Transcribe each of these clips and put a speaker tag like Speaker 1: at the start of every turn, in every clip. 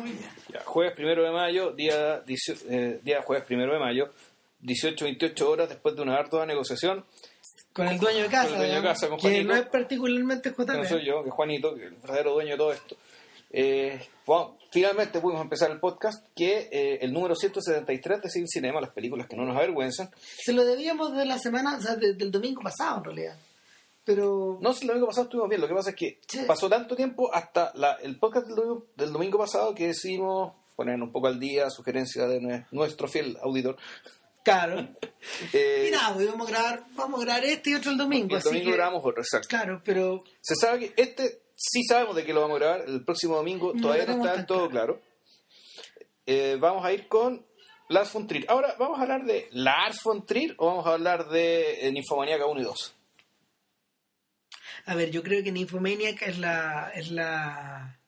Speaker 1: muy bien.
Speaker 2: Ya, jueves primero de mayo, día, eh, día jueves primero de mayo, 18-28 horas después de una ardua negociación.
Speaker 1: Con el dueño de casa.
Speaker 2: Con el dueño de casa, con
Speaker 1: que
Speaker 2: Juanito.
Speaker 1: no es particularmente JP.
Speaker 2: No soy yo, que es Juanito, que es el verdadero dueño de todo esto. Eh, bueno, finalmente pudimos empezar el podcast, que eh, el número 173 de Civil Cinema, las películas que no nos avergüenzan.
Speaker 1: Se lo debíamos de la semana, o sea, de- del domingo pasado en realidad. Pero
Speaker 2: No, si el domingo pasado estuvimos bien, lo que pasa es que
Speaker 1: Sí.
Speaker 2: pasó tanto tiempo hasta la- el podcast del domingo, del domingo pasado que decidimos poner un poco al día, a sugerencia de nue- nuestro fiel auditor.
Speaker 1: claro.
Speaker 2: Eh,
Speaker 1: y nada, pues vamos a grabar, vamos a grabar este y otro el domingo.
Speaker 2: el domingo
Speaker 1: que,
Speaker 2: grabamos otro, exacto.
Speaker 1: Claro, pero
Speaker 2: Se sabe que este sí sabemos de qué lo vamos a grabar. El próximo domingo
Speaker 1: No
Speaker 2: todavía no está
Speaker 1: tan
Speaker 2: todo claro. Eh, vamos a ir con Lars von Trier. Ahora, ¿vamos a hablar de Lars von Trier o vamos a hablar de eh, Ninfomaníaca 1 y 2?
Speaker 1: A ver, yo creo que Nymphomaniac es la, es la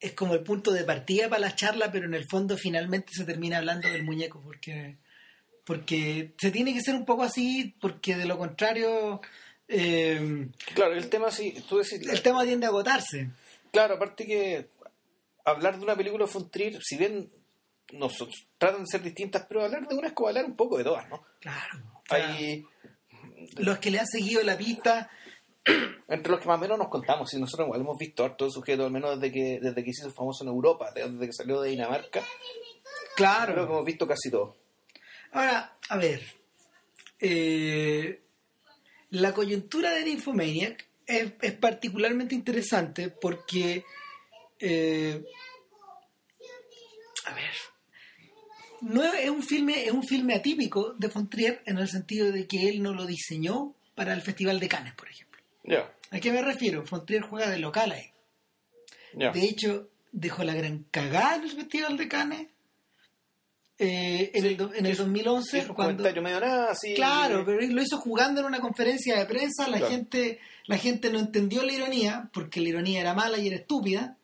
Speaker 1: es como el punto de partida para la charla, pero en el fondo finalmente se termina hablando del muñeco, porque porque se tiene que ser un poco así, porque de lo contrario eh,
Speaker 2: Claro, el tema sí, tú decís...
Speaker 1: el tema tiende a agotarse.
Speaker 2: Claro, aparte que hablar de una película de Trier, si bien nosotros tratan de ser distintas, pero hablar de una es como hablar un poco de todas, ¿no?
Speaker 1: Claro.
Speaker 2: Hay,
Speaker 1: Los que le han seguido la pista,
Speaker 2: entre los que más o menos nos contamos, si nosotros igual hemos visto harto sujeto, al menos desde que desde que se hizo famoso en Europa, desde que salió de Dinamarca,
Speaker 1: claro.
Speaker 2: creo que hemos visto casi todo.
Speaker 1: Ahora, a ver. eh, la coyuntura de Nymphomaniac es, es particularmente interesante porque. eh, a ver. No es un filme, es un filme atípico de Fontrier en el sentido de que él no lo diseñó para el Festival de Cannes, por ejemplo.
Speaker 2: Ya,
Speaker 1: ¿A qué me refiero? Fontrier juega de local ahí. De hecho, dejó la gran cagada en el Festival de Cannes. eh, en, el, en el 2011,
Speaker 2: Hizo un
Speaker 1: cuando,
Speaker 2: medio nada, así.
Speaker 1: Claro, pero lo hizo jugando en una conferencia de prensa, la
Speaker 2: Claro.
Speaker 1: gente la gente no entendió la ironía, porque la ironía era mala y era estúpida,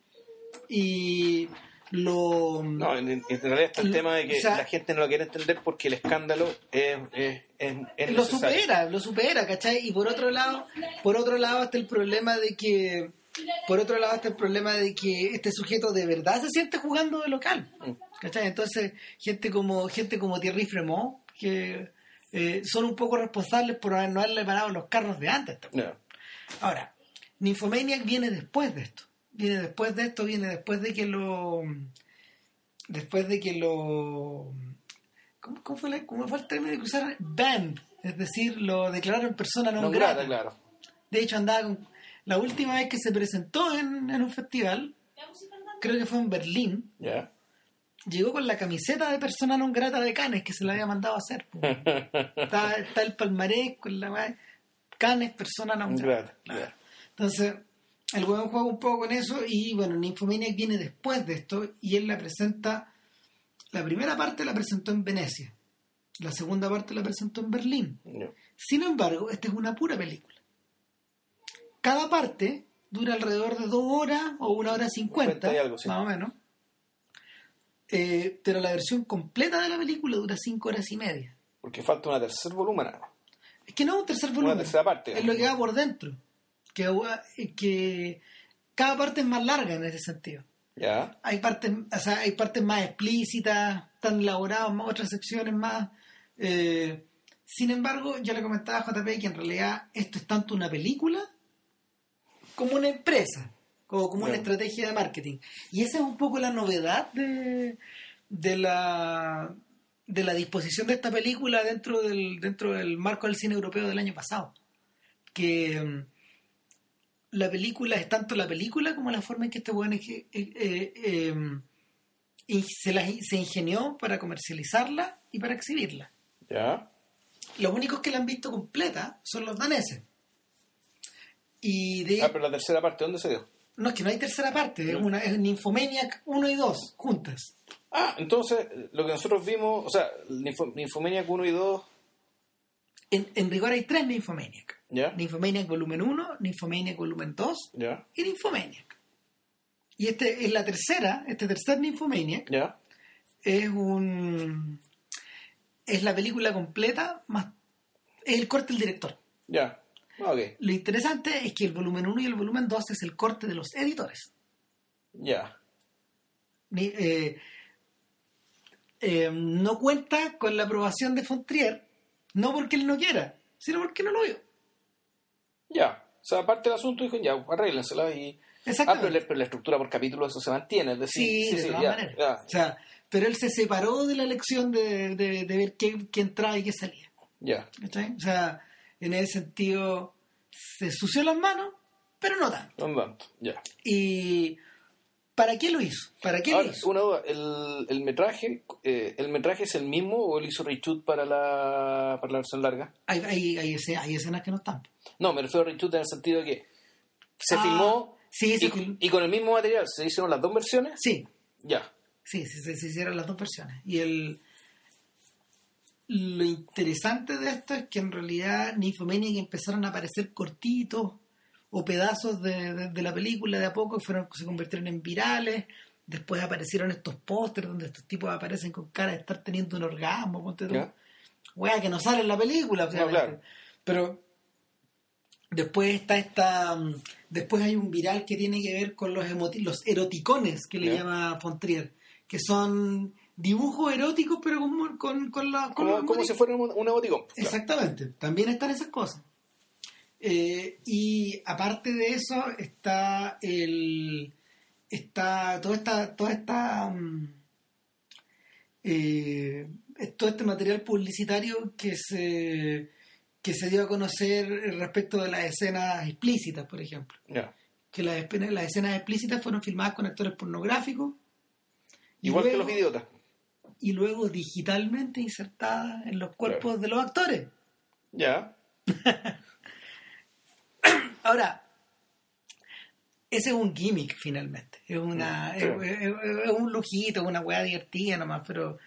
Speaker 1: y lo...
Speaker 2: No, en, en realidad está el tema de que
Speaker 1: o sea-
Speaker 2: la gente no lo quiere entender porque el escándalo es, es, es, es
Speaker 1: lo supera, lo supera, ¿cachai? Y por otro lado, por otro lado está el problema de que por otro lado está el problema de que este sujeto de verdad se siente jugando de local.
Speaker 2: Mm.
Speaker 1: ¿Cachai? Entonces, gente como gente como Thierry Fremont que eh, son un poco responsables por no haberle parado los carros de antes. Ahora, Nymphomaniac viene después de esto. Viene después de esto, viene después de que lo. Después de que lo. ¿Cómo, cómo fue, la- cómo fue el término que usaron? Banned. Es decir, lo declararon persona no,
Speaker 2: No
Speaker 1: grata.
Speaker 2: grata, claro.
Speaker 1: De hecho, andaba con. La última vez que se presentó en, en un festival, creo que fue en Berlín,
Speaker 2: Ya.
Speaker 1: llegó con la camiseta de persona non grata de Cannes que se la había mandado a hacer. está, está el palmarés con la weá, Cannes, persona non grata. Entonces, el hueón juega un poco con eso y bueno, Nymphomaniac viene después de esto y él la presenta, la primera parte la presentó en Venecia, la segunda parte la presentó en Berlín. Sin embargo, esta es una pura película. Cada parte dura alrededor de dos horas o una hora cincuenta,
Speaker 2: 50 y algo, sí.
Speaker 1: más o menos. Eh, pero la versión completa de la película dura cinco horas y media.
Speaker 2: Porque falta una tercer volumen.
Speaker 1: Es que no es un tercer volumen.
Speaker 2: tercera parte,
Speaker 1: Es lo que va por dentro. Que, que cada parte es más larga en ese sentido.
Speaker 2: Ya.
Speaker 1: Hay partes, o sea, hay partes más explícitas, tan elaboradas, más otras secciones más. eh, sin embargo, yo le comentaba a JP que en realidad esto es tanto una película como una empresa, como, como una estrategia de marketing. Y esa es un poco la novedad de, de la de la disposición de esta película dentro del dentro del marco del cine europeo del año pasado que la película es tanto la película como la forma en que este weón eh, eh, eh, y se, se ingenió para comercializarla y para exhibirla.
Speaker 2: Ya.
Speaker 1: Los únicos que la han visto completa son los daneses. Y de,
Speaker 2: Ah, pero la tercera parte, ¿dónde se dio?
Speaker 1: no es que no hay tercera parte, es una es Nymphomaniac 1 y 2 juntas.
Speaker 2: Ah, entonces, lo que nosotros vimos, o sea, Nymphomaniac 1 y 2,
Speaker 1: En, en rigor hay tres Nymphomaniac.
Speaker 2: ya.
Speaker 1: Nymphomaniac volumen 1, Nymphomaniac volumen 2
Speaker 2: Ya.
Speaker 1: y Nymphomaniac. Y este es la tercera, este tercer Nymphomaniac es un es la película completa más es el corte del director
Speaker 2: Ya.
Speaker 1: Lo interesante es que el volumen 1 y el volumen 2 es el corte de los editores
Speaker 2: Ya.
Speaker 1: eh, eh, no cuenta con la aprobación de Fontrier, no porque él no quiera, sino porque no lo vio.
Speaker 2: Ya. O sea, aparte del asunto, dijo, ya, arréglensela y... Ah, pero, la- pero la estructura por capítulo eso se mantiene, es decir,
Speaker 1: Sí, de todas
Speaker 2: ya,
Speaker 1: maneras.
Speaker 2: ya.
Speaker 1: O sea, pero él se separó de la elección de, de- de ver qué, qué entraba y qué salía.
Speaker 2: ya.
Speaker 1: O sea, en ese sentido, se sució las manos, pero no tanto.
Speaker 2: No tanto, ya.
Speaker 1: ¿Y para qué lo hizo? ¿Para qué
Speaker 2: Ahora,
Speaker 1: lo hizo?
Speaker 2: una duda, ¿el, el metraje eh, el metraje es el mismo o él hizo reshoot para la, para la versión larga?
Speaker 1: Hay, hay, hay, esce- hay escenas que no están.
Speaker 2: No, me refiero a reshoot en el sentido de que se
Speaker 1: Ah,
Speaker 2: filmó
Speaker 1: sí, se
Speaker 2: y, con el mismo material se hicieron las dos versiones.
Speaker 1: Sí,
Speaker 2: Ya.
Speaker 1: sí, sí, se, se hicieron las dos versiones. Y el lo interesante de esto es que en realidad Nymphomaniac empezaron a aparecer cortitos o pedazos de, de- de la película de a poco fueron, se convirtieron en virales. Después aparecieron estos pósters donde estos tipos aparecen con cara de estar teniendo un orgasmo. ponte.
Speaker 2: Ya.
Speaker 1: Wea, que no sale en la película,
Speaker 2: claro.
Speaker 1: Pero después está esta. mm, Después hay un viral que tiene que ver con los, los eroticones que le
Speaker 2: Ya.
Speaker 1: llama Fontrier, que son dibujos eróticos, pero con, con, con, la, con
Speaker 2: Como,
Speaker 1: los
Speaker 2: como
Speaker 1: emoticons.
Speaker 2: si fuera un, un emoticón. Claro.
Speaker 1: Exactamente, también están esas cosas. Eh, y aparte de eso está el está toda esta toda esta mm, eh, todo este material publicitario que se que se dio a conocer respecto de las escenas explícitas, por ejemplo. Que las, las escenas explícitas fueron filmadas con actores pornográficos.
Speaker 2: Igual que los idiotas.
Speaker 1: Y luego digitalmente insertadas en los cuerpos de los actores.
Speaker 2: Ya.
Speaker 1: Ahora, ese es un gimmick finalmente. Es una
Speaker 2: Mm,
Speaker 1: es, es- es un lujito, una weá divertida nomás, pero,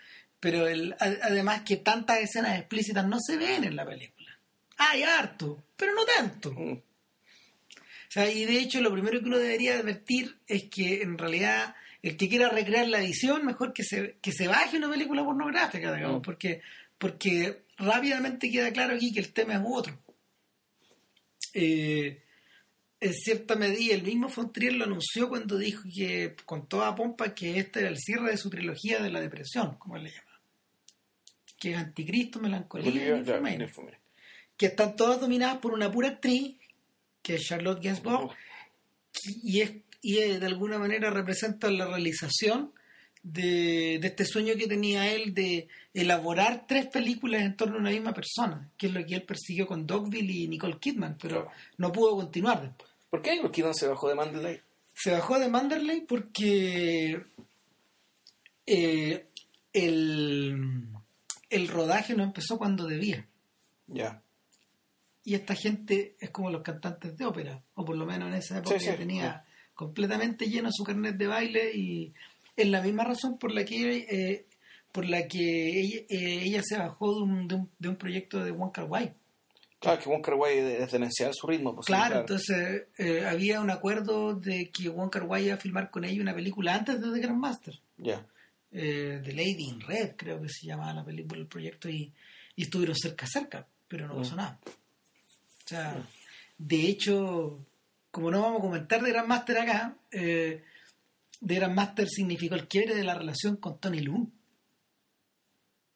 Speaker 1: pero el, además que tantas escenas explícitas no se ven en la película. Hay harto, pero no tanto.
Speaker 2: Mm.
Speaker 1: O sea, y de hecho lo primero que uno debería advertir es que en realidad el que quiera recrear la edición, mejor que se, que se baje una película pornográfica, digamos,
Speaker 2: Mm.
Speaker 1: porque, porque rápidamente queda claro aquí que el tema es otro. Eh, en cierta medida, el mismo Fontrier lo anunció cuando dijo que, con toda pompa, que este era el cierre de su trilogía de la depresión, como él le llama. Que es Anticristo, Melancolía y
Speaker 2: Bolivia,
Speaker 1: Nymphomania
Speaker 2: Nymphomania.
Speaker 1: que están todas dominadas por una pura actriz, que es Charlotte Gainsbourg, y, es, y de alguna manera representa la realización de, de este sueño que tenía él de elaborar tres películas en torno a una misma persona, que es lo que él persiguió con Dogville y Nicole Kidman, pero
Speaker 2: Claro.
Speaker 1: no pudo continuar después.
Speaker 2: ¿Por qué Nicole Kidman se bajó de Mandalay?
Speaker 1: Se bajó de Manderley porque eh, el, el rodaje no empezó cuando debía.
Speaker 2: Ya.
Speaker 1: y esta gente es como los cantantes de ópera, o por lo menos en esa época
Speaker 2: Sí, sí,
Speaker 1: tenía completamente lleno su carnet de baile y es la misma razón por la que eh, por la que ella, eh, ella se bajó de un, de un, de un proyecto de Wong Kar Wai.
Speaker 2: Claro, que Wong Kar Wai es demenciar su ritmo. pues, sí,
Speaker 1: Claro, entonces eh, había un acuerdo de que Wong Kar Wai iba a filmar con ella una película antes de The Grandmaster.
Speaker 2: Ya.
Speaker 1: eh, The Lady in Red, creo que se llamaba la película, el proyecto, y, y estuvieron cerca, cerca, pero no pasó nada. O sea, de hecho, como no vamos a comentar de Grandmaster acá, eh, de Grandmaster significó el quiebre de la relación con Tony Lu.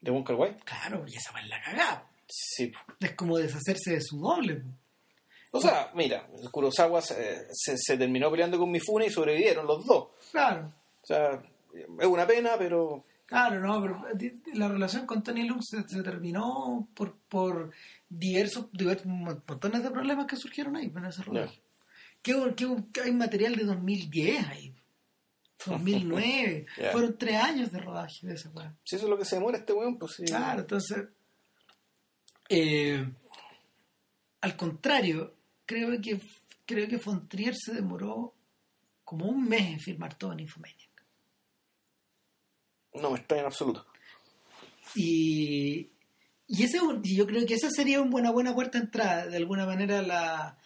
Speaker 2: ¿De Wong Kar Wai?
Speaker 1: Claro, y esa fue la cagada.
Speaker 2: Sí.
Speaker 1: Es como deshacerse de su doble.
Speaker 2: O sea, mira, Kurosawa se, se, se terminó peleando con Mifune y sobrevivieron los dos.
Speaker 1: Claro,
Speaker 2: O sea, es una pena, pero
Speaker 1: claro, no, pero la relación con Tony Lu se, se terminó por, por diversos, diversos montones de problemas que surgieron ahí en ese rodaje. ¿Qué, qué- qué- hay material de 2010 ahí? 2009.
Speaker 2: Ya.
Speaker 1: Fueron tres años de rodaje de esa weá.
Speaker 2: si eso es lo que se demora este weón, pues sí.
Speaker 1: Claro, entonces. eh, al contrario, creo que creo que Fontrier se demoró como un mes en filmar todo en Infomaniac.
Speaker 2: No me extraña en absoluto.
Speaker 1: Y, y ese, yo creo que esa sería una buena, buena puerta de entrada. De alguna manera, la.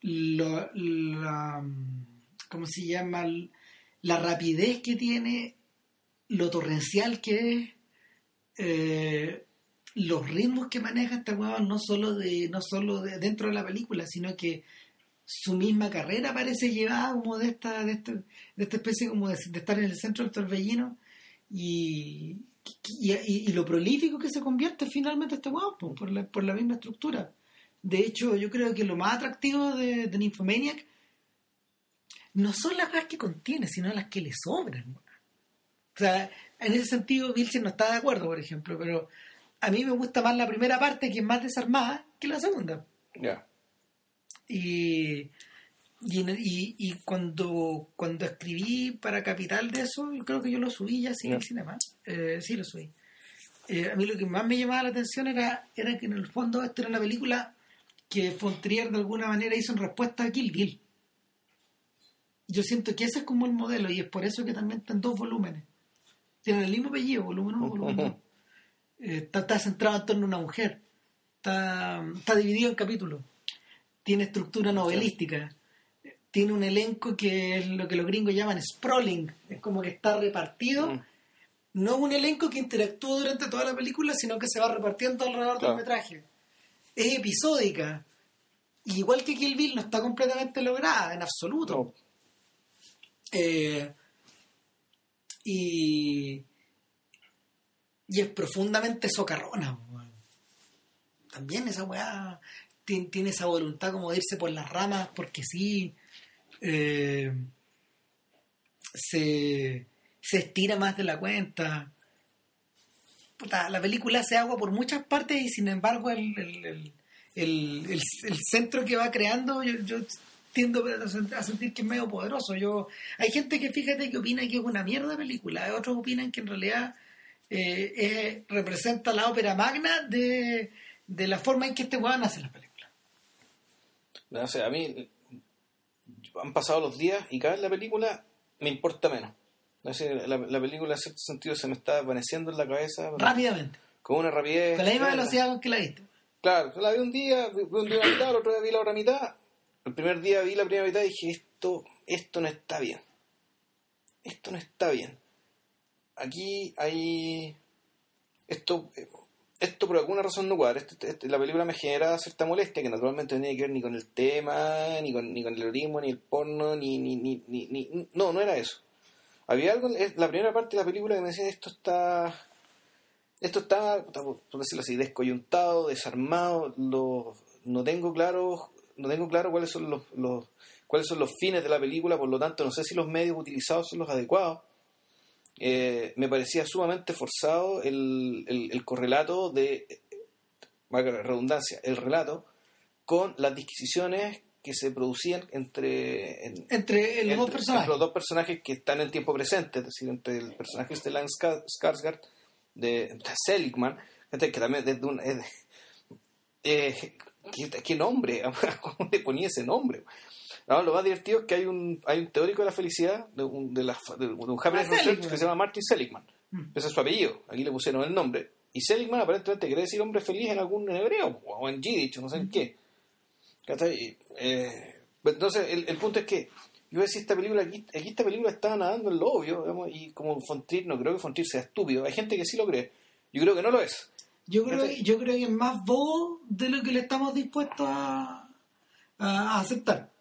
Speaker 1: lo- la ¿Cómo se llama? La rapidez que tiene, lo torrencial que es, eh, los ritmos que maneja esta hueva, no solo, de, no solo de, dentro de la película, sino que su misma carrera parece llevada como de esta, de esta, de esta especie como de, estar en el centro del torbellino y, y, lo prolífico que se convierte finalmente este weón, po, por, la, por la misma estructura. De hecho, yo creo que lo más atractivo de, de no son las cosas que contiene, sino las que le sobran. O sea, en ese sentido, Vilchen no está de acuerdo, por ejemplo, pero a mí me gusta más la primera parte, que es más desarmada, que la segunda.
Speaker 2: Ya.
Speaker 1: Y, y, y- y cuando, cuando escribí para Capital de eso, yo creo que yo lo subí ya sí,
Speaker 2: Ya.
Speaker 1: en cinema. Eh, sí, lo subí. Eh, a mí lo que más me llamaba la atención era, era que en el fondo esta era una película que Fontrier de alguna manera hizo en respuesta a Kill Bill. Yo siento que ese es como el modelo y es por eso que también están dos volúmenes. Tienen el mismo apellido, volumen 1, volumen 2. está, está centrado en torno a una mujer. Está, está dividido en capítulos. Tiene estructura novelística. Tiene un elenco que es lo que los gringos llaman sprawling. Es como que está repartido.
Speaker 2: Mm.
Speaker 1: No un elenco que interactúa durante toda la película, sino que se va repartiendo alrededor
Speaker 2: Claro.
Speaker 1: del metraje. Es episódica. Y igual que Kill Bill, no está completamente lograda, en absoluto.
Speaker 2: No.
Speaker 1: Eh, y, y es profundamente socarrona. También esa weá tiene, esa voluntad como de irse por las ramas porque sí. eh, se, se estira más de la cuenta. Puta, la película hace agua por muchas partes y sin embargo el, el, el, el- centro que va creando yo tiendo a sent- a sentir que es medio poderoso. Yo Hay gente que fíjate que opina que es una mierda película, otros opinan que en realidad eh, eh, representa la ópera magna de, de la forma en que este weón hace las películas.
Speaker 2: No sé, a mí han pasado los días y cada vez la película me importa menos. No sé, la, la película en cierto sentido se me está desvaneciendo en la cabeza
Speaker 1: Rápidamente,
Speaker 2: con una rapidez.
Speaker 1: con la misma velocidad con que la viste.
Speaker 2: Claro, la vi un día, vi un día la mitad, el otro día vi la otra mitad. El primer día vi la primera mitad y dije, esto, esto no está bien. Esto no está bien. Aquí hay... Esto, esto por alguna razón no cuadra. Este- este- la película me genera cierta molestia que naturalmente no tiene que ver ni con el tema, ni con, ni con el erotismo, ni el porno, ni, ni, ni, ni, No, no era eso. Había algo en la primera parte de la película que me decía, esto está esto está, por decirlo así, descoyuntado, desarmado, lo- no tengo claro, no tengo claro cuáles son los, los- cuáles son los fines de la película, por lo tanto no sé si los medios utilizados son los adecuados. Eh, me parecía sumamente forzado el, el- el correlato de, redundancia, el relato con las disquisiciones que se producían entre, en-
Speaker 1: Entre los dos
Speaker 2: entre-
Speaker 1: personajes.
Speaker 2: entre los dos personajes que están en tiempo presente, es decir, entre el personaje Stellan Skar- Skarsgård de, de Seligman, gente que también es de un... es de- eh, ¿qué, qué nombre? ¿Cómo le ponía ese nombre? No, lo más divertido es que hay un, hay un teórico de la felicidad, de un, de la, de un happiness
Speaker 1: Ah,
Speaker 2: research que se llama Martin Seligman.
Speaker 1: Mm.
Speaker 2: Ese es su apellido. Aquí le pusieron el nombre. Y Seligman aparentemente quiere decir hombre feliz en algún en hebreo o en yiddish, o no sé en qué. ¿Cachai? Eh, entonces, el, el punto es que yo decía, esta película, aquí, aquí esta película está nadando en lo obvio, digamos, y como Fontrier, no creo que Fontrier sea estúpido. Hay gente que sí lo cree. Yo creo que no lo es.
Speaker 1: Yo creo,
Speaker 2: Fíjate.
Speaker 1: yo creo que es más bobo de lo que le estamos dispuestos a, a aceptar.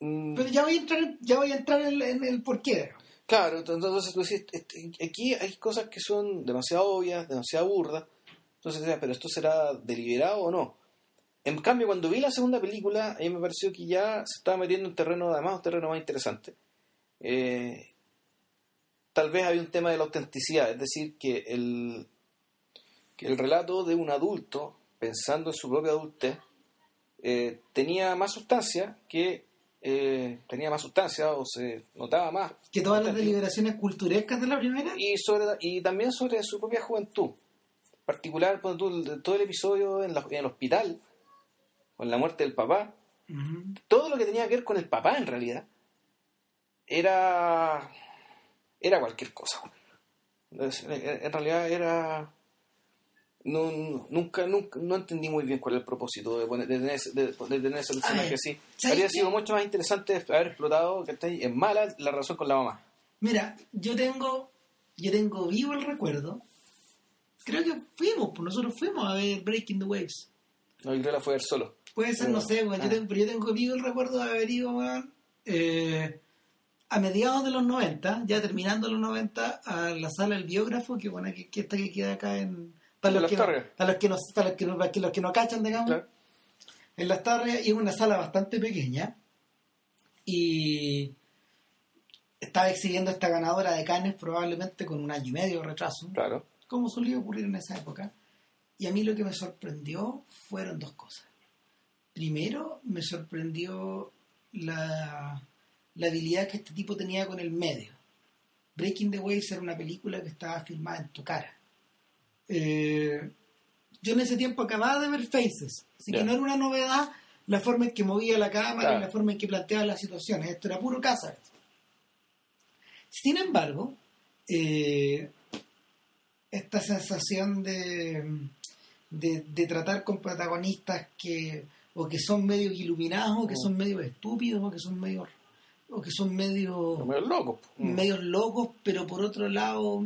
Speaker 2: Mm,
Speaker 1: Pero ya voy a entrar, en- ya voy a entrar en, en el porqué.
Speaker 2: Claro, ent- entonces tú decís, este, aquí hay cosas que son demasiado obvias, demasiado burdas. Entonces, decías, pero esto será deliberado o no. En cambio, cuando vi la segunda película, a mí me pareció que ya se estaba metiendo en terreno, además, un terreno más interesante. Eh, tal vez había un tema de la autenticidad, es decir, que el, que el relato de un adulto, pensando en su propia adultez, eh, tenía más sustancia que eh, tenía más sustancia o se notaba más.
Speaker 1: Que todas las deliberaciones culturescas de la primera.
Speaker 2: y sobre y también sobre su propia juventud. En particular cuando todo el episodio en, la- en el hospital con la muerte del papá. Todo lo que tenía que ver con el papá en realidad era era cualquier cosa. En realidad era no, no- nunca, nunca no entendí muy bien cuál era el propósito de, poner, de, tener, ese- de, de tener ese personaje así
Speaker 1: ¿sabes
Speaker 2: habría sido mucho más interesante haber explotado que en mala la relación con la mamá
Speaker 1: Mira, yo tengo, yo tengo vivo el recuerdo. Creo que fuimos, pues nosotros fuimos a ver Breaking the Waves.
Speaker 2: no yo creo que la fue a ver solo
Speaker 1: Puede ser, no sé, weón. Yo
Speaker 2: Ah.
Speaker 1: tengo, pero yo tengo vivo el recuerdo de haber ido, weón, eh, a mediados de los 90, ya terminando los 90, a la sala del biógrafo, que bueno, que, que esta que queda acá en... Para los, que no,
Speaker 2: Torres.
Speaker 1: para los que no, para los que no, para que los que no cachan, digamos,
Speaker 2: Claro.
Speaker 1: en las tardes y es una sala bastante pequeña y estaba exhibiendo esta ganadora de Cannes probablemente con un año y medio de retraso,
Speaker 2: Claro.
Speaker 1: como solía ocurrir en esa época. Y a mí lo que me sorprendió fueron dos cosas. Primero, me sorprendió la, la habilidad que este tipo tenía con el medio. Breaking the Waves era una película que estaba filmada en tu cara. Eh, yo en ese tiempo acababa de ver Faces, así que no era una novedad la forma en que movía la cámara
Speaker 2: Claro.
Speaker 1: y la forma en que planteaba las situaciones. Esto era puro Cáceres. Sin embargo, eh, esta sensación de, de, de tratar con protagonistas que o que son medios iluminados o que
Speaker 2: Mm.
Speaker 1: son medios estúpidos o que son medios o que son medios
Speaker 2: Medio loco. po. Mm.
Speaker 1: medios locos pero por otro lado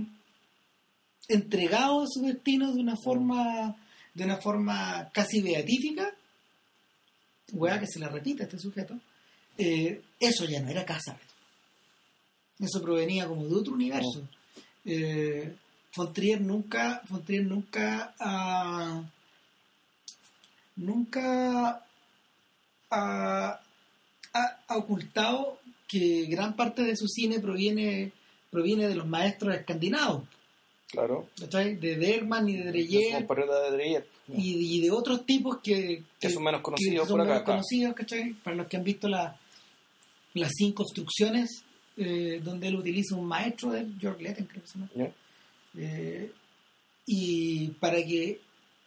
Speaker 1: entregados a su destino de una forma de una forma casi beatífica weá que se la repite a este sujeto eh, eso ya no era casa. Eso provenía como de otro universo. Eh, Fontrier nunca Fontrier nunca ha nunca ha, ha- ha ocultado que gran parte de su cine proviene proviene de los maestros escandinavos
Speaker 2: Claro.
Speaker 1: ¿cachai? de Bergman y de Dreyer
Speaker 2: compatriotas de Dreyer.
Speaker 1: y, y de otros tipos que,
Speaker 2: Que son menos conocidos
Speaker 1: son
Speaker 2: por acá,
Speaker 1: menos
Speaker 2: acá.
Speaker 1: conocidos, ¿cachai? para los que han visto la- las cinco instrucciones eh, donde él utiliza un maestro de George Letten creo que se llama eh, y para que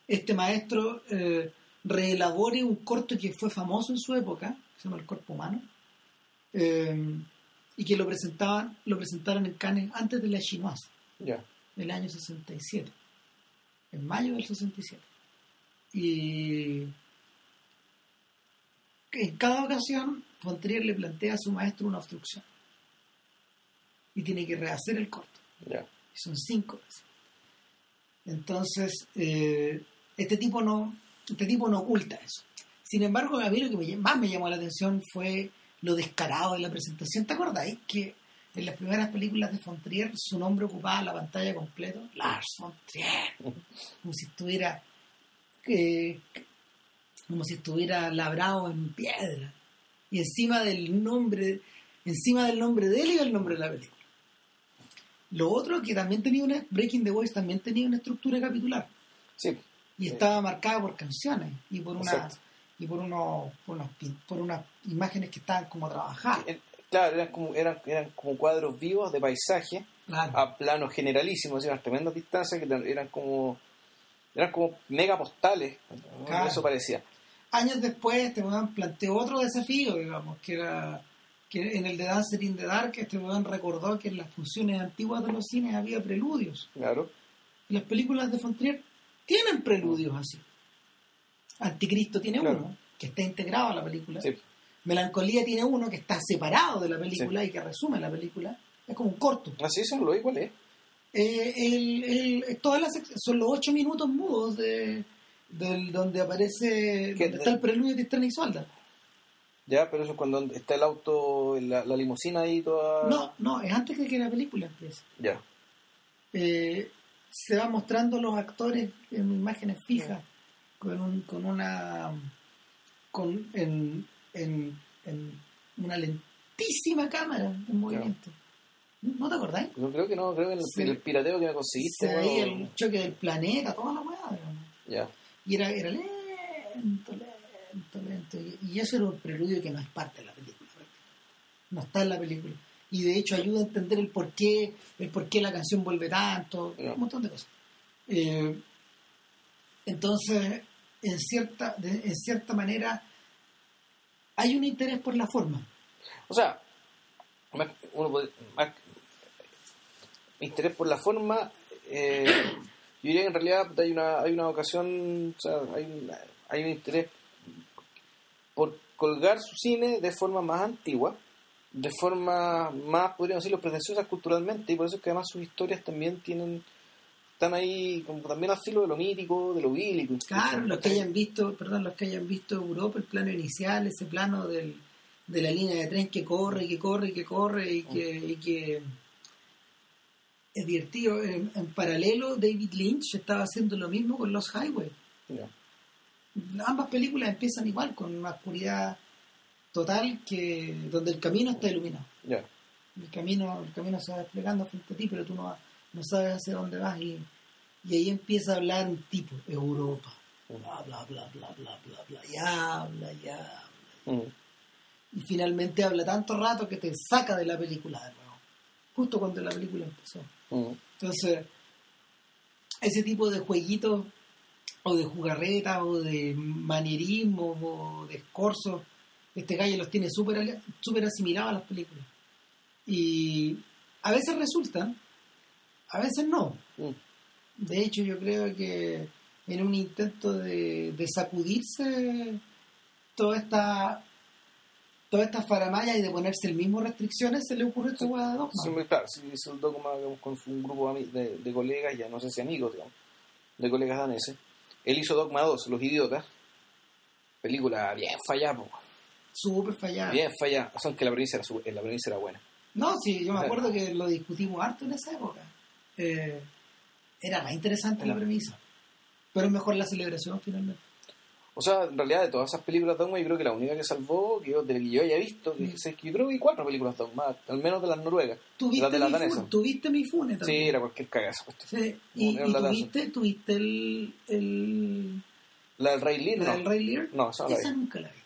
Speaker 1: este maestro eh, reelabore un corto que fue famoso en su época, que se llama El Cuerpo Humano, eh, y que lo presentaban, lo presentaron en Cannes antes de la Chinoise,
Speaker 2: Ya.
Speaker 1: Del año 67, en mayo del 67. Y en cada ocasión, Fontrier le plantea a su maestro una obstrucción. Y tiene que rehacer el corto
Speaker 2: Ya.
Speaker 1: son cinco veces. Entonces, eh, este tipo no este tipo no oculta eso. Sin embargo, a mí lo que me- más me llamó la atención fue lo descarado de la presentación. ¿Te acordáis que en las primeras películas de Fontrier su nombre ocupaba la pantalla completa? Lars Fontrier. Como si estuviera eh, como si estuviera labrado en piedra. Y encima del nombre, encima del nombre de él iba el nombre de la película. Lo otro que también tenía una Breaking the Waves también tenía una estructura capitular
Speaker 2: Sí.
Speaker 1: y
Speaker 2: Sí.
Speaker 1: estaba marcada por canciones y por una
Speaker 2: Exacto.
Speaker 1: y por unos por, pin- por unas imágenes que estaban como trabajadas.
Speaker 2: Claro, eran como, eran, eran como cuadros vivos de paisaje
Speaker 1: Claro.
Speaker 2: a plano generalísimo, así, unas tremendas distancias que eran- como eran como mega postales, eso parecía.
Speaker 1: Años después este weón planteó otro desafío, digamos, que era que en el de Dancer in the Dark este weón recordó que en las funciones antiguas de los cines había preludios.
Speaker 2: Claro.
Speaker 1: Y las películas de Fontrier tienen preludios así. Anticristo tiene
Speaker 2: Claro.
Speaker 1: uno, que está integrado a la película.
Speaker 2: Sí.
Speaker 1: Melancolía tiene uno que está separado de la película y que resume la película. Es como un corto.
Speaker 2: Así eso no lo vi cuál es.
Speaker 1: Eh, el, el- todas las son los ocho minutos mudos de, del, donde aparece donde está el preludio de Estrella y Solda.
Speaker 2: Ya, pero eso es cuando está el auto, la, la limusina ahí toda.
Speaker 1: No, no, es antes que la película empiece.
Speaker 2: Ya.
Speaker 1: Eh, se va mostrando los actores en imágenes fijas, con, un, con una. con en, en, en una lentísima cámara en movimiento. ¿No te acordáis?
Speaker 2: Yo creo que no, creo que en el,
Speaker 1: Sí.
Speaker 2: el pirateo que me conseguiste.
Speaker 1: Se veía
Speaker 2: bueno,
Speaker 1: el choque del planeta, toda la weá.
Speaker 2: Ya.
Speaker 1: Y era, era lento, lento, lento. Y, y eso era un preludio que no es parte de la película. No está en la película. Y de hecho ayuda a entender el por qué, el por qué la canción vuelve tanto,
Speaker 2: Ya.
Speaker 1: un montón de cosas. Eh, entonces, en cierta, de- en cierta manera, hay un interés por la forma.
Speaker 2: O sea, uno puede- interés por la forma. eh, yo diría que en realidad hay una, hay una ocasión, o sea, hay, hay un interés por colgar su cine de forma más antigua, de forma más, podríamos decirlo, pretenciosas culturalmente, y por eso es que además sus historias también tienen están ahí como también al filo de lo mítico, de lo bíblico.
Speaker 1: Claro, los que hayan visto, perdón, los que hayan visto Europa, el plano inicial, ese plano del, de la línea de tren que corre y que corre y que corre y que, y que es divertido. En, en paralelo, David Lynch estaba haciendo lo mismo con Los Highway. Ambas películas empiezan igual, con una oscuridad total que donde el camino está iluminado. El camino, el camino se va desplegando frente a ti, pero tú no, no sabes hacia dónde vas y, y ahí empieza a hablar un tipo, Europa. Bla, bla, bla, bla, bla, bla, bla. Y habla, y habla.
Speaker 2: Mm.
Speaker 1: Y finalmente habla tanto rato que te saca de la película de nuevo. Justo cuando la película empezó.
Speaker 2: Mm.
Speaker 1: Entonces, ese tipo de jueguitos, o de jugarretas, o de manierismo, o de escorzos, este gallo los tiene súper súper asimilados a las películas. Y a veces resultan, a veces no.
Speaker 2: Mm.
Speaker 1: De hecho, yo creo que en un intento de, de sacudirse toda esta toda esta faramaya y de ponerse el mismo restricciones, se le ocurrió esta hueá de Dogma.
Speaker 2: Sí, claro, si hizo el dogma digamos, con un grupo de, de, colegas, ya no sé si amigos, digamos, de colegas daneses. Él hizo Dogma 2, Los Idiotas. Película bien fallada, po,
Speaker 1: Súper fallada.
Speaker 2: bien fallada. O sea, aunque la era, la premisa era buena.
Speaker 1: No, sí, yo me acuerdo que lo discutimos harto en esa época. Eh, era más interesante la premisa. Pero mejor la celebración finalmente.
Speaker 2: O sea, en realidad de todas esas películas Dogma, yo creo que la única que salvó, que yo, de que yo haya visto, que,
Speaker 1: Mm.
Speaker 2: es que yo creo que hay cuatro películas Dogma, al menos de las noruegas.
Speaker 1: ¿Tuviste,
Speaker 2: de
Speaker 1: mi, ¿Tuviste mi fune
Speaker 2: Sí, era cualquier cagazo.
Speaker 1: Sí, Y, tuviste, tuviste el, el,
Speaker 2: La del Rey Lear,
Speaker 1: la
Speaker 2: no.
Speaker 1: del Rey Lear.
Speaker 2: No, esa no la
Speaker 1: Esa
Speaker 2: vi.
Speaker 1: nunca la vi.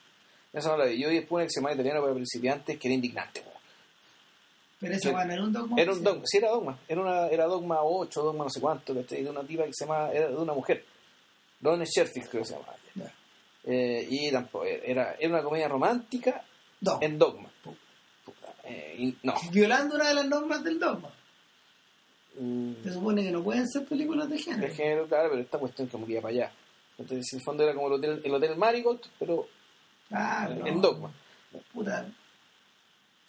Speaker 2: Esa no la vi. Yo vi después una que se llama Italiano para principiantes, que era indignante.
Speaker 1: Pero esa bueno, era un dogma.
Speaker 2: Era un dogma, sí era dogma, era, una, era dogma 8, dogma no sé cuánto, de una tipa que se llama, era de una mujer, Ron Sherfield creo que se llamaba.
Speaker 1: Ya.
Speaker 2: Eh, y tampoco, era, era una comedia romántica
Speaker 1: Dogma.
Speaker 2: en dogma. Eh, y no.
Speaker 1: Violando una de las normas del dogma.
Speaker 2: Mm,
Speaker 1: Se supone que no pueden ser películas de género.
Speaker 2: de género, claro, pero esta cuestión como que iba para allá. Entonces, en el fondo era como el hotel, el hotel Marigold, pero
Speaker 1: no.
Speaker 2: en dogma.
Speaker 1: puta,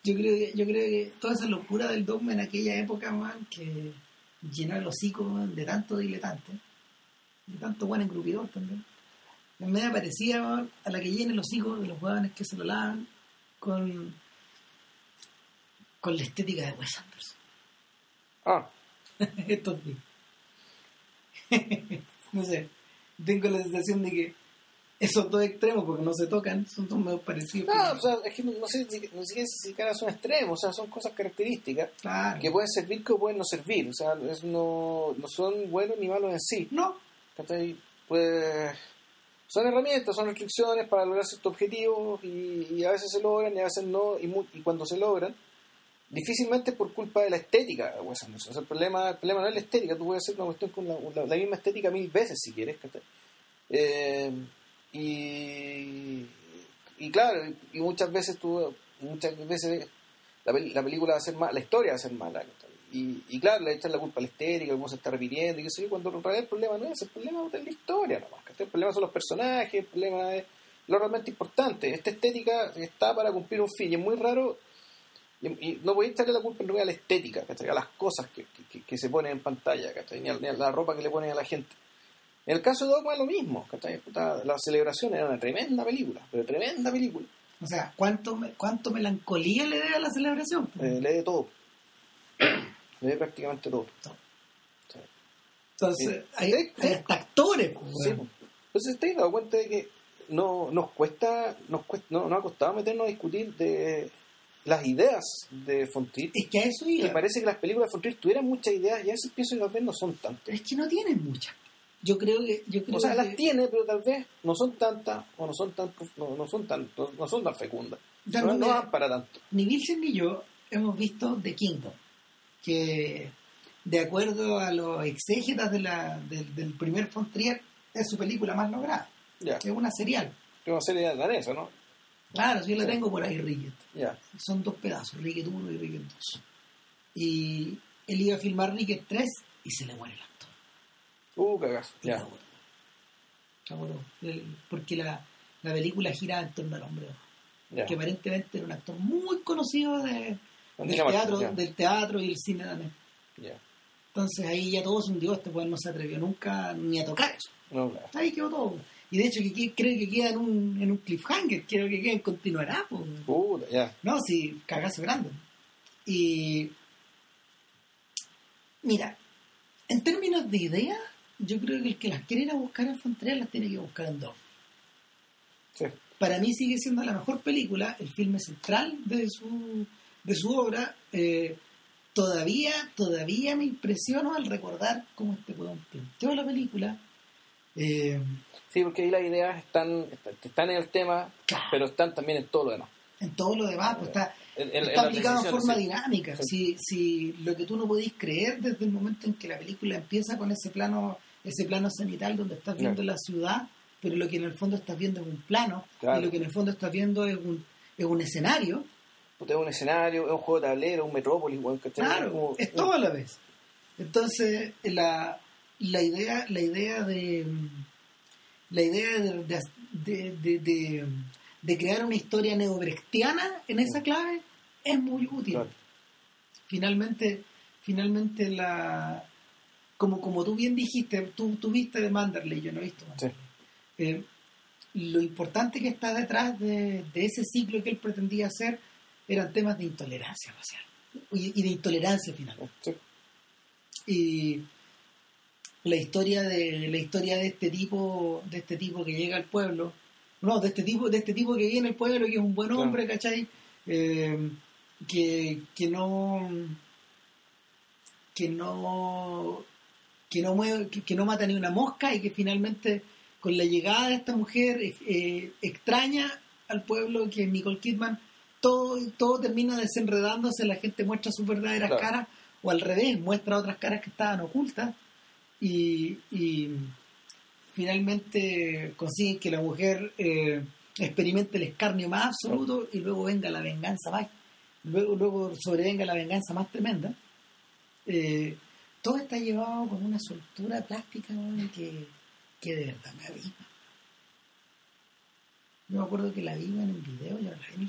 Speaker 1: yo creo que, yo creo que toda esa locura del dogma en aquella época, man, que llenó el hocico de tanto diletante, de tanto buen engrupidor también. En medio parecía man, a la que llena el hocico de los jóvenes que se lo lavan con, con la estética de Wes Anderson.
Speaker 2: Ah,
Speaker 1: Estos días. no sé, tengo la sensación de que esos dos extremos, porque no se tocan, son dos medio parecidos.
Speaker 2: no, o sea, es que no, no sé si, no sé si siquiera son extremos, o sea, son cosas características
Speaker 1: claro.
Speaker 2: que pueden servir que pueden no servir, o sea, es- no, no son buenos ni malos en sí.
Speaker 1: No.
Speaker 2: Pues son herramientas, son restricciones para lograr ciertos objetivos y, y a veces se logran y a veces no, y, mu- y cuando se logran, difícilmente por culpa de la estética. O sea, el, problema, el problema no es la estética, tú puedes hacer una cuestión con la, la- la misma estética mil veces si quieres. Eh, y, y claro, y muchas veces tú, muchas veces la, la película va a ser mala, la historia va a ser mala. Y, y claro, le echan la culpa a la estética, cómo se está repitiendo, y qué sé yo, cuando en realidad el problema no es, el problema es la historia nomás. El problema son los personajes, el problema es lo realmente importante. Esta estética está para cumplir un fin, y es muy raro, y, y no podéis echarle la culpa en a la estética, ¿cachai? a las cosas que, que- que se ponen en pantalla, ¿cachai? Ni, a, ni a la ropa que le ponen a la gente. En el caso de Dogma es lo mismo, la celebración era una tremenda película, pero tremenda película.
Speaker 1: O sea, ¿cuánto, me- cuánto melancolía le debe a la celebración?
Speaker 2: Eh, lee de todo. lee prácticamente todo. Sí.
Speaker 1: Entonces,
Speaker 2: Sí.
Speaker 1: hay,
Speaker 2: sí.
Speaker 1: hay hasta actores. pues,
Speaker 2: Sí,
Speaker 1: weón.
Speaker 2: pues. Entonces te has dado cuenta de que no nos cuesta, nos cuesta, no, nos ha costado meternos a discutir de las ideas de Fontrier.
Speaker 1: Es que a eso
Speaker 2: Y
Speaker 1: iba.
Speaker 2: parece que las películas de Fontrier tuvieran muchas ideas y a veces pienso que tal vez no son tantas.
Speaker 1: Es que no tienen muchas. Yo creo que. Yo creo
Speaker 2: O sea,
Speaker 1: que
Speaker 2: las tiene, pero tal vez no son tantas o no son tan, no, no son tan, no, son tan fecundas.
Speaker 1: Ya
Speaker 2: No,
Speaker 1: no
Speaker 2: para tanto.
Speaker 1: ni Wilson ni yo hemos visto The Kingdom, que de acuerdo a los exégetas de la, del, del primer Fontrier, es su película más lograda.
Speaker 2: Ya,
Speaker 1: Es una serial.
Speaker 2: es una serie danesa, ¿no?
Speaker 1: Claro, yo la
Speaker 2: Sí.
Speaker 1: tengo por ahí, Ricket.
Speaker 2: Ya.
Speaker 1: Son dos pedazos, Ricket 1 y Ricket 2. Y él iba a filmar Ricket 3 y se le muere actor.
Speaker 2: Uh, cagazo. Ya.
Speaker 1: La botó. El- Porque la, la película gira en torno al hombre,
Speaker 2: Ya.
Speaker 1: que aparentemente era un actor muy conocido de, del, teatro, del teatro y el cine.
Speaker 2: Ya.
Speaker 1: Entonces ahí ya todo se hundió, este pues no se atrevió nunca ni a tocar eso.
Speaker 2: No, claro.
Speaker 1: Ahí quedó todo. Y de hecho que, que- creo que queda en un, en un cliffhanger, creo que queda en continuará. Pues.
Speaker 2: Puta, ya.
Speaker 1: No, sí, cagazo grande. Y mira, en términos de idea, yo creo que el que las quiere ir a buscar en Frontera las tiene que buscar en dos.
Speaker 2: Sí.
Speaker 1: Para mí sigue siendo la mejor película, el filme central de su, de su obra. Eh, todavía, todavía me impresiono al recordar cómo este weón planteó la película. Eh,
Speaker 2: Sí, porque ahí las ideas están, están en el tema,
Speaker 1: Claro.
Speaker 2: pero están también en todo lo demás.
Speaker 1: en todo lo demás, pues está,
Speaker 2: En- en- en
Speaker 1: está aplicado en forma
Speaker 2: sí.
Speaker 1: dinámica. Si, si lo que tú no podís creer desde el momento en que la película empieza con ese plano, ese plano cenital donde estás viendo la ciudad, pero lo que en el fondo estás viendo es un plano,
Speaker 2: Claro.
Speaker 1: y lo que en el fondo estás viendo es un, es un escenario,
Speaker 2: Es un escenario, es un juego de tablero, un metrópolis, weón, ¿cachai?
Speaker 1: claro,
Speaker 2: Como-
Speaker 1: es todo a la vez. Entonces, la, la idea, la idea de la idea de, de, de- de- de- de crear una historia neobrechtiana en esa clave es muy útil.
Speaker 2: Claro.
Speaker 1: finalmente finalmente la como como tú bien dijiste tú, tú viste de Manderley yo no he visto Manderley. Eh, lo importante que está detrás de, de ese ciclo que él pretendía hacer eran temas de intolerancia racial y, y de intolerancia final
Speaker 2: Sí.
Speaker 1: y la historia de la historia de este tipo de este tipo que llega al pueblo no de este tipo de este tipo que viene al pueblo que es un buen
Speaker 2: Claro.
Speaker 1: hombre ¿cachai? Eh, que, que no que no que no mueve, que, que no mata ni una mosca y que finalmente con la llegada de esta mujer eh, extraña al pueblo que es Nicole Kidman todo, todo termina desenredándose, la gente muestra sus verdaderas
Speaker 2: Claro.
Speaker 1: caras o al revés, muestra otras caras que estaban ocultas y, y finalmente consiguen que la mujer eh, experimente el escarnio más absoluto y luego venga la venganza más luego, luego sobrevenga la venganza más tremenda eh, todo está llevado con una soltura plástica weón, que, que de verdad me abisma. Yo me acuerdo que la vi en un video, yo la vi.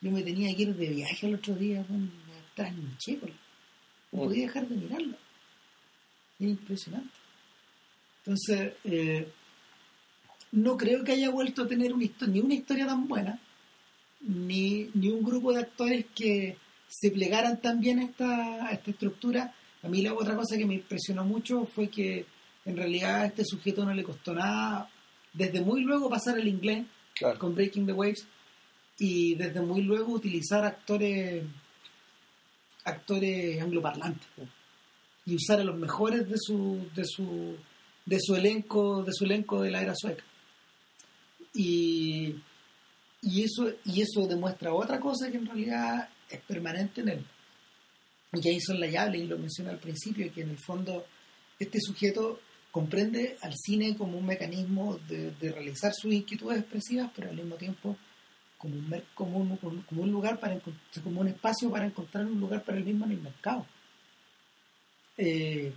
Speaker 1: Yo me tenía que ir de viaje el otro día, weón, me trasnoché, no podía dejar de mirarla. Es impresionante. Entonces, eh, no creo que haya vuelto a tener una ni una historia tan buena, ni, ni un grupo de actores que se plegaran tan bien esta, a esta estructura. A mí la otra cosa que me impresionó mucho fue que en realidad a este sujeto no le costó nada desde muy luego pasar el inglés
Speaker 2: Claro.
Speaker 1: con Breaking the Waves y desde muy luego utilizar actores actores angloparlantes y usar a los mejores de su de su de su elenco de su elenco de la era sueca y y eso y eso demuestra otra cosa que en realidad es permanente en él y que ahí son la llave y lo mencioné al principio que en el fondo este sujeto comprende al cine como un mecanismo de, de realizar sus inquietudes expresivas pero al mismo tiempo como un, como un, como un lugar para como un espacio para encontrar un lugar para él mismo en el mercado. Eh,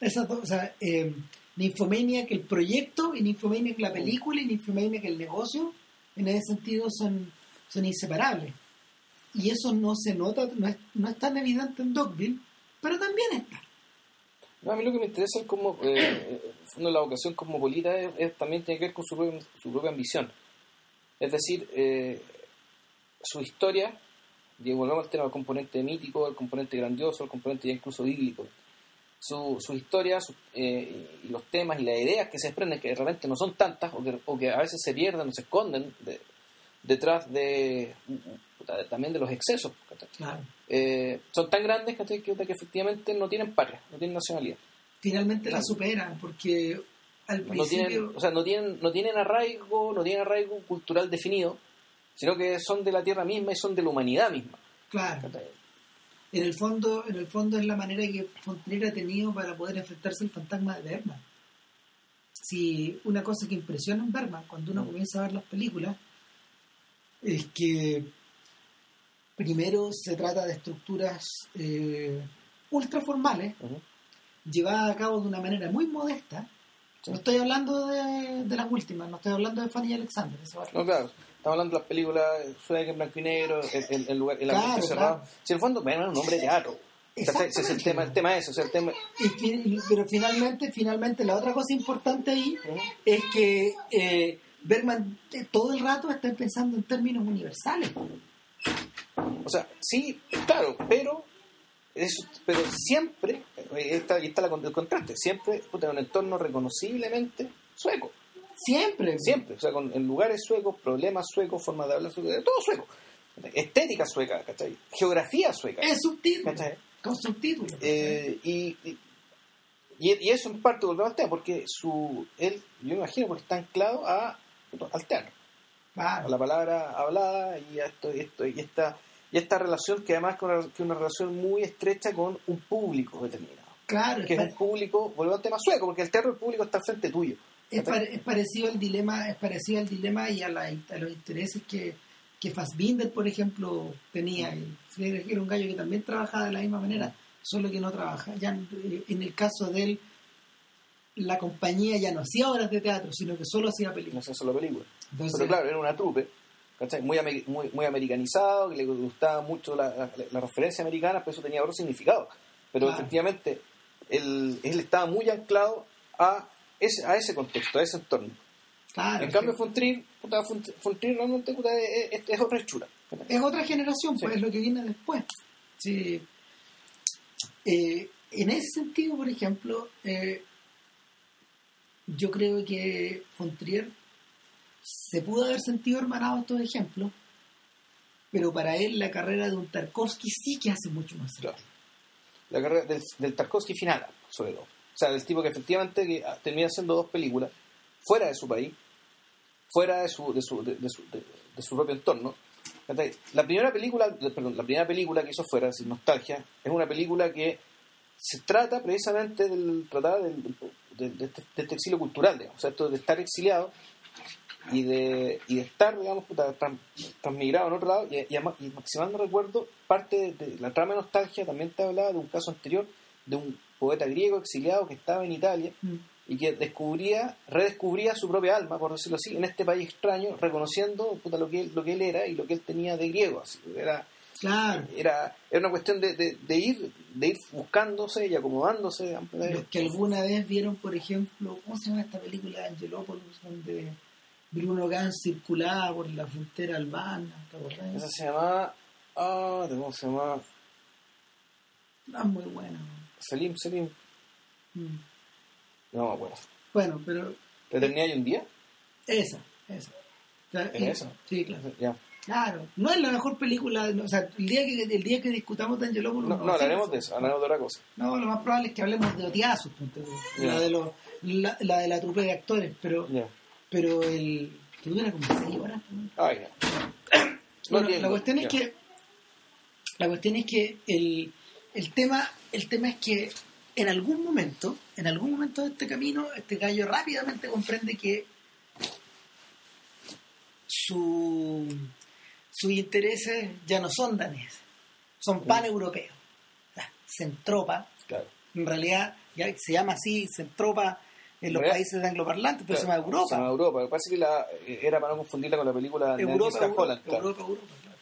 Speaker 1: esas dos, o sea, eh, que el proyecto y Nymphomania que la película y Nymphomania que el negocio en ese sentido son, son inseparables y eso no se nota no es, no es tan evidente en Dogville pero también está
Speaker 2: a mí lo que me interesa es como, eh, la vocación cosmopolita es, también tiene que ver con su propia, su propia ambición. Es decir, eh, su historia, y volvemos al tema del componente mítico, el componente grandioso, el componente ya incluso bíblico. Su, su historia eh, y los temas y las ideas que se desprenden, que realmente no son tantas, o que, o que a veces se pierden o se esconden de- detrás de, también de los excesos.
Speaker 1: claro
Speaker 2: Eh, son tan grandes que, que efectivamente no tienen patria, no tienen nacionalidad.
Speaker 1: finalmente la superan porque al
Speaker 2: No tienen,
Speaker 1: principio
Speaker 2: o sea, no tienen, no tienen arraigo, no tienen arraigo cultural definido, sino que son de la tierra misma y son de la humanidad misma.
Speaker 1: claro en el fondo en el fondo es la manera que Fontenera ha tenido para poder enfrentarse al fantasma de Bergman si una cosa que impresiona en Bergman cuando uno
Speaker 2: Mm.
Speaker 1: comienza a ver las películas es que primero se trata de estructuras eh, ultra formales
Speaker 2: Ujú.
Speaker 1: llevadas a cabo de una manera muy modesta
Speaker 2: Sí.
Speaker 1: no estoy hablando de, de las últimas no estoy hablando de Fanny Alexander va-
Speaker 2: No, claro, estamos hablando de las películas suecas en blanco y negro, el, el- el lugar, el ambiente
Speaker 1: Claro,
Speaker 2: cerrado.
Speaker 1: claro.
Speaker 2: Si en el fondo, bueno, es un hombre de teatro. Ese es el tema, el tema es eso, o sea, el tema...
Speaker 1: Y fin- y- pero finalmente, finalmente la otra cosa importante ahí
Speaker 2: Ujú.
Speaker 1: es que eh, Bergman eh, todo el rato está pensando en términos universales.
Speaker 2: O sea, sí, claro, pero eso, pero siempre, eh, está, ahí está la el contraste, siempre puta, en un entorno reconociblemente sueco,
Speaker 1: Siempre.
Speaker 2: siempre, o sea, con, en lugares suecos, problemas suecos, formas de hablar suecos, todo sueco, estética sueca, ¿cachai? Geografía sueca,
Speaker 1: Es subtítulo.
Speaker 2: ¿cachai?
Speaker 1: Con subtítulos.
Speaker 2: Eh, y, y, y eso en parte volvemos al tema, porque su, él, yo me imagino, porque está anclado a, al teatro. a
Speaker 1: Claro.
Speaker 2: la palabra hablada y a esto, y esto y esta y esta relación que además es una, que una relación muy estrecha con un público determinado
Speaker 1: Claro,
Speaker 2: que
Speaker 1: es,
Speaker 2: es un público volvemos al tema sueco porque el teatro del público está al frente tuyo
Speaker 1: es pare- es parecido al dilema, es parecido al dilema y a, la- a los intereses que, que Fassbinder, por ejemplo, tenía. Y Era un gallo que también trabajaba de la misma manera, solo que no trabaja. Ya eh, en el caso de él, la compañía ya no hacía obras de teatro, sino que solo hacía
Speaker 2: no
Speaker 1: películas.
Speaker 2: sé solo película
Speaker 1: Entonces,
Speaker 2: pero claro era una trupe ¿cachai? Muy, muy, muy americanizado que le gustaba mucho la, la, la referencia americana pero eso tenía otro significado pero
Speaker 1: Claro.
Speaker 2: efectivamente él, él estaba muy anclado a ese, a ese contexto a ese entorno
Speaker 1: claro,
Speaker 2: en cambio
Speaker 1: que
Speaker 2: Fontrier puta, Font- Fontrier realmente puta, es, otra hechura
Speaker 1: es otra generación, pues es lo que viene después. Sí. Eh, en ese sentido, por ejemplo, eh, yo creo que Fontrier se pudo haber sentido hermanado estos ejemplos, pero para él la carrera de un Tarkovsky sí que hace mucho más.
Speaker 2: Claro. la carrera del, del Tarkovsky final, sobre todo. O sea, del tipo que efectivamente que ah, termina haciendo dos películas fuera de su país, fuera de su, de su, de, su, de- su propio entorno. La primera película, perdón, la primera película que hizo fuera, sin nostalgia, es una película que se trata precisamente del tratar del, del- de, este, de este exilio cultural, digamos. o sea, de estar exiliado y de, y de estar, digamos, puta, tran- transmigrado en otro lado, y, y, y no recuerdo, parte de, de la trama de nostalgia también te hablaba de un caso anterior de un poeta griego exiliado que estaba en Italia
Speaker 1: Mm.
Speaker 2: y que descubría, redescubría su propia alma, por decirlo así, en este país extraño, reconociendo puta, lo, que él, lo que él era y lo que él tenía de griego. Así, era,
Speaker 1: Claro,
Speaker 2: era, era una cuestión de, de- de ir de ir buscándose y acomodándose.
Speaker 1: los que alguna vez vieron, por ejemplo, ¿cómo se llama esta película de Angelopoulos, donde Bruno Gans circulaba por la frontera albana? ¿Te acordás?
Speaker 2: Esa se llamaba... Ah, ¿cómo se llamaba?
Speaker 1: No, es muy buena.
Speaker 2: Selim, Selim.
Speaker 1: Mm.
Speaker 2: No acuerdo.
Speaker 1: Bueno, pero
Speaker 2: ¿La eternidad y un día?
Speaker 1: esa, esa. O sea,
Speaker 2: ¿Es
Speaker 1: y-
Speaker 2: esa?
Speaker 1: Sí, claro.
Speaker 2: Ya.
Speaker 1: Claro, no es la mejor película, no, o sea, el día que, el día que discutamos de Angelopoulos...
Speaker 2: No, no, hablaremos de eso, hablaremos de otra cosa.
Speaker 1: No, lo más probable es que hablemos de Otiazos,
Speaker 2: Ya.
Speaker 1: la de los, la, la de la trupe de actores, pero,
Speaker 2: Ya.
Speaker 1: Pero el que dura como seis horas. ¿no?
Speaker 2: Ay, no. No
Speaker 1: Bueno, la cuestión es que la cuestión es que el, el tema el tema es que en algún momento en algún momento de este camino este gallo rápidamente comprende que su sus intereses ya no son daneses son paneuropeos O sea, Centropa
Speaker 2: Claro.
Speaker 1: en realidad ya se llama así Centropa en los países angloparlantes pero
Speaker 2: Claro,
Speaker 1: se llama Europa
Speaker 2: Se llama Europa. Me parece que la, eh, era para no confundirla con la película de
Speaker 1: Europa, Europa,
Speaker 2: Holland. claro.
Speaker 1: Europa, Europa, claro.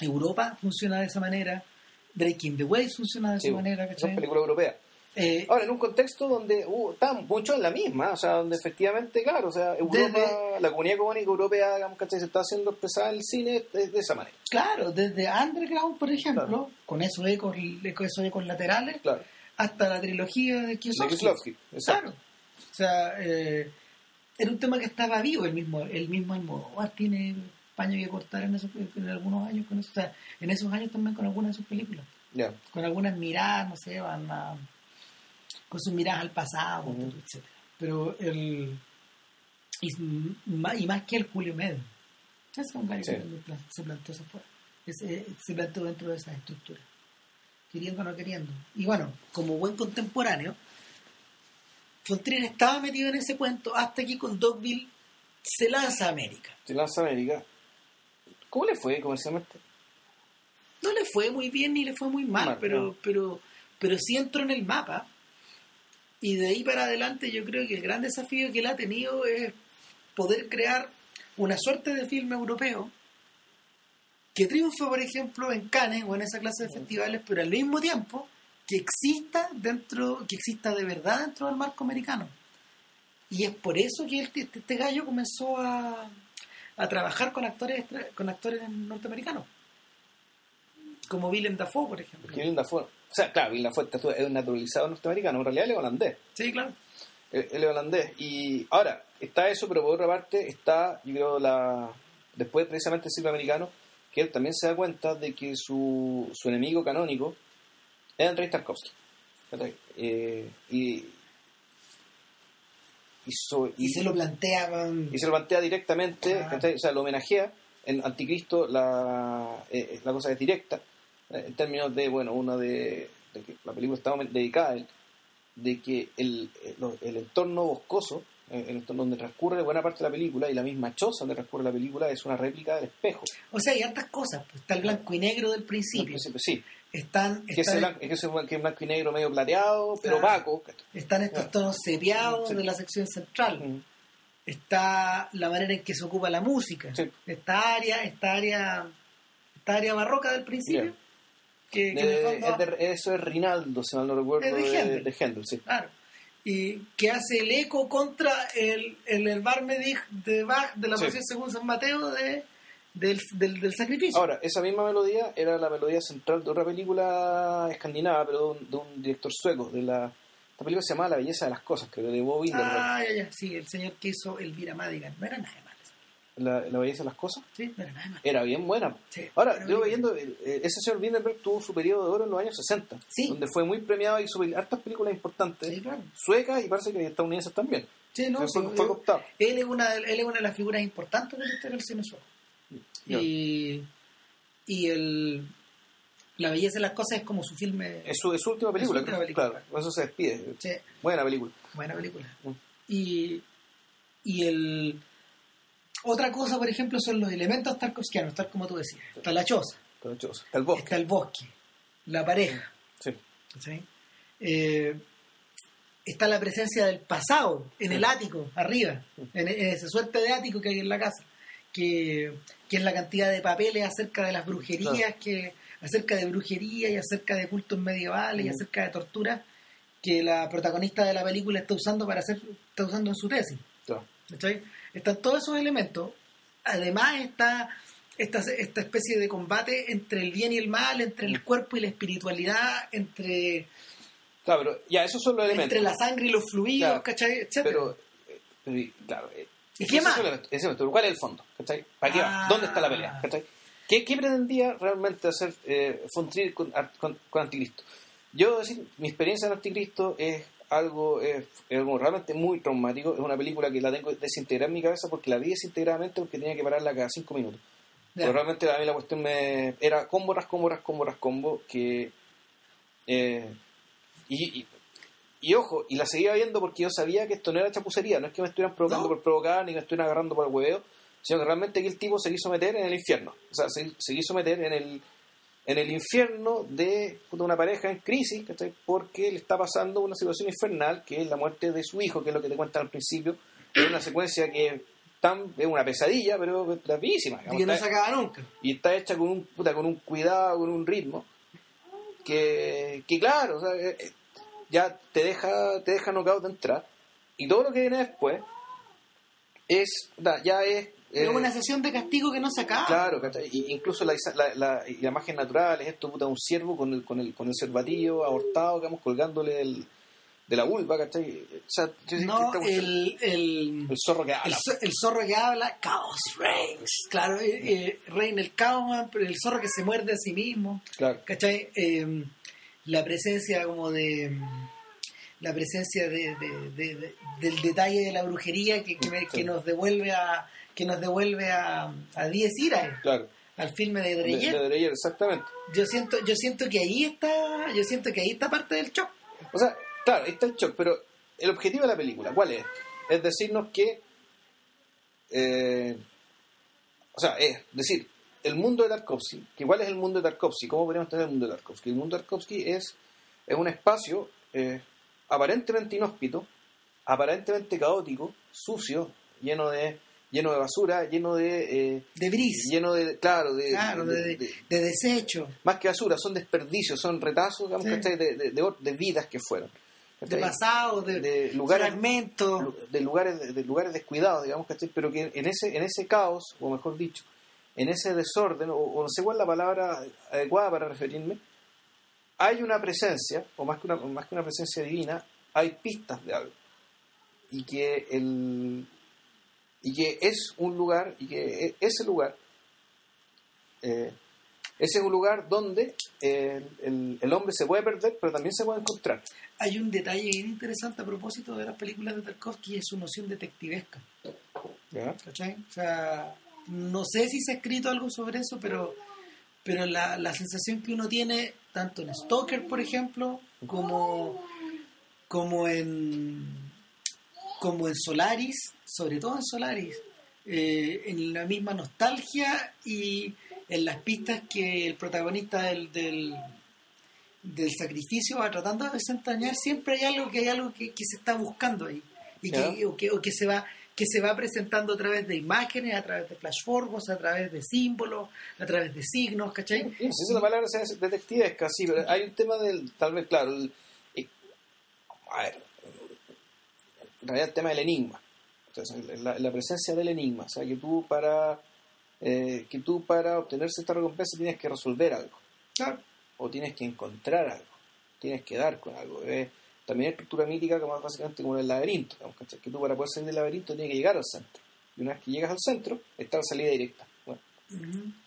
Speaker 1: Europa funciona de esa manera, Breaking the Waves funciona de
Speaker 2: Sí,
Speaker 1: esa manera,
Speaker 2: son
Speaker 1: ¿cachai?
Speaker 2: películas europeas.
Speaker 1: Eh,
Speaker 2: Ahora, en un contexto donde uh, están mucho en la misma, o sea, donde efectivamente, claro, o sea, Europa,
Speaker 1: Desde-
Speaker 2: la comunidad económica europea, digamos, ¿cachai? Se está haciendo expresada el cine de, de esa manera.
Speaker 1: claro, desde Underground, por ejemplo, con esos ecos, esos ecos laterales,
Speaker 2: Claro.
Speaker 1: Hasta la trilogía de
Speaker 2: De
Speaker 1: Kieslowski.
Speaker 2: Kieslowski, exacto.
Speaker 1: Claro. O sea, eh, era un tema que estaba vivo el mismo, el mismo Almodóvar tiene paño que cortar en, esos, en algunos años con eso. O sea, en esos años también con algunas de sus películas. Con algunas miradas, no sé, van a- con sus miradas al pasado,
Speaker 2: Ujú.
Speaker 1: etc. Pero el. Y, y más que el Julio Medo. Ese es un gallo
Speaker 2: Sí.
Speaker 1: que se planteó. Ese- se planteó dentro de esa estructura. Queriendo o no queriendo. Y bueno, como buen contemporáneo, Fontrier estaba metido en ese cuento hasta que con Dogville se lanza a América.
Speaker 2: Se lanza América. ¿Cómo le fue comercialmente?
Speaker 1: no le fue muy bien ni le fue muy mal,
Speaker 2: Mal,
Speaker 1: pero,
Speaker 2: no.
Speaker 1: pero, pero sí entró en el mapa. Y de ahí para adelante yo creo que el gran desafío que él ha tenido es poder crear una suerte de filme europeo que triunfe, por ejemplo, en Cannes o en esa clase de festivales, pero al mismo tiempo que exista dentro, que exista de verdad dentro del marco americano. Y es por eso que este, este gallo comenzó a, a trabajar con actores con actores norteamericanos. Como Willem Dafoe, por ejemplo.
Speaker 2: Porque Willem Dafoe, o sea, claro, Willem Dafoe es un naturalizado norteamericano, en realidad él es holandés.
Speaker 1: Sí, claro.
Speaker 2: Él, él es holandés. Y ahora, está eso, pero por otra parte está, yo creo, la después precisamente ciclo americano, que él también se da cuenta de que su, su enemigo canónico es Andrei Tarkovsky. Eh, y, y, so-
Speaker 1: Y se lo planteaban.
Speaker 2: y se lo plantea directamente,
Speaker 1: Ah.
Speaker 2: o sea, lo homenajea. En Anticristo la, eh, la cosa es directa, eh, en términos de, bueno, una de, de que la película está dedicada a él, de que el, el, el entorno boscoso, donde transcurre buena parte de la película y la misma choza donde transcurre la película es una réplica del espejo.
Speaker 1: O sea, hay hartas cosas. pues, está el blanco y negro del principio.
Speaker 2: principio, sí,
Speaker 1: Están,
Speaker 2: que ese blanco, que ese y negro medio plateado, pero
Speaker 1: Claro.
Speaker 2: opaco.
Speaker 1: están estos
Speaker 2: Ah.
Speaker 1: tonos seriados
Speaker 2: Sí.
Speaker 1: de la sección central.
Speaker 2: Mm.
Speaker 1: Está la manera en que se ocupa la música.
Speaker 2: Sí.
Speaker 1: Esta área, esta área, esta área barroca del principio.
Speaker 2: Bien.
Speaker 1: Que,
Speaker 2: De- de- eso es Rinaldo, si mal no recuerdo,
Speaker 1: Es de
Speaker 2: de,
Speaker 1: Händel.
Speaker 2: de Händel, sí.
Speaker 1: Claro. Y que hace el eco contra el, el, el Barmedig de Bach de la
Speaker 2: Sí.
Speaker 1: pasión según San Mateo de, del, del, del sacrificio.
Speaker 2: Ahora, esa misma melodía era la melodía central de otra película escandinava, pero de un, de un director sueco. De la, esta película se llama La belleza de las cosas, creo, de Bob Inderberg.
Speaker 1: ah, ya, ya, sí, el señor que hizo Elvira Madigan. No era nada.
Speaker 2: La, la belleza de las cosas
Speaker 1: Sí, era nada malo.
Speaker 2: era bien buena.
Speaker 1: Sí,
Speaker 2: Ahora, yo viendo, eh, eh, ese señor Windenberg tuvo su periodo de oro en los años 60,
Speaker 1: Sí.
Speaker 2: donde fue muy premiado y hizo hartas películas importantes,
Speaker 1: Sí, claro.
Speaker 2: suecas y parece que estadounidenses también.
Speaker 1: Sí, no,
Speaker 2: fue, fue
Speaker 1: él, es una, él es una de las figuras importantes de la historia del cine sueco.
Speaker 2: Ya.
Speaker 1: Y, y el, La belleza de las cosas es como su filme.
Speaker 2: Es su, es su última película,
Speaker 1: última película.
Speaker 2: claro. Con eso se despide. Buena película.
Speaker 1: buena película.
Speaker 2: Mm.
Speaker 1: Y, y el. Otra cosa, por ejemplo, son los elementos tarkovskianos, tal como tú decías. Está la choza.
Speaker 2: Está el bosque.
Speaker 1: está el bosque, la pareja.
Speaker 2: Sí.
Speaker 1: ¿sí? Eh, está la presencia del pasado en el ático, arriba, en, esa suerte de ático que hay en la casa, que, que es la cantidad de papeles acerca de las brujerías,
Speaker 2: Claro.
Speaker 1: que acerca de brujería y acerca de cultos medievales y acerca de tortura que la protagonista de la película está usando para hacer, está usando en su tesis. Están todos esos elementos. Además está esta, esta especie de combate entre el bien y el mal, entre el cuerpo y la espiritualidad, entre,
Speaker 2: Claro, pero ya, esos son los elementos.
Speaker 1: entre la sangre y los fluidos,
Speaker 2: Claro.
Speaker 1: ¿cachai? Etcétera.
Speaker 2: Pero, eh, pero, claro. eh,
Speaker 1: ¿Y qué más?
Speaker 2: elemento, ¿Cuál es el fondo? ¿Cachai? ¿Para qué va?
Speaker 1: Ah.
Speaker 2: ¿Dónde está la pelea? ¿Cachai? ¿Qué, qué pretendía realmente hacer eh, con, con, con Anticristo? Yo, decir, mi experiencia en Anticristo es algo, es, es algo realmente muy traumático. Es una película que la tengo desintegrada en mi cabeza porque la vi desintegradamente porque tenía que pararla cada cinco minutos. Pero realmente a mí la cuestión me era combo tras combo tras combo tras combo que eh, y, y, y ojo, y la seguía viendo porque yo sabía que esto no era chapucería, no es que me estuvieran provocando
Speaker 1: No.
Speaker 2: por provocar ni me estuvieran agarrando por el hueveo, sino que realmente que el tipo se quiso meter en el infierno. O sea, se, se quiso meter en el en el infierno de una pareja en crisis, ¿cachai? porque le está pasando una situación infernal, que es la muerte de su hijo, que es lo que te cuentan al principio. Es una secuencia que es tan, es una pesadilla, pero gravísima.
Speaker 1: Y que no se acaba nunca.
Speaker 2: y está hecha con un puta, con un cuidado, con un ritmo que, que claro, o sea, eh, eh, ya te deja te deja knockout de entrar y todo lo que viene después es ya es
Speaker 1: Es
Speaker 2: eh,
Speaker 1: una sesión de castigo que no se acaba.
Speaker 2: Claro, incluso la, la, la, y la imagen natural es esto, puta, un ciervo con el, con el, con el cervatillo abortado, digamos, colgándole del, de la vulva, ¿cachai? O sea,
Speaker 1: No, el, el,
Speaker 2: el zorro que
Speaker 1: el,
Speaker 2: habla.
Speaker 1: el zorro que habla, Chaos Reigns. Claro, eh, eh, reina el caos, pero el zorro que se muerde a sí mismo.
Speaker 2: Claro.
Speaker 1: ¿Cachai? Eh, la presencia como de... mm, La presencia de, de- de- de- del detalle de la brujería que, que, me- que nos devuelve a que nos devuelve a, a Diez Irae,
Speaker 2: Claro.
Speaker 1: al filme de Dreyer.
Speaker 2: de Dreyer, exactamente.
Speaker 1: Yo siento, yo siento que ahí está, yo siento que ahí está parte del shock.
Speaker 2: O sea, claro, ahí está el shock, pero el objetivo de la película, ¿cuál es? Es decirnos que. eh, o sea, es decir, el mundo de Tarkovsky, que ¿cuál es el mundo de Tarkovsky? ¿Cómo podríamos entender el mundo de Tarkovsky? El mundo de Tarkovsky es, es un espacio eh, aparentemente inhóspito, aparentemente caótico, sucio, lleno de lleno de basura, lleno de... eh,
Speaker 1: De bris.
Speaker 2: lleno de, claro, de,
Speaker 1: Claro, de,
Speaker 2: de-
Speaker 1: de,
Speaker 2: de-
Speaker 1: de desecho,
Speaker 2: más que basura, son desperdicios, son retazos, digamos,
Speaker 1: Sí.
Speaker 2: ¿cachai? De, de, vidas que fueron.
Speaker 1: de
Speaker 2: ¿cachai?
Speaker 1: pasado, de,
Speaker 2: lugares
Speaker 1: fragmentos.
Speaker 2: de lugares de, lugares descuidados digamos ¿cachai? pero que en ese en ese caos o mejor dicho en ese desorden o, o no sé cuál es la palabra adecuada para referirme hay una presencia o más que una más que una presencia divina hay pistas de algo y que el y que es un lugar y que e- ese lugar eh, ese es un lugar donde el, el- el hombre se puede perder pero también se puede encontrar
Speaker 1: Hay un detalle bien interesante a propósito de las películas de Tarkovsky es su noción detectivesca.
Speaker 2: ¿ya?
Speaker 1: ¿cachai? O sea, no sé si se ha escrito algo sobre eso, pero, pero la, la sensación que uno tiene, tanto en Stoker, por ejemplo, como, como en como en Solaris, sobre todo en Solaris, eh, en la misma nostalgia y en las pistas que el protagonista del, del, del sacrificio va tratando de desentrañar, siempre hay algo que hay algo que, que se está buscando ahí y que, o, que, o que se va que se va presentando a través de imágenes, a través de flash forwards, a través de símbolos, a través de signos, ¿cachai?
Speaker 2: Sí, es la palabra sea detectivesca, sí, pero hay un tema del, tal vez, claro, el- eh, a ver, en realidad el tema del enigma, la, la presencia del enigma, o sea, que tú para eh, que tú para obtener cierta recompensa tienes que resolver algo,
Speaker 1: Claro.
Speaker 2: o tienes que encontrar algo, tienes que dar con algo. eh. También hay estructura mítica como básicamente como el laberinto, que tú para poder salir del laberinto tienes que llegar al centro. Y una vez que llegas al centro, está la salida directa. Bueno,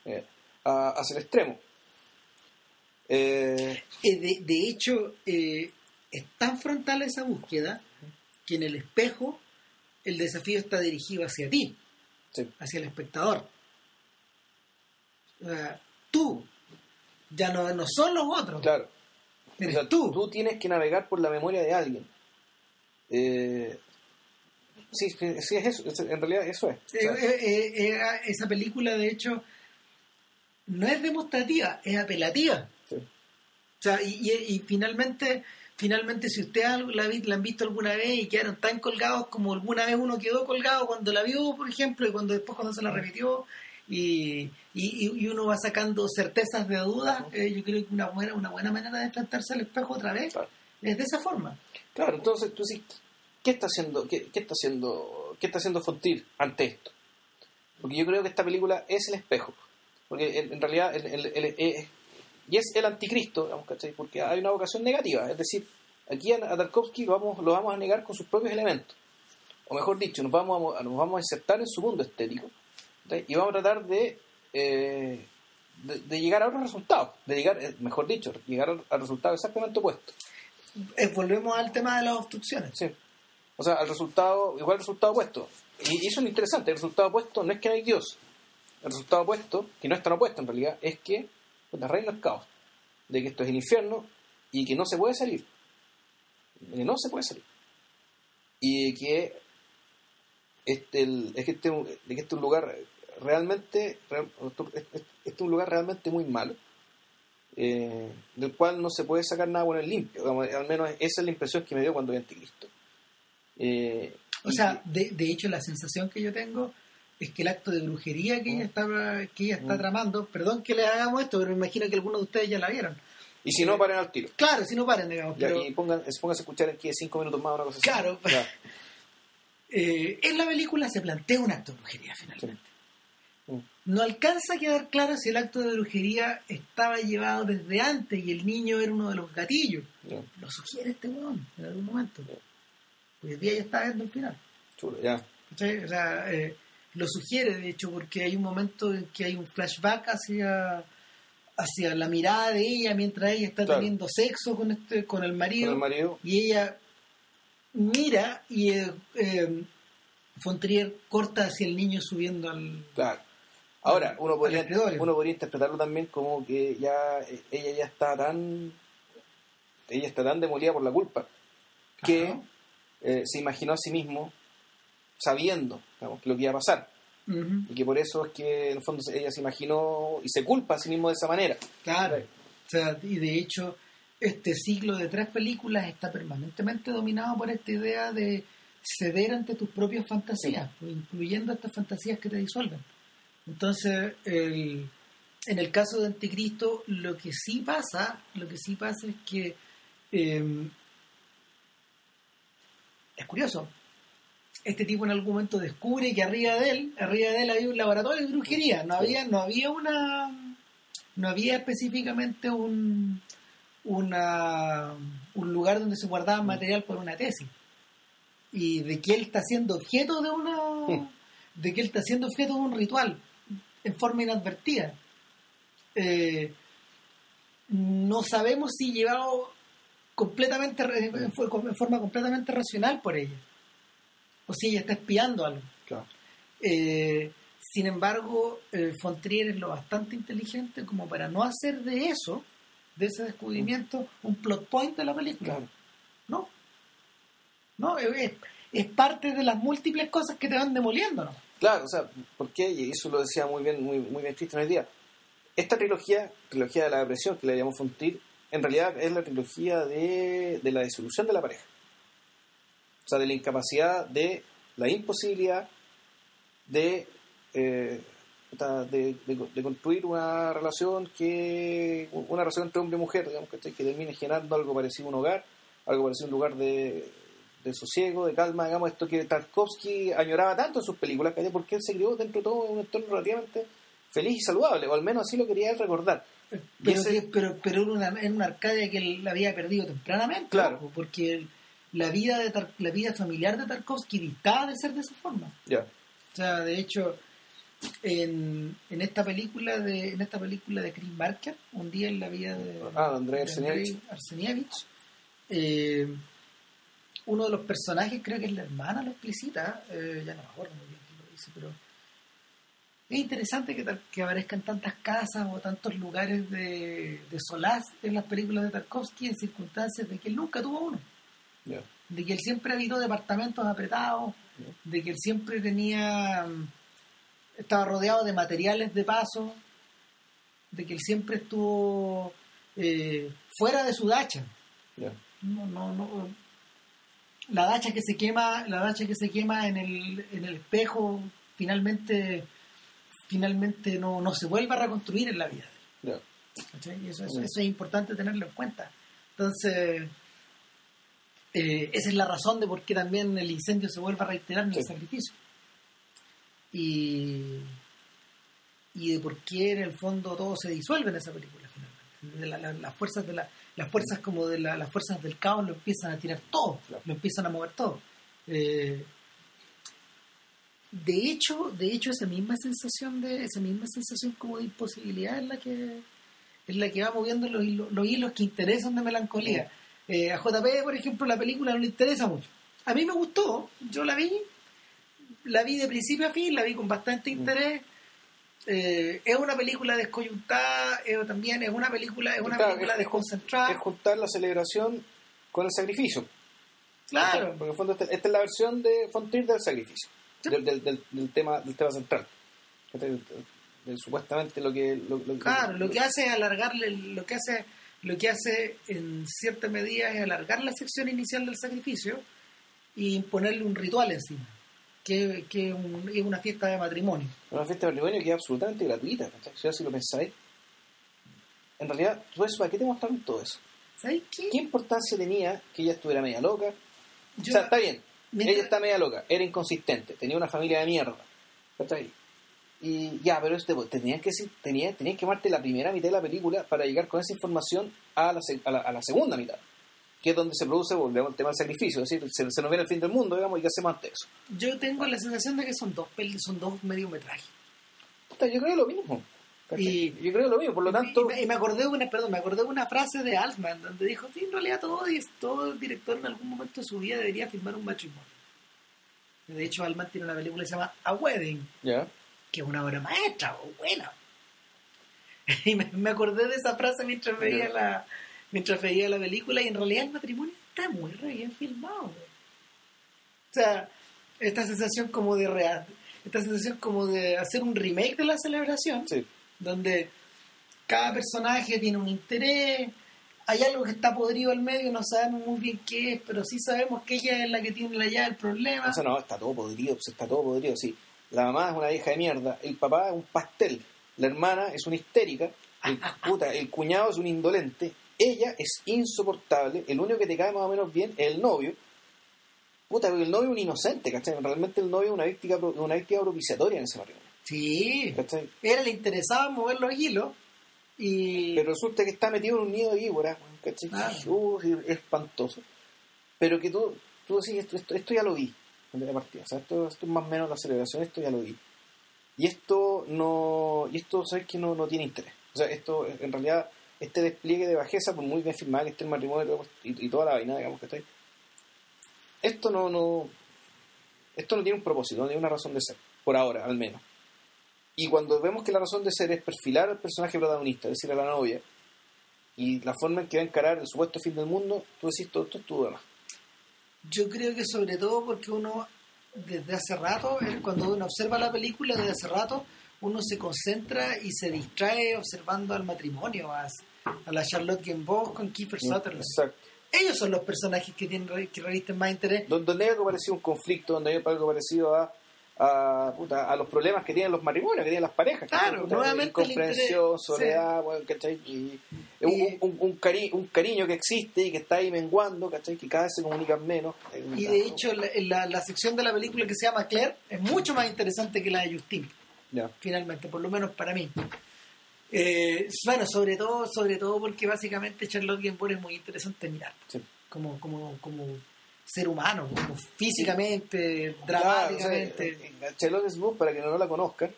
Speaker 2: eh, a- hacia el extremo. Eh,
Speaker 1: Eh, de, de hecho, es tan frontal esa búsqueda que en el espejo el desafío está dirigido hacia ti,
Speaker 2: sí,
Speaker 1: hacia el espectador. O sea, tú, ya no, no son los otros,
Speaker 2: claro. O sea,
Speaker 1: tú.
Speaker 2: tú tienes que navegar por la memoria de alguien. Eh, sí, sí, es eso. es- En realidad eso es.
Speaker 1: Eh, eh, era- esa película, de hecho, no es demostrativa, es apelativa.
Speaker 2: sí.
Speaker 1: O sea, y, y- y finalmente, finalmente si ustedes la, la han visto alguna vez y quedaron tan colgados como alguna vez uno quedó colgado cuando la vio, por ejemplo, y cuando después cuando se la repitió, y, y, y uno va sacando certezas de dudas, eh, yo creo que una buena, una buena manera de enfrentarse al espejo otra vez
Speaker 2: Claro.
Speaker 1: es de esa forma.
Speaker 2: Claro, entonces tú dices, ¿qué está haciendo, qué, qué está haciendo, qué está haciendo Fontir ante esto? Porque yo creo que esta película es el espejo. Porque en, en realidad, el- el- el- y es el anticristo, digamos, ¿cachai? Porque hay una vocación negativa. Es decir, aquí a, Tarkovsky lo vamos, lo vamos a negar con sus propios elementos. O mejor dicho, nos vamos a, nos vamos a insertar en su mundo estético. ¿cachai? Y vamos a tratar de, eh, de, de llegar a otros resultados. De llegar, eh, mejor dicho, llegar al, al resultado exactamente opuesto.
Speaker 1: Eh, volvemos al tema de las obstrucciones.
Speaker 2: Sí. O sea, al resultado, igual el resultado opuesto. Y, y eso es lo interesante, el resultado opuesto no es que no hay Dios. El resultado opuesto, que no es tan opuesto en realidad, es que pues, reina el caos. De que esto es el infierno y que no se puede salir. De que no se puede salir. Y que este, el- es que este, de que este es un lugar realmente, real- este es un lugar realmente muy malo. eh, del cual no se puede sacar nada bueno en limpio. Digamos, al menos esa es la impresión que me dio cuando vi Anticristo. Eh,
Speaker 1: O sea, de, de hecho, la sensación que yo tengo es que el acto de brujería que ella está, que ella está
Speaker 2: Mm.
Speaker 1: tramando, perdón que le hagamos esto, pero me imagino que algunos de ustedes ya la vieron.
Speaker 2: y si no, paren al tiro.
Speaker 1: Claro, si no paren, digamos,
Speaker 2: Ya,
Speaker 1: pero
Speaker 2: y pongan, pónganse a escuchar aquí de cinco minutos más una cosa así.
Speaker 1: Claro. Eh, en la película se plantea un acto de brujería finalmente.
Speaker 2: Sí. Mm.
Speaker 1: No alcanza a quedar claro si el acto de brujería estaba llevado desde antes y el niño era uno de los gatillos. Lo sugiere este weón en algún momento. Hoy día ya está viendo el final.
Speaker 2: chulo, ya.
Speaker 1: O sea, eh, lo sugiere, de hecho, porque hay un momento en que hay un flashback hacia, hacia la mirada de ella mientras ella está
Speaker 2: Claro.
Speaker 1: teniendo sexo con este con el marido.
Speaker 2: Con el marido.
Speaker 1: Y ella mira y eh, eh, Fontrier corta hacia el niño subiendo al...
Speaker 2: Claro. Ahora, uno podría, uno podría interpretarlo también como que ya eh, ella ya está tan ella está tan demolida por la culpa que eh, se imaginó a sí mismo sabiendo digamos, que lo que iba a pasar y que por eso es que en el fondo ella se imaginó y se culpa a sí mismo de esa manera.
Speaker 1: Claro. O sea, y de hecho, este ciclo de tres películas está permanentemente dominado por esta idea de, ceder ante tus propias fantasías, incluyendo estas fantasías que te disuelven. Entonces, el, en el caso de Anticristo, lo que sí pasa, lo que sí pasa es que eh, es curioso. Este tipo en algún momento descubre que arriba de él, arriba de él había un laboratorio de brujería. No había, no había una, no había específicamente un, una, un lugar donde se guardaba material para una tesis. Y de que él está siendo objeto de una, de que él está siendo objeto de un ritual en forma inadvertida. Eh, no sabemos si llevado completamente en forma completamente racional por ella o si ella está espiando algo. Eh, sin embargo eh, Fontrier es lo bastante inteligente como para no hacer de eso de ese descubrimiento un plot point de la película. No. No es, es, parte de las múltiples cosas que te van demoliendo ¿no?
Speaker 2: claro o sea porque y eso lo decía muy bien muy, muy bien Cristian hoy día. Esta trilogía, trilogía de la depresión, que le llamamos Fontir, en realidad es la trilogía de, la disolución de la pareja. O sea, de la incapacidad, de la imposibilidad de, eh, de, construir una relación que una relación entre hombre y mujer, digamos, que, que termine generando algo parecido a un hogar, algo parecido a un lugar de, de sosiego, de calma, digamos, esto que Tarkovsky añoraba tanto en sus películas, porque él se crió dentro de todo un entorno relativamente feliz y saludable, o al menos así lo quería recordar.
Speaker 1: Pero, pero, pero era una, una Arcadia que él había perdido tempranamente,
Speaker 2: claro.
Speaker 1: porque la vida de la vida familiar de Tarkovsky dictaba de ser de esa forma.
Speaker 2: Ya.
Speaker 1: O sea, de hecho, en, en esta película de en esta película de Chris Marker, un día en la vida de,
Speaker 2: ah, Andrei
Speaker 1: Arsenievich, eh, uno de los personajes, creo que es la hermana, lo explicita, eh, ya no me acuerdo muy bien quién lo dice, pero es interesante que, que aparezcan tantas casas o tantos lugares de, de solaz en las películas de Tarkovsky en circunstancias de que él nunca tuvo uno. De que él siempre habitó departamentos apretados, de que él siempre tenía. estaba rodeado de materiales de paso, de que él siempre estuvo eh, fuera de su dacha. No, no, no. La dacha que se quema, la dacha que se quema en el, en el espejo, finalmente finalmente no, no se vuelva a reconstruir en la vida. eso, es importante tenerlo en cuenta. Entonces, eh, esa es la razón de por qué también el incendio se vuelve a reiterar en el sacrificio. Y, y de por qué en el fondo todo se disuelve en esa película finalmente. las fuerzas de las fuerzas como de las fuerzas del caos lo empiezan a tirar todo, lo empiezan a mover todo. Eh, de hecho, de hecho esa misma sensación de esa misma sensación como de imposibilidad es la que es la que va moviendo los, los, hilos que interesan de melancolía. Eh, a JP, por ejemplo, la película no le interesa mucho. A mí me gustó, yo la vi, la vi de principio a fin, la vi con bastante interés. Eh, es una película descoyuntada, también es una película, es una película desconcentrada.
Speaker 2: Es juntar la celebración con el sacrificio.
Speaker 1: Claro.
Speaker 2: Porque en fondo esta, esta, es la versión de Fontir del sacrificio del, del, del, tema del tema central supuestamente lo que
Speaker 1: claro lo, que hace es alargarle lo que hace lo que hace en cierta medida es alargar la sección inicial del sacrificio y imponerle un ritual encima que, que es una fiesta de matrimonio
Speaker 2: una fiesta de matrimonio que es absolutamente gratuita si, si lo pensáis en realidad ¿para qué te mostraron todo eso?
Speaker 1: ¿sabes qué?
Speaker 2: ¿qué importancia tenía que ella estuviera media loca? o sea, está bien ella está media loca, era inconsistente, tenía una familia de mierda. Y ya, pero este, tenías que tenías que amarte la primera mitad de la película para llegar con esa información a la, a la, segunda mitad, que es donde se produce, volvemos al tema del sacrificio, es decir, se, nos viene el fin del mundo, digamos, y qué hacemos ante eso.
Speaker 1: Yo tengo la sensación de que son dos son dos mediometrajes.
Speaker 2: Yo creo lo mismo. Y, yo creo lo mismo, por lo tanto...
Speaker 1: Y, me acordé de una, perdón, me acordé de una frase de Altman, donde dijo, sí, en realidad todo, todo el director en algún momento de su vida debería firmar un matrimonio. De hecho, Altman tiene una película que se llama A Wedding, que es una obra maestra, buena. Y me, acordé de esa frase mientras veía, la, mientras veía la película, y en realidad el matrimonio está muy re bien filmado. O sea, esta sensación como de real, esta sensación como de hacer un remake de la celebración.
Speaker 2: Sí
Speaker 1: donde cada personaje tiene un interés, hay algo que está podrido al medio, no sabemos muy bien qué es, pero sí sabemos que ella es la que tiene la llave del problema.
Speaker 2: O sea, no, está todo podrido, pues está todo podrido, sí. La mamá es una vieja de mierda, el papá es un pastel, la hermana es una histérica, el, puta, el cuñado es un indolente, ella es insoportable, el único que te cae más o menos bien es el novio. Puta, porque el novio es un inocente, ¿cachai? Realmente el novio es una víctima, una víctima propiciatoria en ese matrimonio.
Speaker 1: Sí,
Speaker 2: ¿cachai?
Speaker 1: era le interesaba mover los hilos y...
Speaker 2: Pero resulta que está metido en un nido de víboras, ¿cachai? Es espantoso. Pero que tú, tú decís, esto, esto, ya lo vi la partida. O sea, esto, esto es más o menos la celebración, esto ya lo vi. Y esto no, y esto sabes que no, no tiene interés. O sea, esto en realidad, este despliegue de bajeza, por muy bien firmado que esté el matrimonio y, y toda la vaina, digamos que está ahí, esto no, no, esto no tiene un propósito, no tiene una razón de ser, por ahora al menos. Y cuando vemos que la razón de ser es perfilar al personaje protagonista, es decir, a la novia, y la forma en que va a encarar el supuesto fin del mundo, tú decís todo esto estuvo de más.
Speaker 1: Yo creo que sobre todo porque uno, desde hace rato, cuando uno observa la película, desde hace rato, uno se concentra y se distrae observando al matrimonio, a, la Charlotte Gainsbourg con Kiefer mm, Sutherland. Exacto. Ellos son los personajes que tienen que revisten más interés.
Speaker 2: Donde hay algo parecido a un conflicto, donde hay algo parecido a a, puta, a los problemas que tienen los matrimonios, que tienen las parejas.
Speaker 1: Claro, nuevamente.
Speaker 2: Incomprensión, soledad, Y, un, un, cari un, cariño que existe y que está ahí menguando, ¿cachai? Que cada vez se comunican menos.
Speaker 1: Y de hecho, la, la, sección de la película que se llama Claire es mucho más interesante que la de Justin. Finalmente, por lo menos para mí. Eh, bueno, sobre todo, sobre todo porque básicamente Charlotte Gainsbourg es muy interesante mirar. Como, como, como ser humano, como físicamente, dramáticamente.
Speaker 2: Charlotte Smith, para que no la conozcan,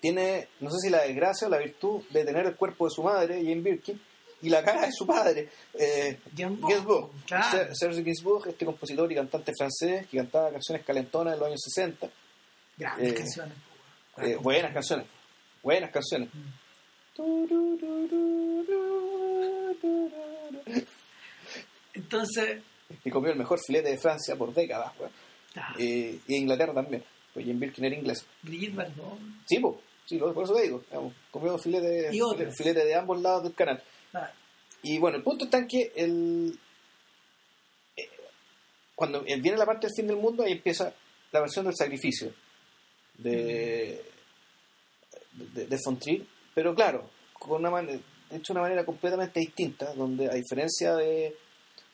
Speaker 2: tiene, no sé si la desgracia o la virtud de tener el cuerpo de su madre, Jane Birkin, y la cara de su padre, eh, Gainsbourg. Serge Gainsbourg, este compositor y cantante francés que cantaba canciones calentonas en los años 60.
Speaker 1: Grandes eh, canciones.
Speaker 2: Eh, buenas canciones, buenas canciones.
Speaker 1: Entonces,
Speaker 2: que comió el mejor filete de Francia por décadas, ah. eh, y Inglaterra también, pues Jane Birkin era inglés.
Speaker 1: Brigitte Bardot.
Speaker 2: Sí, pues, sí, por eso te digo, comió filete, filete, de ambos lados del canal. Ah. Y bueno, el punto está en que el, eh, cuando viene la parte del fin del mundo, ahí empieza la versión del sacrificio de, de, de Fontril, pero claro, con una manera, hecho de una manera completamente distinta, donde a diferencia de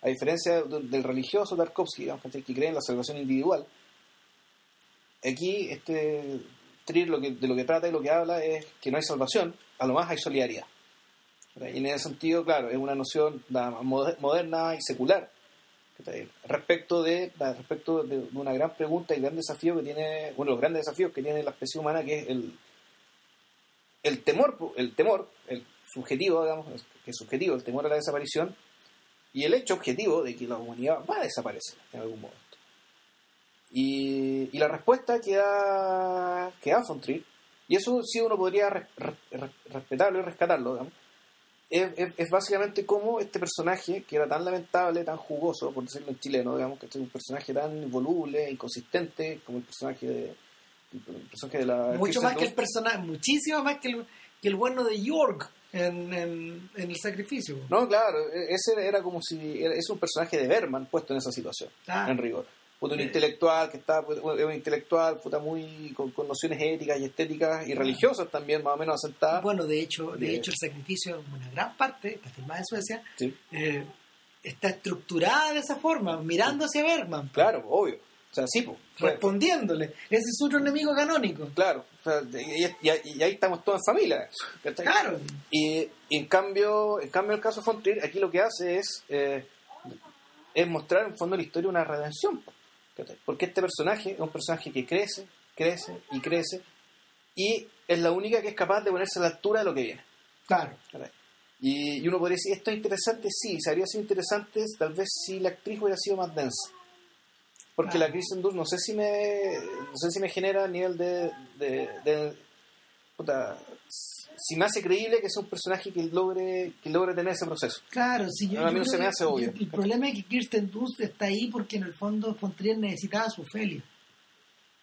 Speaker 2: a diferencia del religioso Tarkovsky, que cree en la salvación individual, aquí este Trier de lo que trata y lo que habla es que no hay salvación, a lo más hay solidaridad. Y en ese sentido, claro, es una noción moderna y secular respecto de respecto de una gran pregunta y gran desafío que tiene, uno de los grandes desafíos que tiene la especie humana, que es el, el temor, el temor, el subjetivo, digamos, que es subjetivo, el temor a la desaparición, y el hecho objetivo de que la humanidad va a desaparecer en algún momento. Y, y la respuesta que da, que da y eso sí uno podría respetarlo y rescatarlo, digamos, es, es, básicamente como este personaje, que era tan lamentable, tan jugoso, por decirlo en chileno, digamos, que es un personaje tan voluble, inconsistente, como el personaje de, el personaje de la...
Speaker 1: Mucho más que el personaje, muchísimo más que el, que el bueno de York en, en, el sacrificio.
Speaker 2: No, claro, e, ese era como si es un personaje de Berman puesto en esa situación, en rigor. un eh. intelectual que está, un intelectual puta muy con, nociones éticas y estéticas y religiosas también más o menos asentadas.
Speaker 1: Bueno, de hecho, de, hecho el sacrificio, una gran parte, está filmada en Suecia, eh, está estructurada de esa forma, mirando hacia Bergman.
Speaker 2: Claro, obvio. O sea, sí, pues,
Speaker 1: respondiéndole. Ese es otro enemigo canónico.
Speaker 2: Claro, y, ahí estamos todos en familia.
Speaker 1: Claro.
Speaker 2: Y, en cambio, en cambio el caso Fontrier, aquí lo que hace es, eh, es mostrar en fondo de la historia una redención. Porque este personaje es un personaje que crece, crece y crece, y es la única que es capaz de ponerse a la altura de lo que viene.
Speaker 1: Claro.
Speaker 2: Y, uno podría decir, esto es interesante, sí, se habría sido interesante tal vez si la actriz hubiera sido más densa porque la Kristen Dunst no sé si me no sé si me genera a nivel de, de, puta, si me hace creíble que es un personaje que logre que logre tener ese proceso.
Speaker 1: Claro, si yo,
Speaker 2: a mí no se me hace obvio.
Speaker 1: El, problema es que Kirsten Dunst está ahí porque en el fondo Fontrier necesitaba a su Ofelia.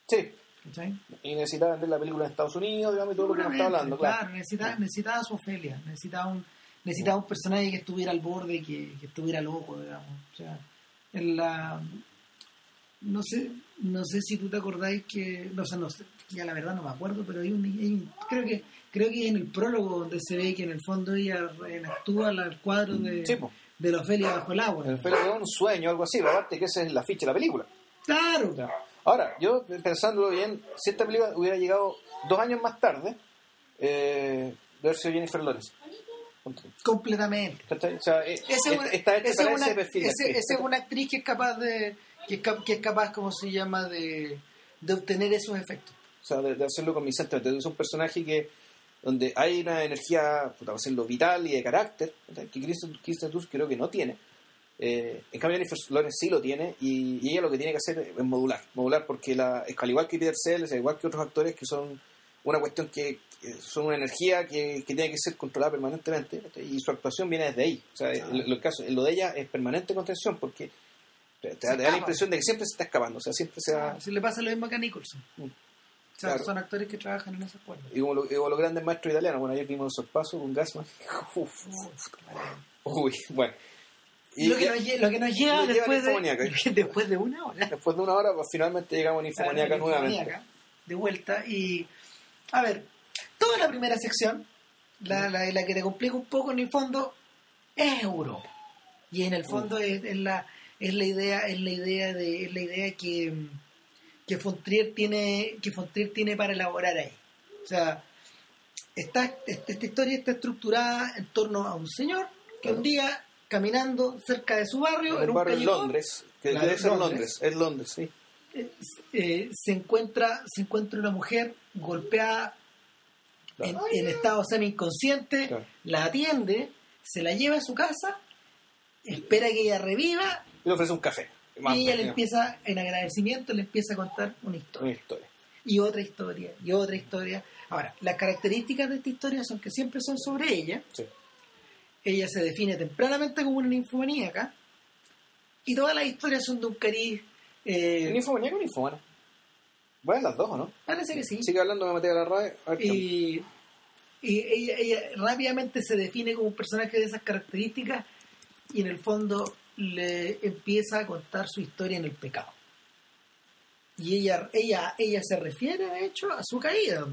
Speaker 2: Sí. Y necesitaba vender la película en Estados Unidos, digamos, y todo lo que nos está hablando, claro.
Speaker 1: necesitaba, necesitaba a su Ofelia, necesitaba un necesitaba un personaje que estuviera al borde, que, que estuviera loco, digamos. O sea, en la no sé no sé si tú te acordáis que no sé, no sé ya la verdad no me acuerdo pero hay un, hay un- creo que creo que en el prólogo donde se ve que en el fondo ella actúa el cuadro de,
Speaker 2: Sí,
Speaker 1: de la Ofelia bajo el agua
Speaker 2: el Félix un sueño, algo así, aparte que esa es la ficha de la película.
Speaker 1: claro
Speaker 2: Ahora, yo pensándolo bien, si esta película hubiera llegado dos años más tarde, eh, de haber sido Jennifer Lawrence.
Speaker 1: Completamente.
Speaker 2: O sea, eh,
Speaker 1: esa es
Speaker 2: est-
Speaker 1: una,
Speaker 2: está hecha
Speaker 1: esa
Speaker 2: para
Speaker 1: es una-
Speaker 2: ese perfil. de
Speaker 1: esa es una actriz que es capaz de que es, cap- que es capaz como se llama de, de obtener esos efectos
Speaker 2: O sea, de, de hacerlo convincentemente. Es un personaje que donde hay una energía, puta, serlo vital y de carácter, que Kristen, Kristen Dunst creo que no tiene. Eh, en cambio, Jennifer Lawrence sí lo tiene y, y ella lo que tiene que hacer es modular. Modular porque, la, al igual que Peter Sellers, al igual que otros actores que son una cuestión que, que son una energía que, que tiene que ser controlada permanentemente y su actuación viene desde ahí. O sea, caso, en lo de ella es permanente contención porque te, te da, la impresión de que siempre se está escapando, o sea, siempre se va...
Speaker 1: si le pasa lo mismo que a Nicholson
Speaker 2: Mm.
Speaker 1: o sea,
Speaker 2: Claro.
Speaker 1: son actores que trabajan en esa cuerda
Speaker 2: Y como, lo- y como los grandes maestros italianos, bueno, ayer vimos el sorpaso con Gassman. Uf, uy, bueno. Y
Speaker 1: lo, que
Speaker 2: ya-
Speaker 1: nos, lo que nos lleva después, de, después de una hora.
Speaker 2: después de una hora, pues finalmente llegamos a Ninfomaníaca
Speaker 1: Claro,
Speaker 2: nuevamente.
Speaker 1: De vuelta. Y, a ver, toda la primera sección, la, la, la que te complica un poco en el fondo, es Europa. Y en el fondo es, es la, es la idea, es la idea de, es la idea que, que Fontrier tiene, que Fontrier tiene para elaborar ahí. O sea, esta, esta, historia está estructurada en torno a un señor que un día caminando cerca de su barrio,
Speaker 2: En
Speaker 1: en
Speaker 2: un barrio en Londres, que debe ser
Speaker 1: Londres.
Speaker 2: Es Londres, sí.
Speaker 1: eh, eh, se encuentra se encuentra una mujer golpeada en,
Speaker 2: Claro.
Speaker 1: en estado semi inconsciente
Speaker 2: Claro.
Speaker 1: la atiende se la lleva a su casa espera que ella reviva
Speaker 2: le ofrece un café. Más
Speaker 1: y ella le empieza en agradecimiento le empieza a contar una
Speaker 2: Una
Speaker 1: historia
Speaker 2: historia.
Speaker 1: y otra historia y otra historia ahora las características de esta historia son que siempre son sobre ella
Speaker 2: Sí.
Speaker 1: ella se define tempranamente como una ninfomaníaca y todas las historias son de un cariz eh,
Speaker 2: ¿Ninfomaníaca o ninfomana? Bueno, las dos, ¿o no?
Speaker 1: parece que sí
Speaker 2: Sigue hablando la RAE. a ver qué onda.
Speaker 1: y, y ella, ella rápidamente se define como un personaje de esas características y en el fondo le empieza a contar su historia en el pecado. Y ella, ella, ella se refiere, de hecho, a su caída.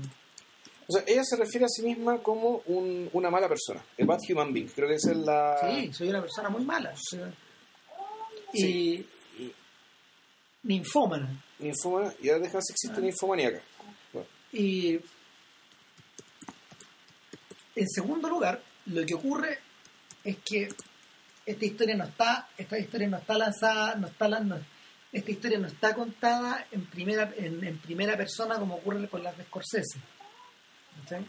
Speaker 2: O sea, ella se refiere a sí misma como un- una mala persona. A bad human being. Creo que esa es la...
Speaker 1: Sí, soy una persona muy mala. y
Speaker 2: Sí.
Speaker 1: Ninfómana.
Speaker 2: Ninfomana, y ahora déjame si existe ninfomaníaca. Bueno,
Speaker 1: Y en segundo lugar, lo que ocurre es que esta historia no está, esta historia no está lanzada, no está no- esta historia no está contada en primera, en, en primera persona como ocurre con las de Scorsese. ¿Cachai?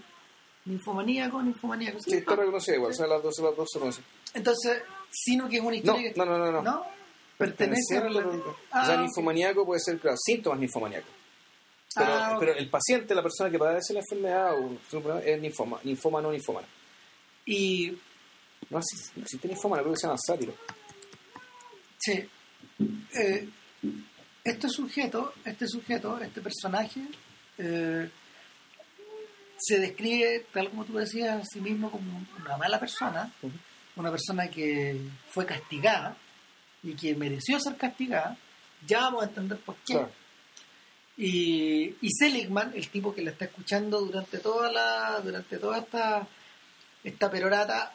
Speaker 1: Ninfomaníaco, ninfomaníaco. sí,
Speaker 2: sí, está
Speaker 1: no.
Speaker 2: reconocida igual. O sea, las dos, las dos se conocen.
Speaker 1: Entonces, sino que es una
Speaker 2: No,
Speaker 1: historia que
Speaker 2: no, no, no. no.
Speaker 1: ¿no? pertenece a la-
Speaker 2: o sea,
Speaker 1: Ah,
Speaker 2: ninfomaníaco puede ser, claro, síntomas ninfomaníacos. Pero,
Speaker 1: Ah, ok.
Speaker 2: pero el paciente, la persona que padece la enfermedad o es ninfoma, ninfoma no ninfomana.
Speaker 1: Y
Speaker 2: No existe, no existe ninfomana, creo que se llama sátiro.
Speaker 1: Sí. Eh, este sujeto, este sujeto, este personaje, eh, se describe, tal como tú decías, a sí mismo como una mala persona, una persona que fue castigada y que mereció ser castigada. Ya vamos a entender por qué.
Speaker 2: Claro.
Speaker 1: Y, y Seligman, el tipo que la está escuchando durante toda la, durante toda esta, esta perorata,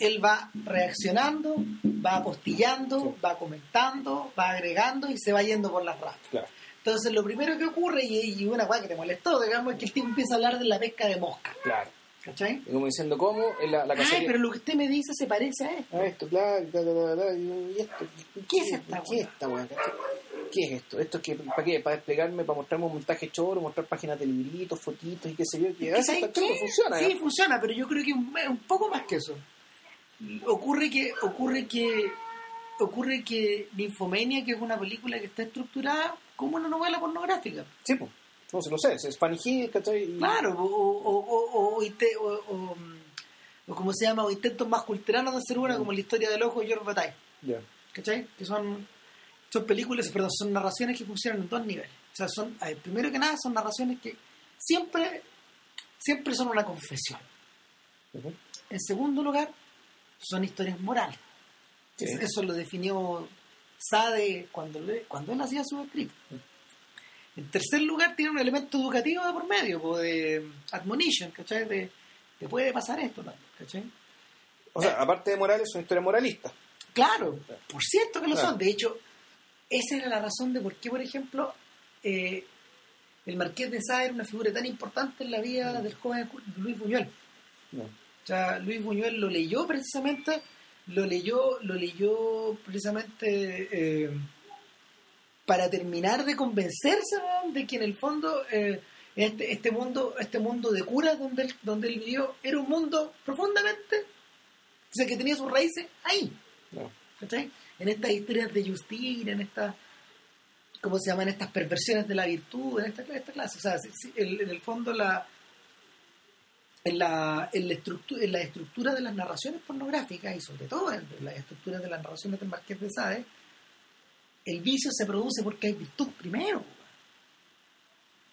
Speaker 1: él va reaccionando, va apostillando,
Speaker 2: Sí.
Speaker 1: va comentando, va agregando y se va yendo por las ramas.
Speaker 2: Claro.
Speaker 1: Entonces lo primero que ocurre, y, y una cosa que te molestó, digamos, es que el tipo empieza a hablar de la pesca de mosca.
Speaker 2: Claro.
Speaker 1: ¿Cachai?
Speaker 2: Y como diciendo, ¿cómo? En la, la
Speaker 1: Ay,
Speaker 2: cacería.
Speaker 1: pero lo que usted me dice se parece a esto.
Speaker 2: Ah, esto, claro, y esto. ¿y
Speaker 1: ¿Qué es esta
Speaker 2: ¿Qué es. ¿Qué es esto? ¿Esto es que, para qué? ¿Para desplegarme, para mostrarme un montaje choro, mostrar páginas de libritos, fotitos y qué sé yo? Que
Speaker 1: ¿Que
Speaker 2: hace
Speaker 1: ¿sabes
Speaker 2: esta choro,
Speaker 1: qué?
Speaker 2: funciona.
Speaker 1: Sí, funciona, pero yo creo que un, un poco más que eso. Ocurre que, ocurre que, ocurre que Ninfomania, que es una película que está estructurada como una novela pornográfica.
Speaker 2: Sí, pues. No se lo sé, es Hill, ¿cachai?
Speaker 1: Claro, o, o, o, o, o mm, como se llama, o intentos más culturanos de hacer una, como la historia del ojo de George Bataille.
Speaker 2: Ya.
Speaker 1: ¿cachai? Que son, son películas, perdón, son narraciones que funcionan en dos niveles. O sea, son, primero que nada, son narraciones que siempre, siempre son una confesión. En segundo lugar, son historias morales.
Speaker 2: Sí.
Speaker 1: Eso lo definió Sade cuando, le- cuando él hacía su escrito. En tercer lugar, tiene un elemento educativo de por medio, de admonition, ¿cachai? De, te puede pasar esto ¿cachai?
Speaker 2: O sea, aparte de morales, son historias moralistas.
Speaker 1: Claro, por cierto que lo
Speaker 2: Claro.
Speaker 1: son. De hecho, esa era la razón de por qué, por ejemplo, eh, el Marqués de Sade era una figura tan importante en la vida del joven Luis Buñuel.
Speaker 2: No.
Speaker 1: O sea, Luis Buñuel lo leyó precisamente, lo leyó, lo leyó precisamente eh, para terminar de convencerse ¿no? de que en el fondo eh, este, este mundo, este mundo de curas donde él, donde él vivió era un mundo profundamente, o sea, que tenía sus raíces ahí.
Speaker 2: No.
Speaker 1: En estas historias de Justina, en estas, ¿cómo se llaman? Estas perversiones de la virtud, en esta, esta clase. O sea, si- si- el- en el fondo la en la, en, en la estructura de las narraciones pornográficas y sobre todo en las estructuras de las narraciones del Marqués de Sade, el vicio se produce porque hay virtud primero.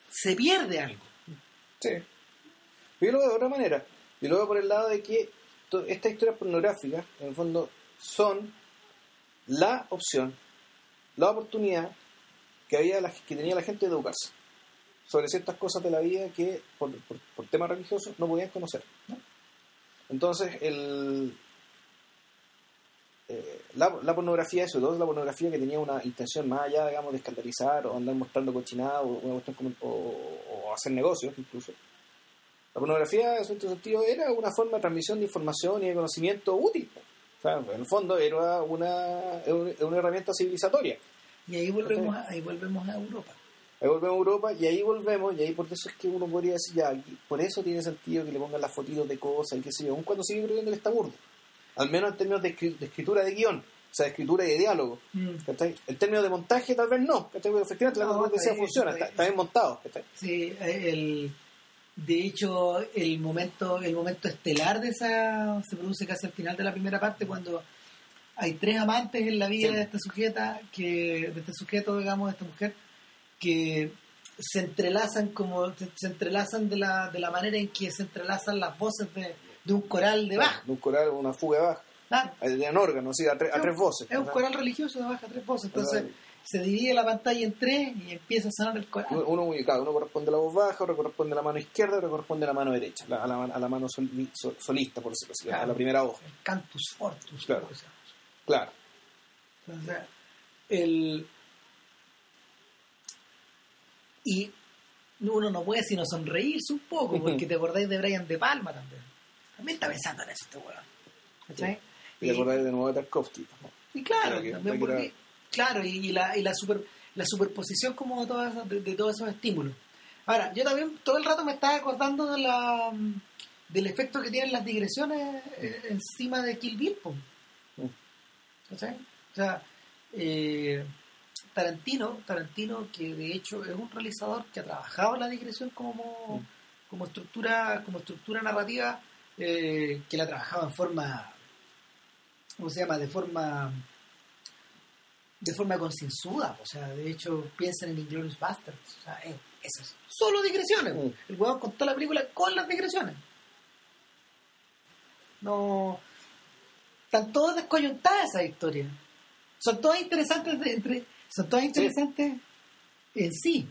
Speaker 1: Se pierde algo.
Speaker 2: Sí. Yo lo veo de otra manera. Yo lo veo por el lado de que estas historias pornográficas, en el fondo, son la opción, la oportunidad que, había la- que tenía la gente de educarse sobre ciertas cosas de la vida que por, por- por temas religiosos no podían conocer. ¿no? Entonces, el, eh, la, la pornografía, sobre todo la pornografía que tenía una intención más allá, digamos, de escandalizar o andar mostrando cochinada o, una cuestión como- o- o hacer negocios incluso. La pornografía, en cierto sentido, era una forma de transmisión de información y de conocimiento útil. O sea, en el fondo era una, una herramienta civilizatoria.
Speaker 1: Y ahí volvemos, a, ahí volvemos a Europa.
Speaker 2: Ahí volvemos a Europa y ahí volvemos, y ahí por eso es que uno podría decir, ya, por eso tiene sentido que le pongan las fotitos de cosas y qué sé yo, aun cuando sigue creyendo que está burdo. Al menos en términos de, escri- de escritura de guion, o sea, de escritura y de diálogo. ¿cachai? En términos de montaje, tal vez no, ¿cachai? Porque efectivamente la
Speaker 1: No,
Speaker 2: cosa que
Speaker 1: está
Speaker 2: decía funciona,
Speaker 1: está bien.
Speaker 2: está bien montado. ¿cachai?
Speaker 1: Sí, el, de hecho, el momento, el momento estelar de esa se produce casi al final de la primera parte cuando hay tres amantes en la vida
Speaker 2: Sí.
Speaker 1: de esta sujeta, que, de este sujeto, digamos, de esta mujer, que se entrelazan como se, entrelazan de la, de la manera en que se entrelazan las voces de, de un coral de Bach.
Speaker 2: De un coral, una fuga de baja.
Speaker 1: Claro.
Speaker 2: Tenían órganos, sí, a, tre- a
Speaker 1: Es un-
Speaker 2: tres voces.
Speaker 1: Es un coral religioso de baja tres voces. Entonces se divide la pantalla en tres y empieza a sonar el coral.
Speaker 2: Uno, claro, uno corresponde a la voz baja, otro corresponde a la mano izquierda, otro corresponde a la mano derecha, a, la, a la mano sol- sol- solista, por decirlo así, a
Speaker 1: Claro.
Speaker 2: la primera voz.
Speaker 1: El cantus fortus.
Speaker 2: Claro. Claro.
Speaker 1: Entonces, el... Y uno no puede sino sonreírse un poco, porque te acordáis de Brian De Palma también. También está pensando en eso este weón. ¿Cachai?
Speaker 2: Y acordáis de nuevo de Tarkovsky. ¿no?
Speaker 1: Y claro,
Speaker 2: que-
Speaker 1: también
Speaker 2: que
Speaker 1: porque,
Speaker 2: era-
Speaker 1: claro, y, y la, y la, super, la superposición como de, todas esas- de, de todos esos estímulos. Ahora, yo también todo el rato me estaba acordando de la del efecto que tienen las digresiones eh, encima de Kill Bill.
Speaker 2: Mm.
Speaker 1: ¿Cachai? O sea, eh, Tarantino, Tarantino, que de hecho es un realizador que ha trabajado la digresión como,
Speaker 2: Mm.
Speaker 1: como estructura, como estructura narrativa, eh, que la ha trabajado en forma ¿cómo se llama? De forma de forma concienzuda, o sea, de hecho piensan en Inglourious Basterds, o sea, eh, eso es solo digresiones,
Speaker 2: Mm.
Speaker 1: el huevón contó la película con las digresiones. No, están todas descoyuntadas esas historias. Son todas interesantes de- entre, son todas interesantes en sí,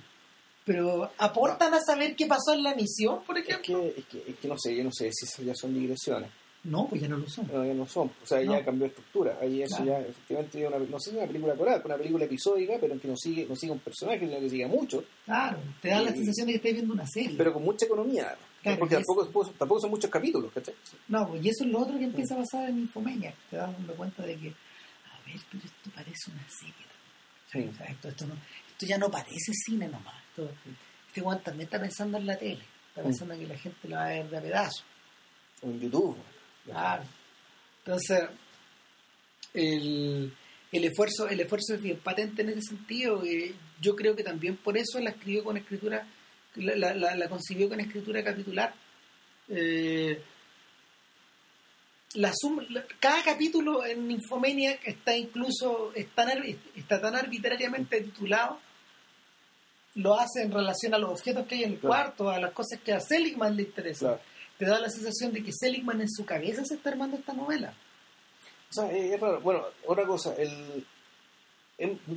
Speaker 1: pero aportan a saber qué pasó en la misión, por
Speaker 2: Es
Speaker 1: ejemplo.
Speaker 2: que, es, que, es que no sé, yo no sé si esas ya son digresiones.
Speaker 1: No, pues ya no lo son.
Speaker 2: No, ya no son. O sea,
Speaker 1: No.
Speaker 2: ya cambió de estructura. Ahí eso ya, efectivamente, una, no sé si una película coral, una película episódica, pero en que no sigue, no sigue un personaje, sino que sigue a muchos,
Speaker 1: Claro, te da la sensación de que estás viendo una serie.
Speaker 2: pero con mucha economía.
Speaker 1: Claro,
Speaker 2: porque
Speaker 1: y es-
Speaker 2: tampoco, tampoco son muchos capítulos, ¿cachai?
Speaker 1: No, pues y eso es lo otro que empieza a pasar en Infomania. Te das dando cuenta de que, a ver, pero esto parece una serie. También.
Speaker 2: Sí.
Speaker 1: O sea, esto, esto, no, esto ya no parece cine nomás. Esto, este Juan también está pensando en la tele. Está
Speaker 2: Mm.
Speaker 1: pensando en que la gente lo va a ver de a pedazos.
Speaker 2: O en YouTube.
Speaker 1: Claro. Entonces, el, el esfuerzo el esfuerzo es bien patente en ese sentido. eh, yo creo que también por eso la escribió con escritura, la, la, la- la concibió con escritura capitular. Eh, la sum- la- cada capítulo en Infomaniac está incluso es tan ar- está tan arbitrariamente titulado lo hace en relación a los objetos que hay en el
Speaker 2: Claro.
Speaker 1: cuarto a las cosas que a Seligman le interesan
Speaker 2: Claro.
Speaker 1: te da la sensación de que Seligman en su cabeza se está armando esta novela.
Speaker 2: O sea, es, es raro. Bueno, otra cosa, el,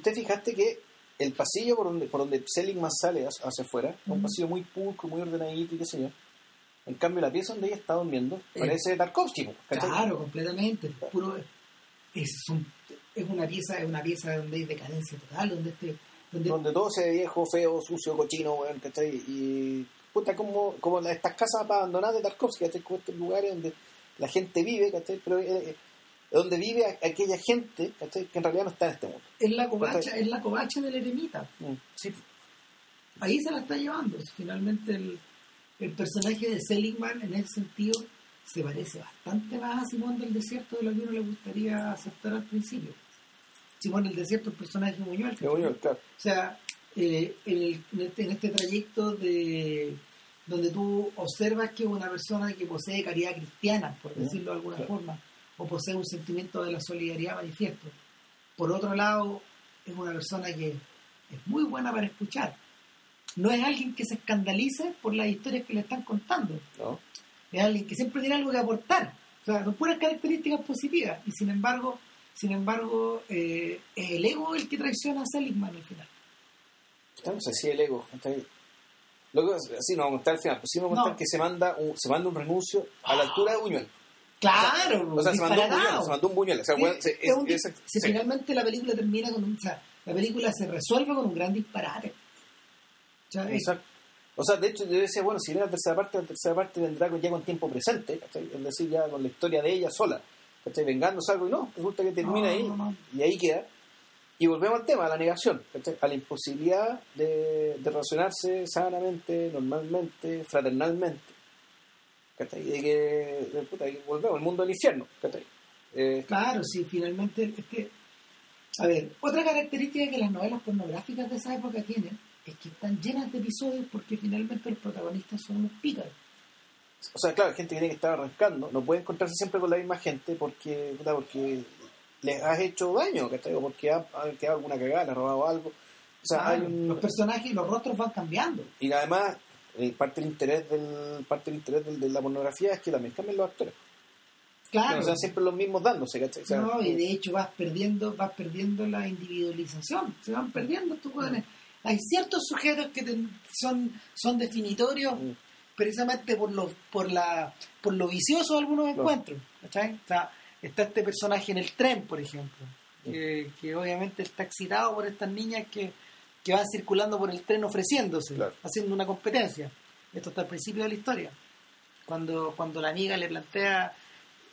Speaker 2: ¿te fijaste que el pasillo por donde, por donde Seligman sale hacia, afuera es un pasillo muy pulcro, muy ordenadito y qué sé yo? En cambio, la pieza donde ella está durmiendo
Speaker 1: Eh,
Speaker 2: parece Tarkovsky, po, ¿cachai?
Speaker 1: Claro, completamente. Puro, es, un- es una pieza, es una pieza donde hay decadencia total, donde este, donde
Speaker 2: Donde todo se ve viejo, feo, sucio, cochino, weón, ¿cachai? Y puta, como, como estas casas abandonadas de Tarkovsky, ¿cachai? Como estos lugares donde la gente vive, ¿cachai? Pero eh, eh, donde vive aquella gente, ¿cachai? Que en realidad no está en este mundo.
Speaker 1: es la covacha, es la covacha del eremita.
Speaker 2: Mm, Sí,
Speaker 1: Ahí se la está llevando. Finalmente el, el personaje de Seligman en ese sentido se parece bastante más a Simón del Desierto de lo que uno le gustaría aceptar al principio. Simón del Desierto, el personaje de
Speaker 2: claro.
Speaker 1: O sea, eh, en, el- en este, en este trayecto de donde tú observas que es una persona que posee caridad cristiana, por decirlo de alguna
Speaker 2: claro.
Speaker 1: forma, o posee un sentimiento de la solidaridad manifiesto. Por otro lado, es una persona que es muy buena para escuchar. No es alguien que se escandalice por las historias que le están contando.
Speaker 2: ¿no?
Speaker 1: Es alguien que siempre tiene algo que aportar. O sea, son puras características positivas. Y sin embargo, sin embargo, eh, es el ego el que traiciona a Seligman al final.
Speaker 2: Sé si el ego. Lo que sí, no vamos a contar al final, pero sí vamos a contar
Speaker 1: No.
Speaker 2: que se manda un, se manda un renuncio a la altura de Buñuel.
Speaker 1: Claro,
Speaker 2: O sea, se mandó un. Buñuel, se mandó un Buñuel. O sea,
Speaker 1: Sí,
Speaker 2: se-
Speaker 1: es
Speaker 2: es-
Speaker 1: un-
Speaker 2: es-
Speaker 1: si
Speaker 2: sí.
Speaker 1: finalmente la película termina con un, o sea, la película se resuelve con un gran disparate. O sea, es-
Speaker 2: Exacto. O sea, de hecho, yo decía, bueno, si viene la tercera parte, la tercera parte vendrá ya con tiempo presente, ¿cachai? Es decir, ya con la historia de ella sola, ¿cachai? Vengándose algo y no, resulta que termina
Speaker 1: No,
Speaker 2: ahí
Speaker 1: no, no.
Speaker 2: y ahí queda. Y volvemos al tema, a la negación, ¿cachai? A la imposibilidad de, de relacionarse sanamente, normalmente, fraternalmente, ¿cachai? Y de que, de, puta, que volvemos al mundo del infierno, ¿cachai? Eh,
Speaker 1: Claro, sí, finalmente. Este, a ver, otra característica que las novelas pornográficas de esa época tienen es que están llenas de episodios porque finalmente los protagonistas son unos pícaros.
Speaker 2: O sea, claro, gente que tiene que estar arrancando, no puede encontrarse siempre con la misma gente porque, porque les has hecho daño, ¿cachai? O porque ha, ha quedado alguna cagada, le ha robado algo. O sea,
Speaker 1: Claro,
Speaker 2: hay un...
Speaker 1: Los personajes y los rostros van cambiando.
Speaker 2: Y además, eh, parte del interés del parte del interés del- de la pornografía es que también cambien los actores. Que
Speaker 1: Claro.
Speaker 2: no sean siempre los mismos dándose, ¿cachai? O sea,
Speaker 1: No, y de hecho vas perdiendo, vas perdiendo la individualización, se van perdiendo estos jóvenes. Hay ciertos sujetos que te- son, son definitorios
Speaker 2: Mm.
Speaker 1: precisamente por lo, por la, por lo vicioso de algunos encuentros. O sea, está este personaje en el tren, por ejemplo, que, que obviamente está excitado por estas niñas que, que van circulando por el tren ofreciéndose,
Speaker 2: Claro.
Speaker 1: haciendo una competencia. Esto está al principio de la historia. Cuando, cuando la amiga le plantea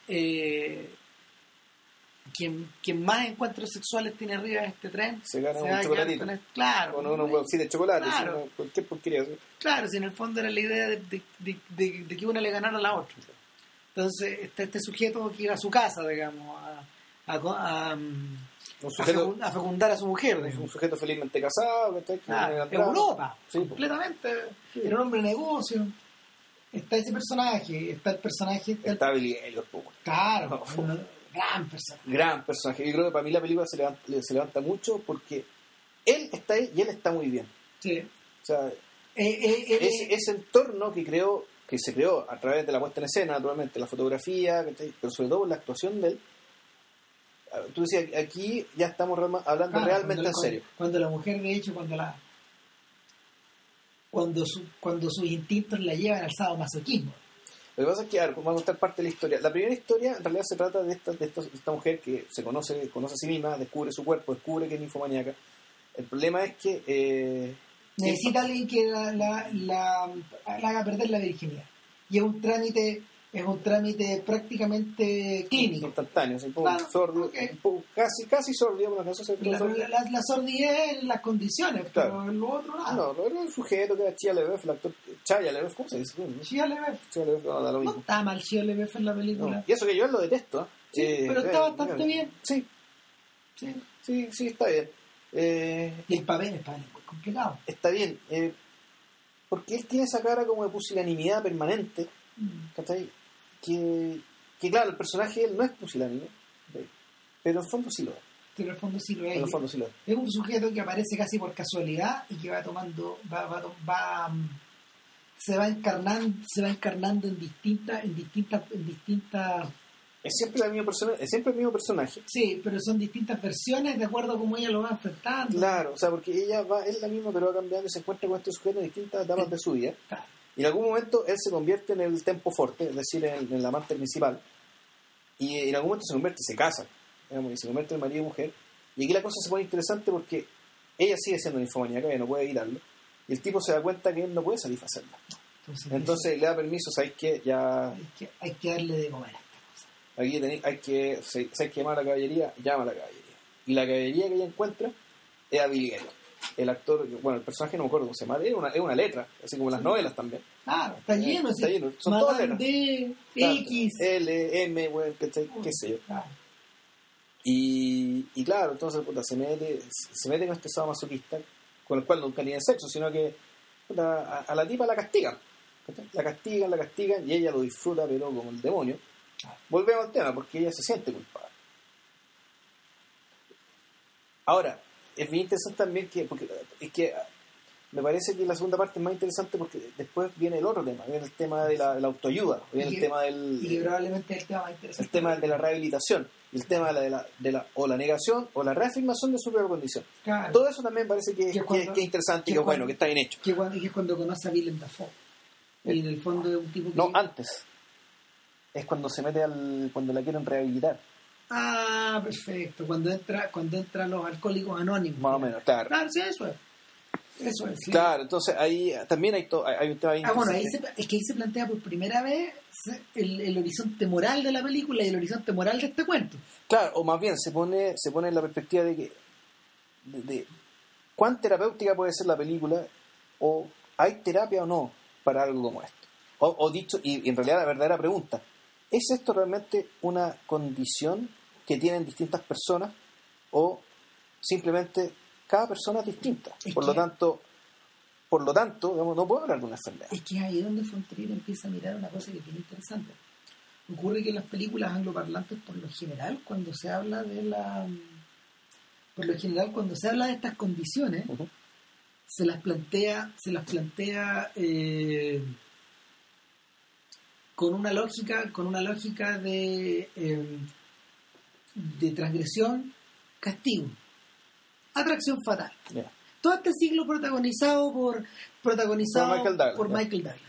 Speaker 1: eh, quien, quien más encuentros sexuales tiene arriba de este tren
Speaker 2: Se gana un
Speaker 1: a quedar
Speaker 2: chocolatito.
Speaker 1: este- claro,
Speaker 2: con
Speaker 1: ¿no?
Speaker 2: unos huevcitos de chocolate,
Speaker 1: Claro.
Speaker 2: cualquier porquería.
Speaker 1: claro, si en el fondo era la idea de, de- de- de- que una le ganara a la otra. Entonces está este sujeto que iba a su casa, digamos, a, a, a,
Speaker 2: Un
Speaker 1: a
Speaker 2: sujeto,
Speaker 1: fecun- a fecundar a su mujer.
Speaker 2: un sujeto felizmente casado, atrás.
Speaker 1: Europa,
Speaker 2: Sí, po.
Speaker 1: completamente. Era un hombre de negocio. Está ese personaje, está el personaje, está el-
Speaker 2: Está Billy Elliot, po, weón.
Speaker 1: claro, un gran personaje.
Speaker 2: gran personaje. Yo creo que para mí la película se levanta, se levanta mucho porque él está ahí y él está muy bien.
Speaker 1: Sí.
Speaker 2: O sea,
Speaker 1: Eh, eh, eh,
Speaker 2: ese, ese entorno que creó, que se creó a través de la puesta en escena, naturalmente, la fotografía, pero sobre todo la actuación de él. Ah, Tú decías, aquí ya estamos hablando
Speaker 1: Claro,
Speaker 2: realmente
Speaker 1: cuando,
Speaker 2: en serio.
Speaker 1: Cuando, la mujer, de hecho, cuando la cuando su, cuando sus instintos la llevan al sadomasoquismo.
Speaker 2: Lo que pasa es que, a ver, vamos a contar parte de la historia. La primera historia, en realidad, se trata de esta, de esta, de esta mujer que se conoce, conoce a sí misma, descubre su cuerpo, descubre que es ninfomaníaca. El problema es que... eh,
Speaker 1: Necesita alguien que la, la, la- la haga perder la virginidad. Y es un trámite, es un trámite prácticamente clínico.
Speaker 2: instantáneo, un poco
Speaker 1: Claro,
Speaker 2: sordio,
Speaker 1: ok.
Speaker 2: un poco- casi, casi sordio, por acaso se
Speaker 1: La, la, la- la sordidez en las condiciones,
Speaker 2: Claro.
Speaker 1: pero en lo otro nada.
Speaker 2: No, no era un sujeto que era Chia Lebeuf, el actor Chaya Lebeuf, ¿cómo se dice? No,
Speaker 1: Shia LaBeouf.
Speaker 2: Chia Lebeuf, no, da lo
Speaker 1: No
Speaker 2: mismo.
Speaker 1: está mal Shia LaBeouf en la película.
Speaker 2: No. Y eso que yo lo detesto, ¿eh?
Speaker 1: Sí,
Speaker 2: Eh,
Speaker 1: pero está
Speaker 2: eh,
Speaker 1: bastante
Speaker 2: eh,
Speaker 1: bien.
Speaker 2: Sí,
Speaker 1: Sí.
Speaker 2: sí, sí, está bien. Eh,
Speaker 1: Y el papel, el papel es muy complicado.
Speaker 2: está bien. eh, porque él tiene esa cara como de pusilanimidad permanente,
Speaker 1: Mm.
Speaker 2: ¿cachai? Que, que claro, el personaje él no es pusilánime, pero en el fondo sí lo es.
Speaker 1: Que en el fondo sí lo es.
Speaker 2: En el fondo sí lo es.
Speaker 1: Es un sujeto que aparece casi por casualidad y que va tomando, va, va, va, mm, se va encarnando, se va encarnando en distintas, en distintas, en distintas
Speaker 2: Es siempre, la misma persona, es siempre el mismo personaje.
Speaker 1: Sí, pero son distintas versiones de acuerdo a cómo ella lo va enfrentando.
Speaker 2: Claro, o sea, porque ella va, es la misma, pero va cambiando y se encuentra con estos sujetos en distintas etapas de su vida.
Speaker 1: Claro.
Speaker 2: Y en algún momento él se convierte en el tempo forte, es decir, en, en el amante principal. Y en algún momento se convierte se casa. digamos, y se convierte en marido y mujer. Y aquí la cosa se pone interesante porque ella sigue siendo infomaníaca, ella no puede evitarlo. Y el tipo se da cuenta que él no puede satisfacerla.
Speaker 1: Entonces,
Speaker 2: Entonces le da permiso, ¿sabes qué? Ya
Speaker 1: hay que, hay que darle de comer a esta cosa.
Speaker 2: aquí tenéis- hay que, si si hay que llamar a la caballería, llama a la caballería. Y la caballería que ella encuentra es a Billy Elliot. El actor, bueno, el personaje no me acuerdo cómo se llama, es una, es una letra, así como las novelas también.
Speaker 1: Claro, está lleno,
Speaker 2: Está
Speaker 1: sí.
Speaker 2: lleno, son todas
Speaker 1: Madame
Speaker 2: letras.
Speaker 1: D, X.
Speaker 2: L, M, bueno, qué sé yo.
Speaker 1: Claro.
Speaker 2: Y, y claro, entonces puta, se mete se mete con este sadomasoquista con el cual nunca tienen sexo, sino que puta, a, a la tipa la castigan. La castigan, la castigan y ella lo disfruta, pero como el demonio. Volvemos al tema, porque ella se siente culpable. Ahora, es bien interesante también que, porque es que me parece que la segunda parte es más interesante porque después viene el otro tema, viene el tema de la, de la autoayuda, viene
Speaker 1: Y
Speaker 2: el tema
Speaker 1: Y
Speaker 2: del
Speaker 1: probablemente es el tema más interesante.
Speaker 2: el tema de la rehabilitación, el tema de la, de la, de la- o la negación o la reafirmación de su propia condición.
Speaker 1: Claro.
Speaker 2: Todo eso también parece que,
Speaker 1: Que
Speaker 2: que-
Speaker 1: cuando-
Speaker 2: que es interesante y
Speaker 1: que
Speaker 2: es bueno, que está bien hecho.
Speaker 1: que, cuando, es cuando conoce a Willem Dafoe. Y en el fondo es un tipo que...
Speaker 2: No, antes. Es cuando se mete al. cuando la quieren rehabilitar.
Speaker 1: Ah, perfecto. Cuando entra, cuando entran los alcohólicos anónimos.
Speaker 2: Más o menos, claro.
Speaker 1: Claro, sí, eso es. Eso es. sí.
Speaker 2: Claro, entonces ahí también hay, to- hay- un tema
Speaker 1: Ah, bueno, ahí se- es que ahí se plantea por primera vez el, el horizonte moral de la película y el horizonte moral de este cuento.
Speaker 2: Claro, o más bien se pone, se pone en la perspectiva de que. de, de cuán terapéutica puede ser la película, o hay terapia o no para algo como esto. O, o dicho, y, y en realidad la verdadera pregunta, ¿es esto realmente una condición que tienen distintas personas o simplemente cada persona es distinta?
Speaker 1: Es
Speaker 2: por lo tanto, por lo tanto, digamos, no puedo hablar de una enfermedad.
Speaker 1: Es que es ahí donde Fontrier empieza a mirar una cosa que es bien interesante. Ocurre que en las películas angloparlantes, por lo general, cuando se habla de la. Por lo general, cuando se habla de estas condiciones, se las plantea, se las plantea eh, con una lógica, con una lógica de, eh, de transgresión, castigo, atracción fatal. Todo este siglo protagonizado por protagonizado
Speaker 2: Por Michael Douglas,
Speaker 1: por. Michael Douglas.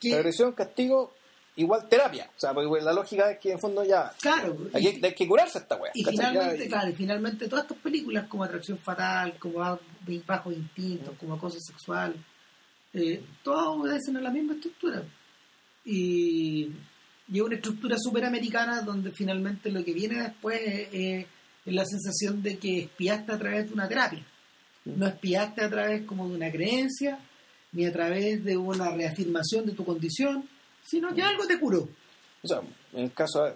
Speaker 1: Que-
Speaker 2: castigo, igual terapia. O sea, porque la lógica es que en fondo ya
Speaker 1: claro,
Speaker 2: hay,
Speaker 1: y,
Speaker 2: que- hay que curarse esta weá.
Speaker 1: y
Speaker 2: ¿cachai?
Speaker 1: finalmente,
Speaker 2: Ya,
Speaker 1: claro, y finalmente todas estas películas como Atracción Fatal, como Bajos Instintos, como Acoso Sexual, eh, todas obedecen a la misma estructura. Y, y es una estructura superamericana donde finalmente lo que viene después es, la sensación de que espiaste a través de una terapia. No espiaste a través como de una creencia, ni a través de una reafirmación de tu condición, sino que algo te curó.
Speaker 2: O sea, en el caso de-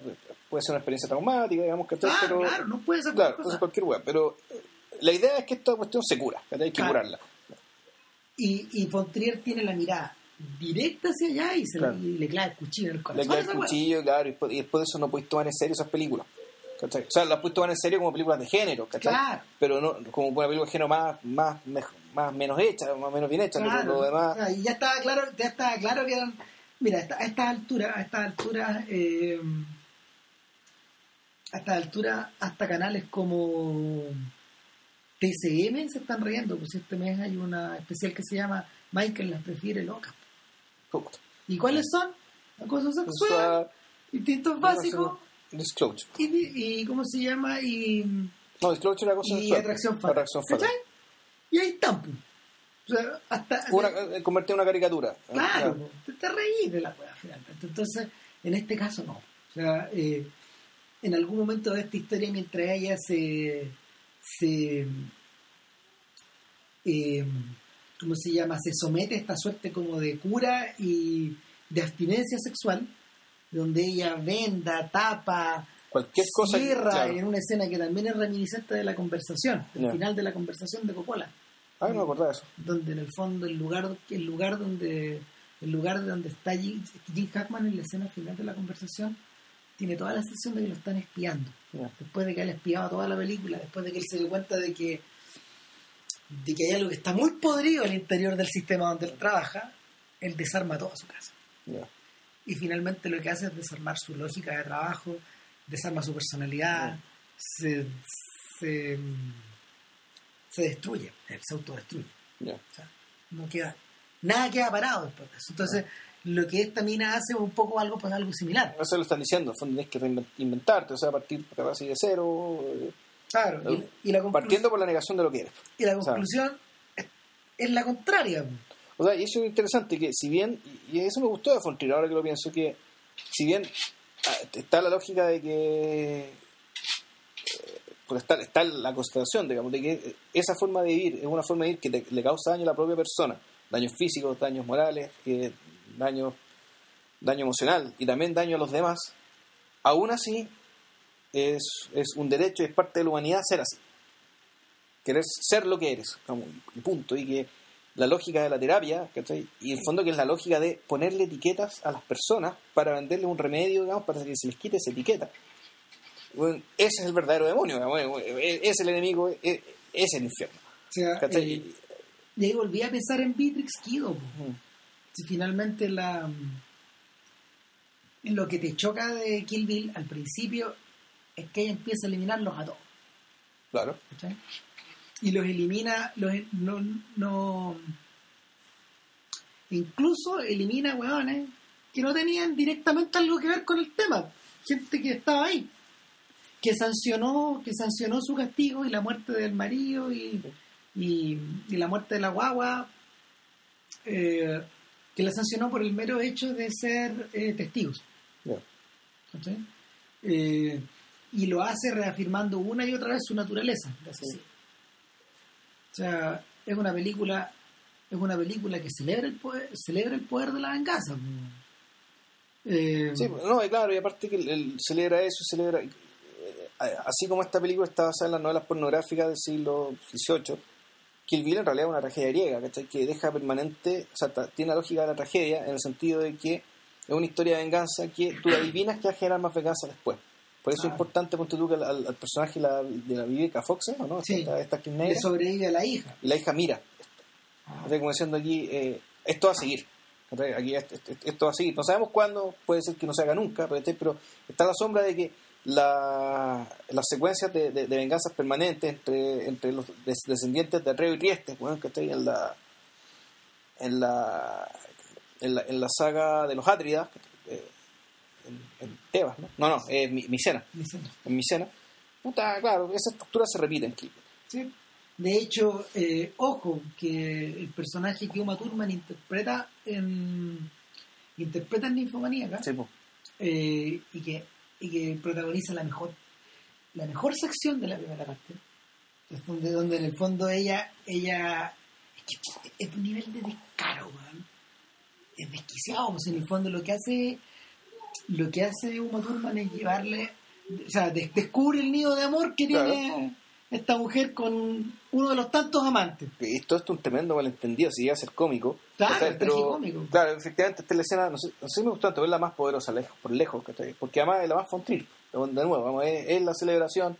Speaker 2: puede ser una experiencia traumática, digamos que
Speaker 1: Claro,
Speaker 2: pero
Speaker 1: claro, no puede ser
Speaker 2: claro,
Speaker 1: cosa.
Speaker 2: cualquier weá, pero eh, la idea es que esta cuestión se cura, ¿cachai? hay que
Speaker 1: Claro.
Speaker 2: curarla.
Speaker 1: Y, y Fontrier tiene la mirada directa hacia allá y, se
Speaker 2: Claro.
Speaker 1: le, y le clava el cuchillo en el
Speaker 2: Le
Speaker 1: corazón.
Speaker 2: queda
Speaker 1: a
Speaker 2: el cuchillo, claro, y después, de eso no podéis tomar en serio esas películas. ¿cachai? O sea, las puedes tomar en serio como películas de género, ¿cachai?
Speaker 1: Claro.
Speaker 2: Pero no como una película de género más, más, mej- más menos hecha, más menos bien hecha,
Speaker 1: Claro.
Speaker 2: pero lo demás.
Speaker 1: O sea, y ya estaba claro, ya estaba claro que eran. Mira, a esta- a estas alturas, a estas alturas, eh, a estas alturas, hasta canales como TCM se están riendo, pues este mes hay una especial que se llama Michael las prefiere locas. ¿Y cuáles son? Acoso sexual, instintos básicos,
Speaker 2: Disclosure.
Speaker 1: y, y ¿cómo se llama? Y
Speaker 2: No, Disclosure era cosa
Speaker 1: y
Speaker 2: sexual.
Speaker 1: atracción fatal.
Speaker 2: Atracción fatal.
Speaker 1: Y ahí están. O sea, hasta,
Speaker 2: Una, eh, convertida en una caricatura.
Speaker 1: claro, te, te reís de la weá finalmente. Entonces, en este caso no. O sea, eh, en algún momento de esta historia, mientras ella se. se eh, ¿Cómo se llama? Se somete a esta suerte como de cura y de abstinencia sexual, donde ella venda, tapa,
Speaker 2: Cualquier cosa.
Speaker 1: cierra
Speaker 2: claro.
Speaker 1: en una escena que también es reminiscente de la conversación, el final de la conversación de Coppola,
Speaker 2: Ah, no me eso.
Speaker 1: donde en el fondo el lugar, el lugar donde el lugar donde está Jim, Jim Hackman en la escena final de la conversación tiene toda la sensación de que lo están espiando. Después de que él espiaba toda la película, después de que él se dio cuenta de que de que hay algo que está muy podrido al interior del sistema donde él trabaja, él desarma toda su casa.
Speaker 2: Ya.
Speaker 1: Y finalmente lo que hace es desarmar su lógica de trabajo, desarma su personalidad, se, se, se destruye, él se autodestruye.
Speaker 2: Ya.
Speaker 1: O sea, no queda, nada queda parado después de eso. Entonces, lo que esta mina hace es un poco algo, pues, algo similar.
Speaker 2: Eso lo están diciendo, en el fondo tienes que reinventarte, o sea, partir casi de cero, eh,
Speaker 1: Claro, y, y la
Speaker 2: partiendo por la negación de lo que eres.
Speaker 1: y la conclusión es, es la contraria.
Speaker 2: O sea, y eso es interesante, que si bien, y eso me gustó de Fontrier, ahora que lo pienso, que si bien ah, está la lógica de que, eh, pues está, está la constatación, digamos, de que esa forma de vivir es una forma de vivir que te- le causa daño a la propia persona, daños físicos, daños morales, eh, daño, daño emocional y también daño a los demás, aún así es, es un derecho y es parte de la humanidad ser así. Querer ser lo que eres, como, y punto. Y que la lógica de la terapia, ¿cachai? y en el fondo que es la lógica de ponerle etiquetas a las personas para venderles un remedio, digamos, para que se les quite esa etiqueta. Bueno, ese es el verdadero demonio, digamos, es el enemigo, es, es el infierno.
Speaker 1: O sea,
Speaker 2: ¿cachai?
Speaker 1: eh, y ahí volví a pensar en Beatrix Kido.
Speaker 2: Mm,
Speaker 1: Si finalmente la lo que te choca de Kill Bill al principio es que ella empieza a eliminarlos a todos.
Speaker 2: Claro,
Speaker 1: ¿cachai? Y los elimina, los, no, no, incluso elimina hueones que no tenían directamente algo que ver con el tema. Gente que estaba ahí, que sancionó, que sancionó su castigo y la muerte del marido y, y, y la muerte de la guagua, eh, que la sancionó por el mero hecho de ser eh, testigos. ¿cachai? Eh, y lo hace reafirmando una y otra vez su naturaleza. O sea, es una película es una película que celebra el poder, celebra el poder de la venganza. Eh,
Speaker 2: Sí, no, y claro, y aparte que celebra eso, celebra. eh, Así como esta película está basada en las novelas pornográficas del siglo XVIII, Kill Bill en realidad es una tragedia griega, ¿cachai? Que deja permanente, o sea, tiene la lógica de la tragedia en el sentido de que es una historia de venganza que tú adivinas que va a generar más venganza después. Por eso es
Speaker 1: Ah. importante,
Speaker 2: importante, ponte tú, que al, al personaje la- de la Viveca Fox, ¿eh? ¿o ¿no?
Speaker 1: Sí.
Speaker 2: Esta, esta
Speaker 1: le sobrevive a la hija.
Speaker 2: y la hija mira,
Speaker 1: Ah,
Speaker 2: Estoy como diciendo aquí, eh, esto va a seguir. Aquí esto, va a seguir. No sabemos cuándo, puede ser que no se haga nunca, pero está la sombra de que la- las secuencias de, de- de venganzas permanentes entre, entre los des- descendientes de Arreo y Riestes, bueno, que en la, en la en la, en la saga de los Átridas, en, Tebas, ¿no? No, no, eh, Mi- Micena,
Speaker 1: dice,
Speaker 2: en Micena. Puta, claro, esa estructura se repite en Kill
Speaker 1: sí. De hecho, eh, ojo, que el personaje que Uma Thurman interpreta en interpreta en Ninfomaníaca
Speaker 2: Sí,
Speaker 1: eh, y que y que protagoniza la mejor la mejor sección de la primera parte es donde, donde en el fondo ella ella es que es un nivel de descaro weón. es desquiciado pues en el fondo lo que hace lo que hace Uma Thurman es llevarle o sea des- descubre el nido de amor que
Speaker 2: Claro.
Speaker 1: tiene esta mujer con uno de los tantos amantes
Speaker 2: Y todo esto es un tremendo malentendido, si llega a ser cómico.
Speaker 1: Claro, es tragicómico.
Speaker 2: Claro, efectivamente, esta es la escena, no sé, no sé si me gustó tanto, es la más poderosa lejos, por lejos, ¿cachai? porque además es la más fontril. De nuevo, vamos, es, es la celebración,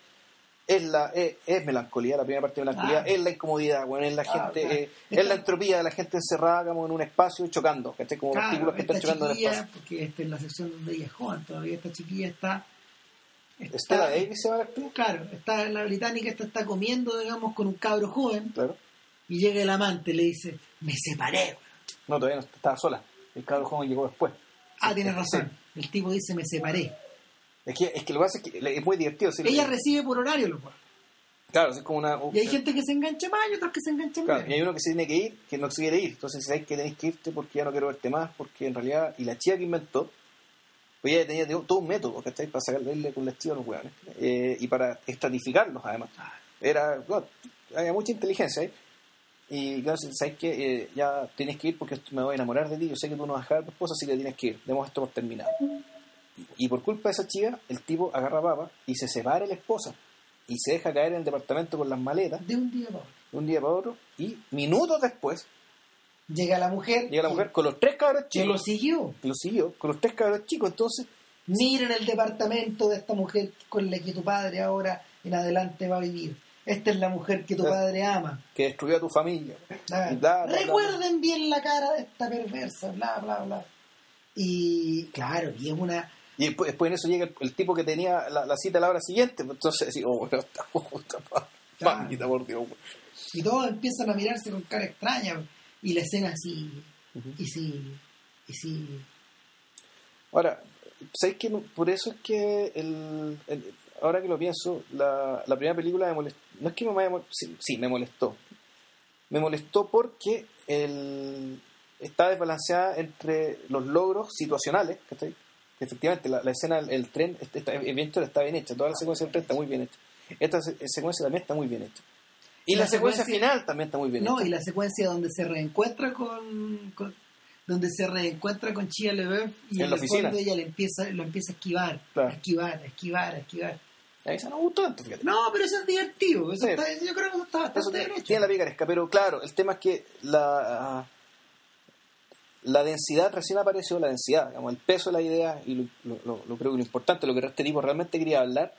Speaker 2: es la es, es melancolía, la primera parte de melancolía, es la incomodidad, bueno, es la gente, eh, es la entropía de la gente encerrada como en un espacio chocando, ¿cachai? Como
Speaker 1: Claro,
Speaker 2: partículas que están chocando en el espacio.
Speaker 1: porque esta es la sección donde ella es joven todavía esta chiquilla está está-
Speaker 2: Estela Davis se va a la actriz,
Speaker 1: Claro, está en la británica, esta está comiendo, digamos, con un cabro joven
Speaker 2: claro.
Speaker 1: y llega el amante y le dice, me separé. weón".
Speaker 2: No, todavía no estaba sola. El cabro joven llegó después.
Speaker 1: Ah, tienes razón. El tipo dice, me separé.
Speaker 2: Es que, es que lo que pasa es que es muy divertido.
Speaker 1: Ella
Speaker 2: le-
Speaker 1: recibe por horario los.
Speaker 2: Claro, es como una.
Speaker 1: Y hay gente que se engancha más y otros que se enganchan
Speaker 2: Claro, y
Speaker 1: menos.
Speaker 2: hay uno que se tiene que ir, que no se quiere ir. Entonces, si sabes que tenés que irte porque ya no quiero verte más, porque en realidad. Y la chica que inventó, pues ella tenía todo un método, ¿cachai? Para sacarle con la chiva a los hueones. Eh, y para estratificarlos, además. Era. bueno, había mucha inteligencia ahí. Y claro, si sabes que ya tienes que ir porque me voy a enamorar de ti. Yo sé que tú no vas a dejar a tu esposa, así que tienes que ir. Demos esto por terminado. Y, por culpa de esa chica, el tipo agarra papa y se separa la esposa. Y se deja caer en el departamento con las maletas
Speaker 1: De un día para otro.
Speaker 2: de un día para otro y minutos después
Speaker 1: Llega la mujer.
Speaker 2: llega la mujer con los tres cabros
Speaker 1: Que lo
Speaker 2: chicos
Speaker 1: siguió.
Speaker 2: que lo siguió con los tres cabros chicos entonces
Speaker 1: Miren el departamento de esta mujer con la que tu padre ahora en adelante va a vivir. esta es la mujer que tu padre ama.
Speaker 2: Que destruyó a tu familia. Y bla, bla, bla.
Speaker 1: Recuerden bien la cara de esta perversa, bla, bla, bla. Y claro, y es una...
Speaker 2: Y después, después en eso llega el, el tipo que tenía la, la cita a la hora siguiente. Entonces, sí, oh, bueno, está puta, pa-
Speaker 1: Claro.
Speaker 2: por Dios.
Speaker 1: Y todos empiezan a mirarse con cara extraña. Y la escena así, y sí, y sí.
Speaker 2: Ahora, ¿sabes que Por eso es que, el, el- ahora que lo pienso, la, la primera película me molestó. No es que me haya mol- sí, sí, me molestó. Me molestó porque el, está desbalanceada entre los logros situacionales, ¿cachai? Efectivamente la, la escena, el, el tren, este- está, el viento está bien hecha, toda la secuencia del tren está muy bien hecha. Esta se- secuencia también está muy bien hecha. Y la,
Speaker 1: La
Speaker 2: secuencia,
Speaker 1: secuencia-
Speaker 2: final también está muy bien
Speaker 1: No,
Speaker 2: hecha.
Speaker 1: y la secuencia donde se reencuentra con... con- donde se reencuentra con Chia Leboeuf y
Speaker 2: En la
Speaker 1: el
Speaker 2: oficina.
Speaker 1: ella le empieza, lo empieza a esquivar,
Speaker 2: Claro.
Speaker 1: a esquivar, a esquivar, a esquivar.
Speaker 2: A esa no gustó tanto, fíjate.
Speaker 1: No, pero eso es divertido. Eso
Speaker 2: Sí.
Speaker 1: está- yo creo que eso está bastante bien hecho.
Speaker 2: tiene la picaresca, pero claro, el tema es que la, la densidad recién apareció, la densidad, digamos, el peso de la idea y lo, creo que lo importante, lo que este tipo realmente quería hablar,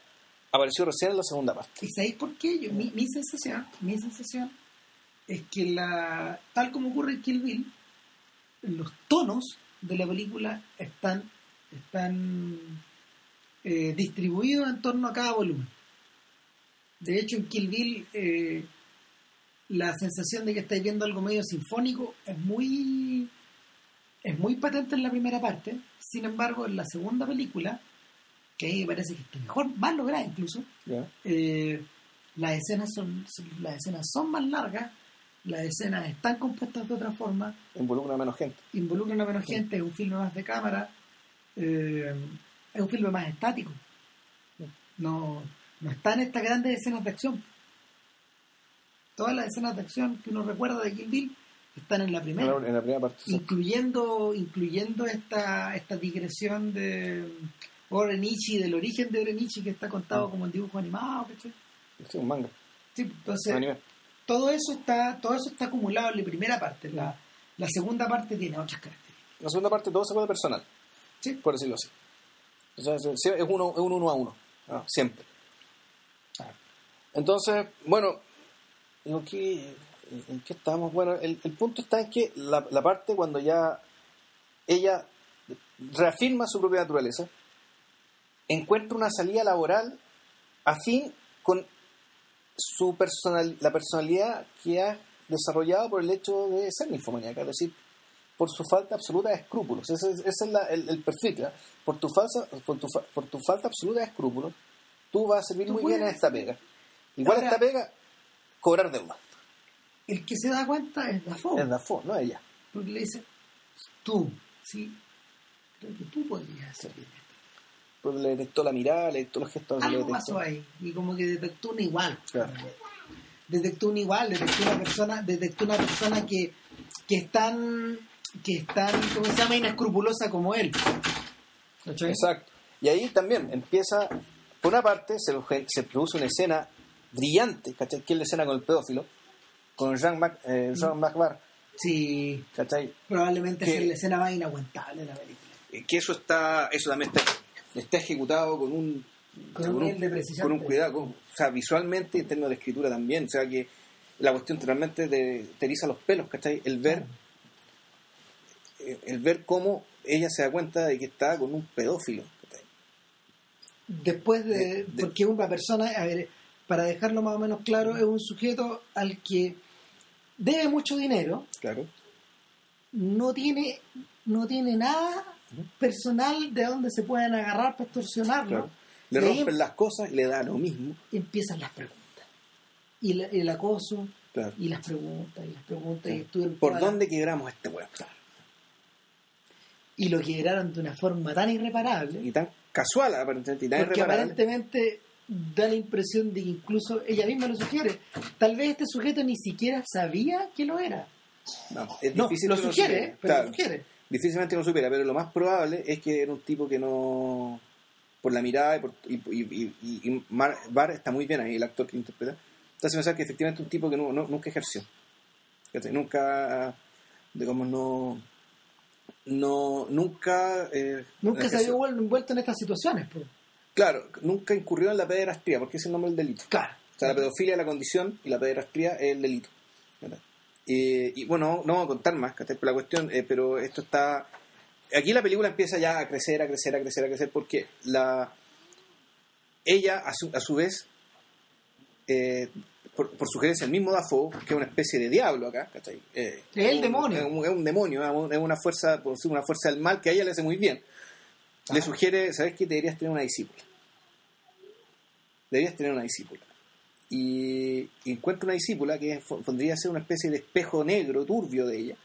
Speaker 2: apareció recién en la segunda parte.
Speaker 1: ¿Y sabéis por qué? Yo, mi, mi sensación, mi sensación es que la tal como ocurre en Kill Bill, los tonos de la película están están eh, distribuidos en torno a cada volumen. De hecho, en Kill Bill eh, la sensación de que estáis viendo algo medio sinfónico es muy es muy patente en la primera parte. Sin embargo, en la segunda película, que ahí me parece que está mejor, más lograda incluso, eh, las escenas son, las escenas son más largas, las escenas están compuestas de otra forma,
Speaker 2: Involucra a menos gente.
Speaker 1: involucran a menos gente, es un filme más de cámara, eh, es un filme más estático. No, no están estas grandes escenas de acción. Todas las escenas de acción que uno recuerda de Kill Bill están en la primera
Speaker 2: En la primera parte.
Speaker 1: incluyendo incluyendo esta esta digresión de Orenichi del origen de Orenichi que está contado
Speaker 2: Mm.
Speaker 1: como en dibujo animado ¿cachai?
Speaker 2: Sí, un manga.
Speaker 1: Sí, entonces
Speaker 2: un
Speaker 1: todo eso está todo eso está acumulado en la primera parte la, la segunda parte tiene otras características
Speaker 2: La segunda parte todo se puede personal,
Speaker 1: sí
Speaker 2: por decirlo así. O sea, es, uno, es un uno a uno, ¿no? siempre. Entonces, bueno, digo, ¿qué- ¿en qué estamos? Bueno, el, el punto está en que la, la parte cuando ya ella reafirma su propia naturaleza, encuentra una salida laboral afín con su personal, la personalidad que ha desarrollado por el hecho de ser ninfomaníaca, es decir, por su falta absoluta de escrúpulos. Ese es, ese es la- el, el perfil. Por, tu falsa, por, tu, por tu falta absoluta de escrúpulos, tú vas a servir muy bien en esta pega. Igual
Speaker 1: Ahora-
Speaker 2: esta pega, cobrar deuda.
Speaker 1: El que se da cuenta es Dafoe
Speaker 2: Es Dafoe, no ella.
Speaker 1: porque le dice tú sí creo que tú podrías hacer bien esto.
Speaker 2: Porque le detectó la mirada, le detectó los gestos. le
Speaker 1: algo
Speaker 2: detectó.
Speaker 1: pasó ahí y como que detectó una igual
Speaker 2: Claro.
Speaker 1: detectó un igual detectó una persona detectó una persona que que es tan que es tan ¿cómo se llama? inescrupulosa como él ¿Cachai?
Speaker 2: Exacto. Y ahí también empieza, por una parte, se, se produce una escena brillante, ¿cachai? Que es la escena con el pedófilo, con Jean, Mac, eh, Jean Macbar,
Speaker 1: sí
Speaker 2: ¿cachai?
Speaker 1: probablemente
Speaker 2: Que-
Speaker 1: es la escena más inaguantable de la película
Speaker 2: que eso está eso también está, está ejecutado con un
Speaker 1: Con un nivel de precisión.
Speaker 2: con un cuidado con- o sea visualmente en términos de escritura también o sea que la cuestión realmente te, te eriza los pelos ¿cachai? el ver el ver cómo ella se da cuenta de que está con un pedófilo ¿cachai?
Speaker 1: después de,
Speaker 2: De- de-
Speaker 1: porque una persona a ver para dejarlo más o menos claro es un sujeto al que debe mucho dinero
Speaker 2: claro.
Speaker 1: no tiene no tiene nada personal de donde se pueden agarrar para extorsionarlo.
Speaker 2: Claro. le
Speaker 1: ahí
Speaker 2: rompen las cosas y le da lo mismo.
Speaker 1: empiezan las preguntas. Y la- el acoso
Speaker 2: claro.
Speaker 1: y las preguntas y las preguntas y estuvieron
Speaker 2: ¿por dónde quebramos este weón?
Speaker 1: y lo quebraron de una forma tan irreparable.
Speaker 2: Y tan casual aparentemente y tan
Speaker 1: porque
Speaker 2: irreparable.
Speaker 1: aparentemente da la impresión de que incluso ella misma lo sugiere tal vez este sujeto ni siquiera sabía que lo era
Speaker 2: no, es
Speaker 1: no,
Speaker 2: difícil
Speaker 1: lo
Speaker 2: que uno
Speaker 1: sugiere
Speaker 2: supiera.
Speaker 1: pero
Speaker 2: Claro.
Speaker 1: lo sugiere
Speaker 2: difícilmente lo supiera, pero lo más probable es que era un tipo que no, por la mirada y, por, y, y, y- y Mar- Bar está muy bien ahí, el actor que lo interpreta, entonces pensar que efectivamente un tipo que no, no- nunca ejerció, nunca, digamos, no, no nunca, eh,
Speaker 1: nunca se había envuelto en estas situaciones pues.
Speaker 2: Claro, nunca incurrió en la pederastía, porque ese es el nombre del delito,
Speaker 1: claro
Speaker 2: O sea, la pedofilia es la condición y la pederastía es el delito. Eh, y bueno, no vamos a contar más, ¿cachai? Pero la cuestión, eh, pero esto está... Aquí la película empieza ya a crecer, a crecer, a crecer, a crecer, porque la ella, a su, a su vez, eh, por, por sugerencia del mismo Dafoe, que es una especie de diablo acá, ¿cachai? Eh,
Speaker 1: Es el
Speaker 2: un-
Speaker 1: demonio.
Speaker 2: Es un, es un demonio, es un- es una fuerza, por decir, una fuerza del mal que a ella le hace muy bien. Le
Speaker 1: Ah.
Speaker 2: sugiere, ¿sabes qué? Deberías tener una discípula. Deberías tener una discípula. Y, y encuentra una discípula que podría ser una especie de espejo negro, turbio de ella,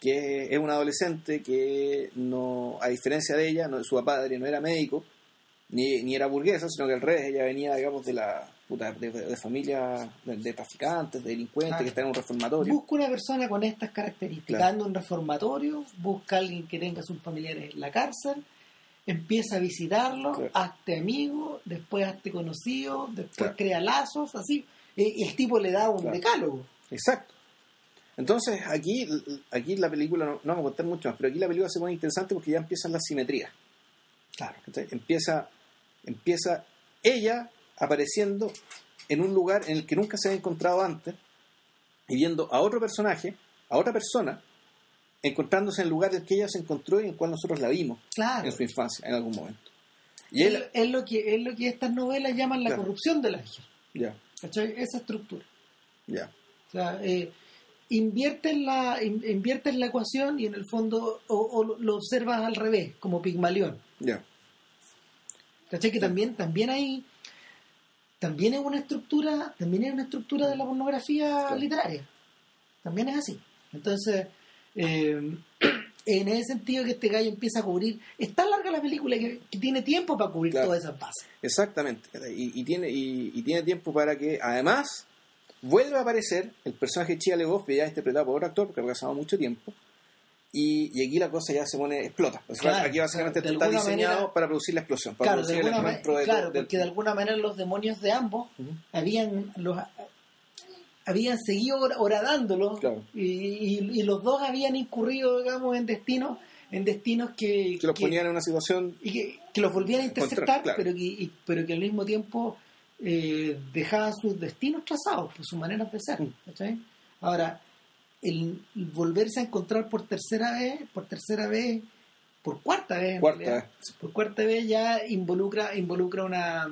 Speaker 2: que es una adolescente que no, a diferencia de ella, no, su padre no era médico, ni, ni era burguesa, sino que al revés, ella venía, digamos, de la de, de familia de, de traficantes, de delincuentes,
Speaker 1: Claro.
Speaker 2: que está en un reformatorio.
Speaker 1: Busca una persona con estas características,
Speaker 2: Claro.
Speaker 1: anda un reformatorio, busca a alguien que tenga sus familiares en la cárcel, empieza a visitarlo,
Speaker 2: Claro.
Speaker 1: hazte amigo, después hazte conocido, después
Speaker 2: Claro.
Speaker 1: crea lazos, así. Y el tipo le da un
Speaker 2: Claro.
Speaker 1: decálogo.
Speaker 2: Exacto. Entonces, aquí, aquí la película, no, no vamos a contar mucho más, pero aquí la película se pone interesante porque ya empiezan las simetrías.
Speaker 1: Claro.
Speaker 2: ¿cachai? Empieza, empieza ella apareciendo en un lugar en el que nunca se había encontrado antes y viendo a otro personaje, a otra persona, encontrándose en el lugar en que ella se encontró y en el cual nosotros la vimos
Speaker 1: Claro.
Speaker 2: en su infancia, en algún momento. Y
Speaker 1: Es,
Speaker 2: él,
Speaker 1: es lo que, es lo que estas novelas llaman la
Speaker 2: Claro.
Speaker 1: corrupción del ángel.
Speaker 2: ya.
Speaker 1: Esa estructura.
Speaker 2: ya,
Speaker 1: O sea, eh, invierte, en la, in- invierte en la ecuación y en el fondo o, o lo- observas al revés, como Pigmalión.
Speaker 2: ya,
Speaker 1: ¿Cachai? Que también, también hay. También es una estructura, también es una estructura de la pornografía literaria. También es así. Entonces, eh, en ese sentido que este gallo empieza a cubrir, es tan larga la película que, que tiene tiempo para cubrir
Speaker 2: Claro.
Speaker 1: todas esas bases.
Speaker 2: exactamente. Y, y tiene, y, y tiene tiempo para que, además, vuelve a aparecer el personaje de Chia LeBoff, que ya es interpretado por otro actor, porque ha pasado mucho tiempo. Y, y aquí la cosa ya se pone, explota. O sea,
Speaker 1: Claro,
Speaker 2: aquí básicamente
Speaker 1: de
Speaker 2: esto está diseñado
Speaker 1: manera-
Speaker 2: para producir la explosión, para
Speaker 1: Claro, de
Speaker 2: producir el
Speaker 1: ma-
Speaker 2: encuentro de-
Speaker 1: claro
Speaker 2: del-
Speaker 1: porque de alguna manera los demonios de ambos
Speaker 2: Ujú.
Speaker 1: habían los habían seguido hor- horadándolos
Speaker 2: Claro.
Speaker 1: y, y- y los dos habían incurrido digamos en destinos en destinos que,
Speaker 2: que los
Speaker 1: que-
Speaker 2: ponían en una situación
Speaker 1: y que, que los volvían a interceptar
Speaker 2: claro.
Speaker 1: pero que y- pero que al mismo tiempo eh, dejaban sus destinos trazados por sus maneras de ser
Speaker 2: Mm.
Speaker 1: ahora el volverse a encontrar por tercera vez por tercera vez por cuarta vez
Speaker 2: cuarta.
Speaker 1: realidad, por cuarta vez ya involucra involucra una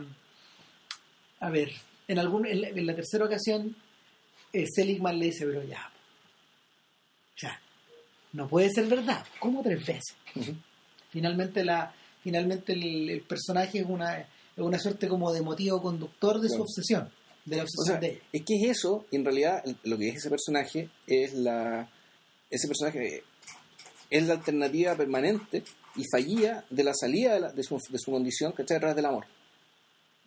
Speaker 1: a ver en algún en la, en la tercera ocasión Seligman le dice pero ya ya no puede ser verdad ¿cómo tres veces? Finalmente la finalmente el, el personaje es una es una suerte como de motivo conductor de su obsesión de la
Speaker 2: O
Speaker 1: obsesión
Speaker 2: sea,
Speaker 1: de ella
Speaker 2: es que es eso, y en realidad lo que es ese personaje es la. Ese personaje es la alternativa permanente y fallida de la salida de, la- de su, de su condición, ¿cachai? A través del amor.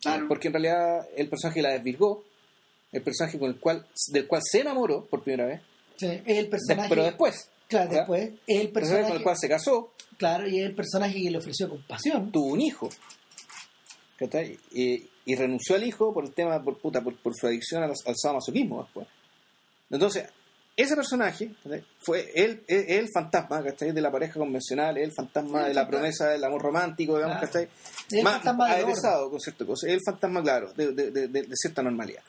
Speaker 1: Claro.
Speaker 2: Porque en realidad el personaje la desvirgó, el personaje con el cual, del cual se enamoró por primera vez,
Speaker 1: Sí, es el personaje
Speaker 2: pero después.
Speaker 1: claro después es el
Speaker 2: personaje con el cual se casó,
Speaker 1: claro y es el personaje que le ofreció compasión
Speaker 2: tuvo un hijo. ¿cachai? Y, y renunció al hijo por el tema, por, puta, por, por su adicción al, al sadomasoquismo después. Entonces, ese personaje fue el, el, el fantasma ¿cachai? de la pareja convencional, el fantasma
Speaker 1: El
Speaker 2: de la
Speaker 1: fantasma.
Speaker 2: promesa del amor romántico, digamos,
Speaker 1: Claro.
Speaker 2: ¿cachai?
Speaker 1: el
Speaker 2: Más
Speaker 1: fantasma
Speaker 2: aderezado con ciertas cosas. El fantasma, claro, de, de, de, de- de cierta normalidad.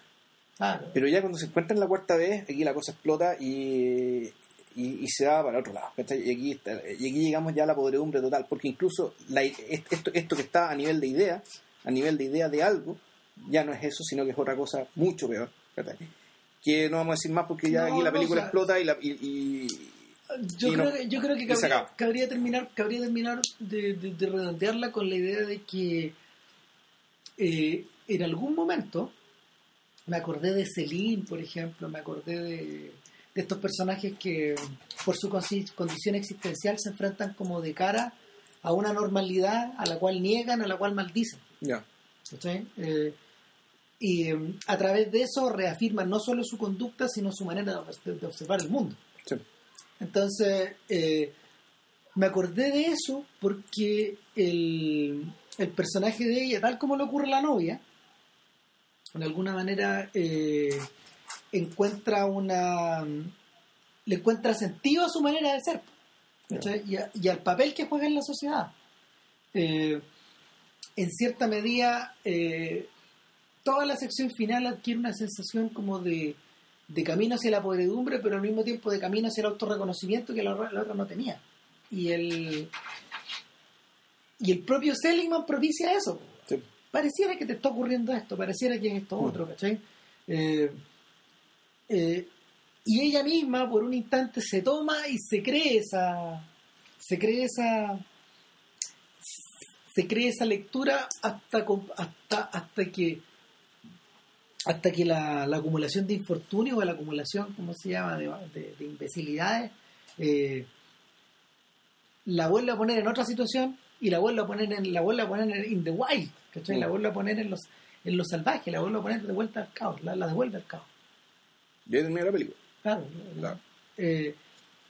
Speaker 1: Claro.
Speaker 2: Pero ya cuando se encuentra en la cuarta vez, aquí la cosa explota y, y, y se va para otro lado. Y aquí, está- y aquí llegamos ya a la podredumbre total, porque incluso la- esto, esto que está a nivel de idea, a nivel de idea de algo, ya no es eso, sino que es otra cosa mucho peor. Que no vamos a decir más porque ya
Speaker 1: No,
Speaker 2: aquí la
Speaker 1: no,
Speaker 2: película
Speaker 1: o sea,
Speaker 2: explota y, la, y,
Speaker 1: Yo creo,
Speaker 2: no-
Speaker 1: que, yo creo que cabría, terminar, cabría terminar de, de- de redondearla con la idea de que eh, en algún momento me acordé de Celine, por ejemplo, me acordé de, de estos personajes que por su condición existencial se enfrentan como de cara a una normalidad a la cual niegan, a la cual maldicen. ¿cachai? Eh, y eh, a través de eso reafirman no solo su conducta, sino su manera de observar el mundo.
Speaker 2: Sí.
Speaker 1: Entonces, eh, me acordé de eso porque el, el personaje de ella, tal como le ocurre a la novia, de alguna manera eh, encuentra una. le encuentra sentido a su manera de ser y, a- y al papel que juega en la sociedad. Eh, en cierta medida, eh, toda la sección final adquiere una sensación como de, de camino hacia la podredumbre, pero al mismo tiempo de camino hacia el autorreconocimiento que la, otra- la otra no tenía. Y el, y el propio Seligman propicia eso. Pareciera que te está ocurriendo esto, pareciera que es esto
Speaker 2: Mm.
Speaker 1: otro, ¿cachai? Eh, eh, y ella misma por un instante se toma y se cree esa se cree esa se cree esa lectura hasta hasta hasta que hasta que la, la acumulación de infortunios o la acumulación ¿cómo se llama? de, de- de imbecilidades eh, la vuelve a poner en otra situación y la vuelve a poner en la vuelve a poner en in the wild ¿cachai?
Speaker 2: Mm.
Speaker 1: la vuelve a poner en los en los salvajes la vuelve a poner de vuelta al caos la, la devuelve al caos
Speaker 2: Y ahí termina la película.
Speaker 1: Claro,
Speaker 2: Claro.
Speaker 1: eh,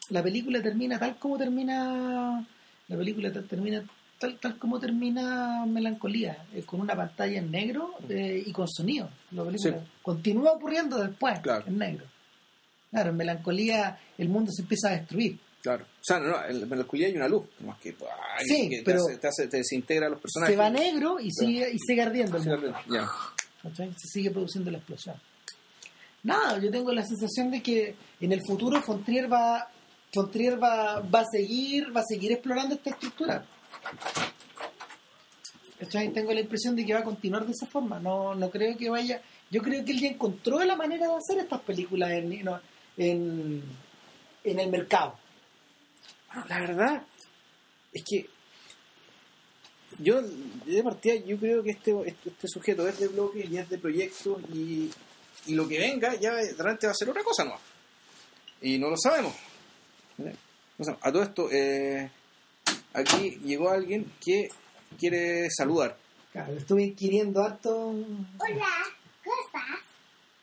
Speaker 1: la película termina tal como termina la película termina tal tal como termina melancolía eh, con una pantalla en negro eh, y con sonido la película
Speaker 2: Sí.
Speaker 1: continúa ocurriendo después
Speaker 2: Claro.
Speaker 1: en negro claro en melancolía el mundo se empieza a destruir
Speaker 2: Claro. O sea, no, en la melancolía hay una luz. Más que, ay,
Speaker 1: Sí,
Speaker 2: que te,
Speaker 1: pero-
Speaker 2: hace- te, hace- te desintegra a los personajes.
Speaker 1: se va negro y sigue y sigue ardiendo el.
Speaker 2: Ya.
Speaker 1: ¿cachai? Se sigue produciendo la explosión. Nada, yo tengo la sensación de que en el futuro Fontrier va Fontrier va, va a seguir va a seguir explorando esta estructura. ¿Cachai? Tengo la impresión de que va a continuar de esa forma. No, no creo que vaya. Yo creo que él ya encontró la manera de hacer estas películas en, en, en el mercado.
Speaker 2: Bueno, la verdad es que yo de partida yo creo que este, este, este sujeto es de bloque y es de proyectos y, y lo que venga ya realmente va a ser otra cosa nueva. Y no lo sabemos. ¿Eh? No. A todo esto, eh, aquí llegó alguien que quiere saludar.
Speaker 1: Claro, estuve inquiriendo harto.
Speaker 3: Hola, ¿cómo estás?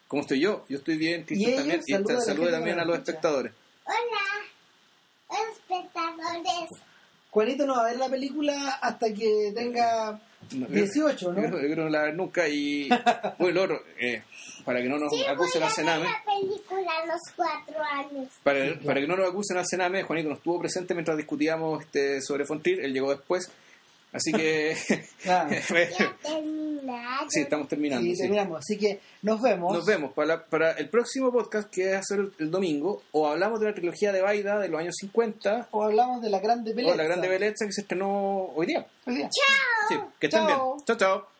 Speaker 2: ¿Cómo estoy yo? Yo estoy bien, también. Y
Speaker 1: saludan a la
Speaker 2: salude
Speaker 1: gente
Speaker 2: también a los
Speaker 1: escucha.
Speaker 2: espectadores.
Speaker 3: Hola, espectadores.
Speaker 1: Juanito no va a ver la película hasta que tenga
Speaker 2: No,
Speaker 1: 18, ¿no?
Speaker 2: Yo, creo que no la va a ver nunca y bueno, el otro, eh, para que no nos
Speaker 3: Sí,
Speaker 2: acusen
Speaker 3: a ver
Speaker 2: Sename,
Speaker 3: la película a los cuatro años.
Speaker 2: para, para que no nos acusen al Sename, Juanito no estuvo presente mientras discutíamos este, sobre Fontir, él llegó después, así que
Speaker 1: Claro.
Speaker 2: Sí, estamos terminando.
Speaker 1: Y
Speaker 2: sí.
Speaker 1: terminamos. Así que nos vemos.
Speaker 2: Nos vemos para, la- para el próximo podcast que va a ser el, el domingo, o hablamos de la trilogía de Baida de los años 50,
Speaker 1: O hablamos de la grande pelea.
Speaker 2: o la Grande Belleza que se estrenó hoy día.
Speaker 1: Hoy día.
Speaker 2: Sí, que estén bien.
Speaker 1: Chao.
Speaker 2: Chao, chao.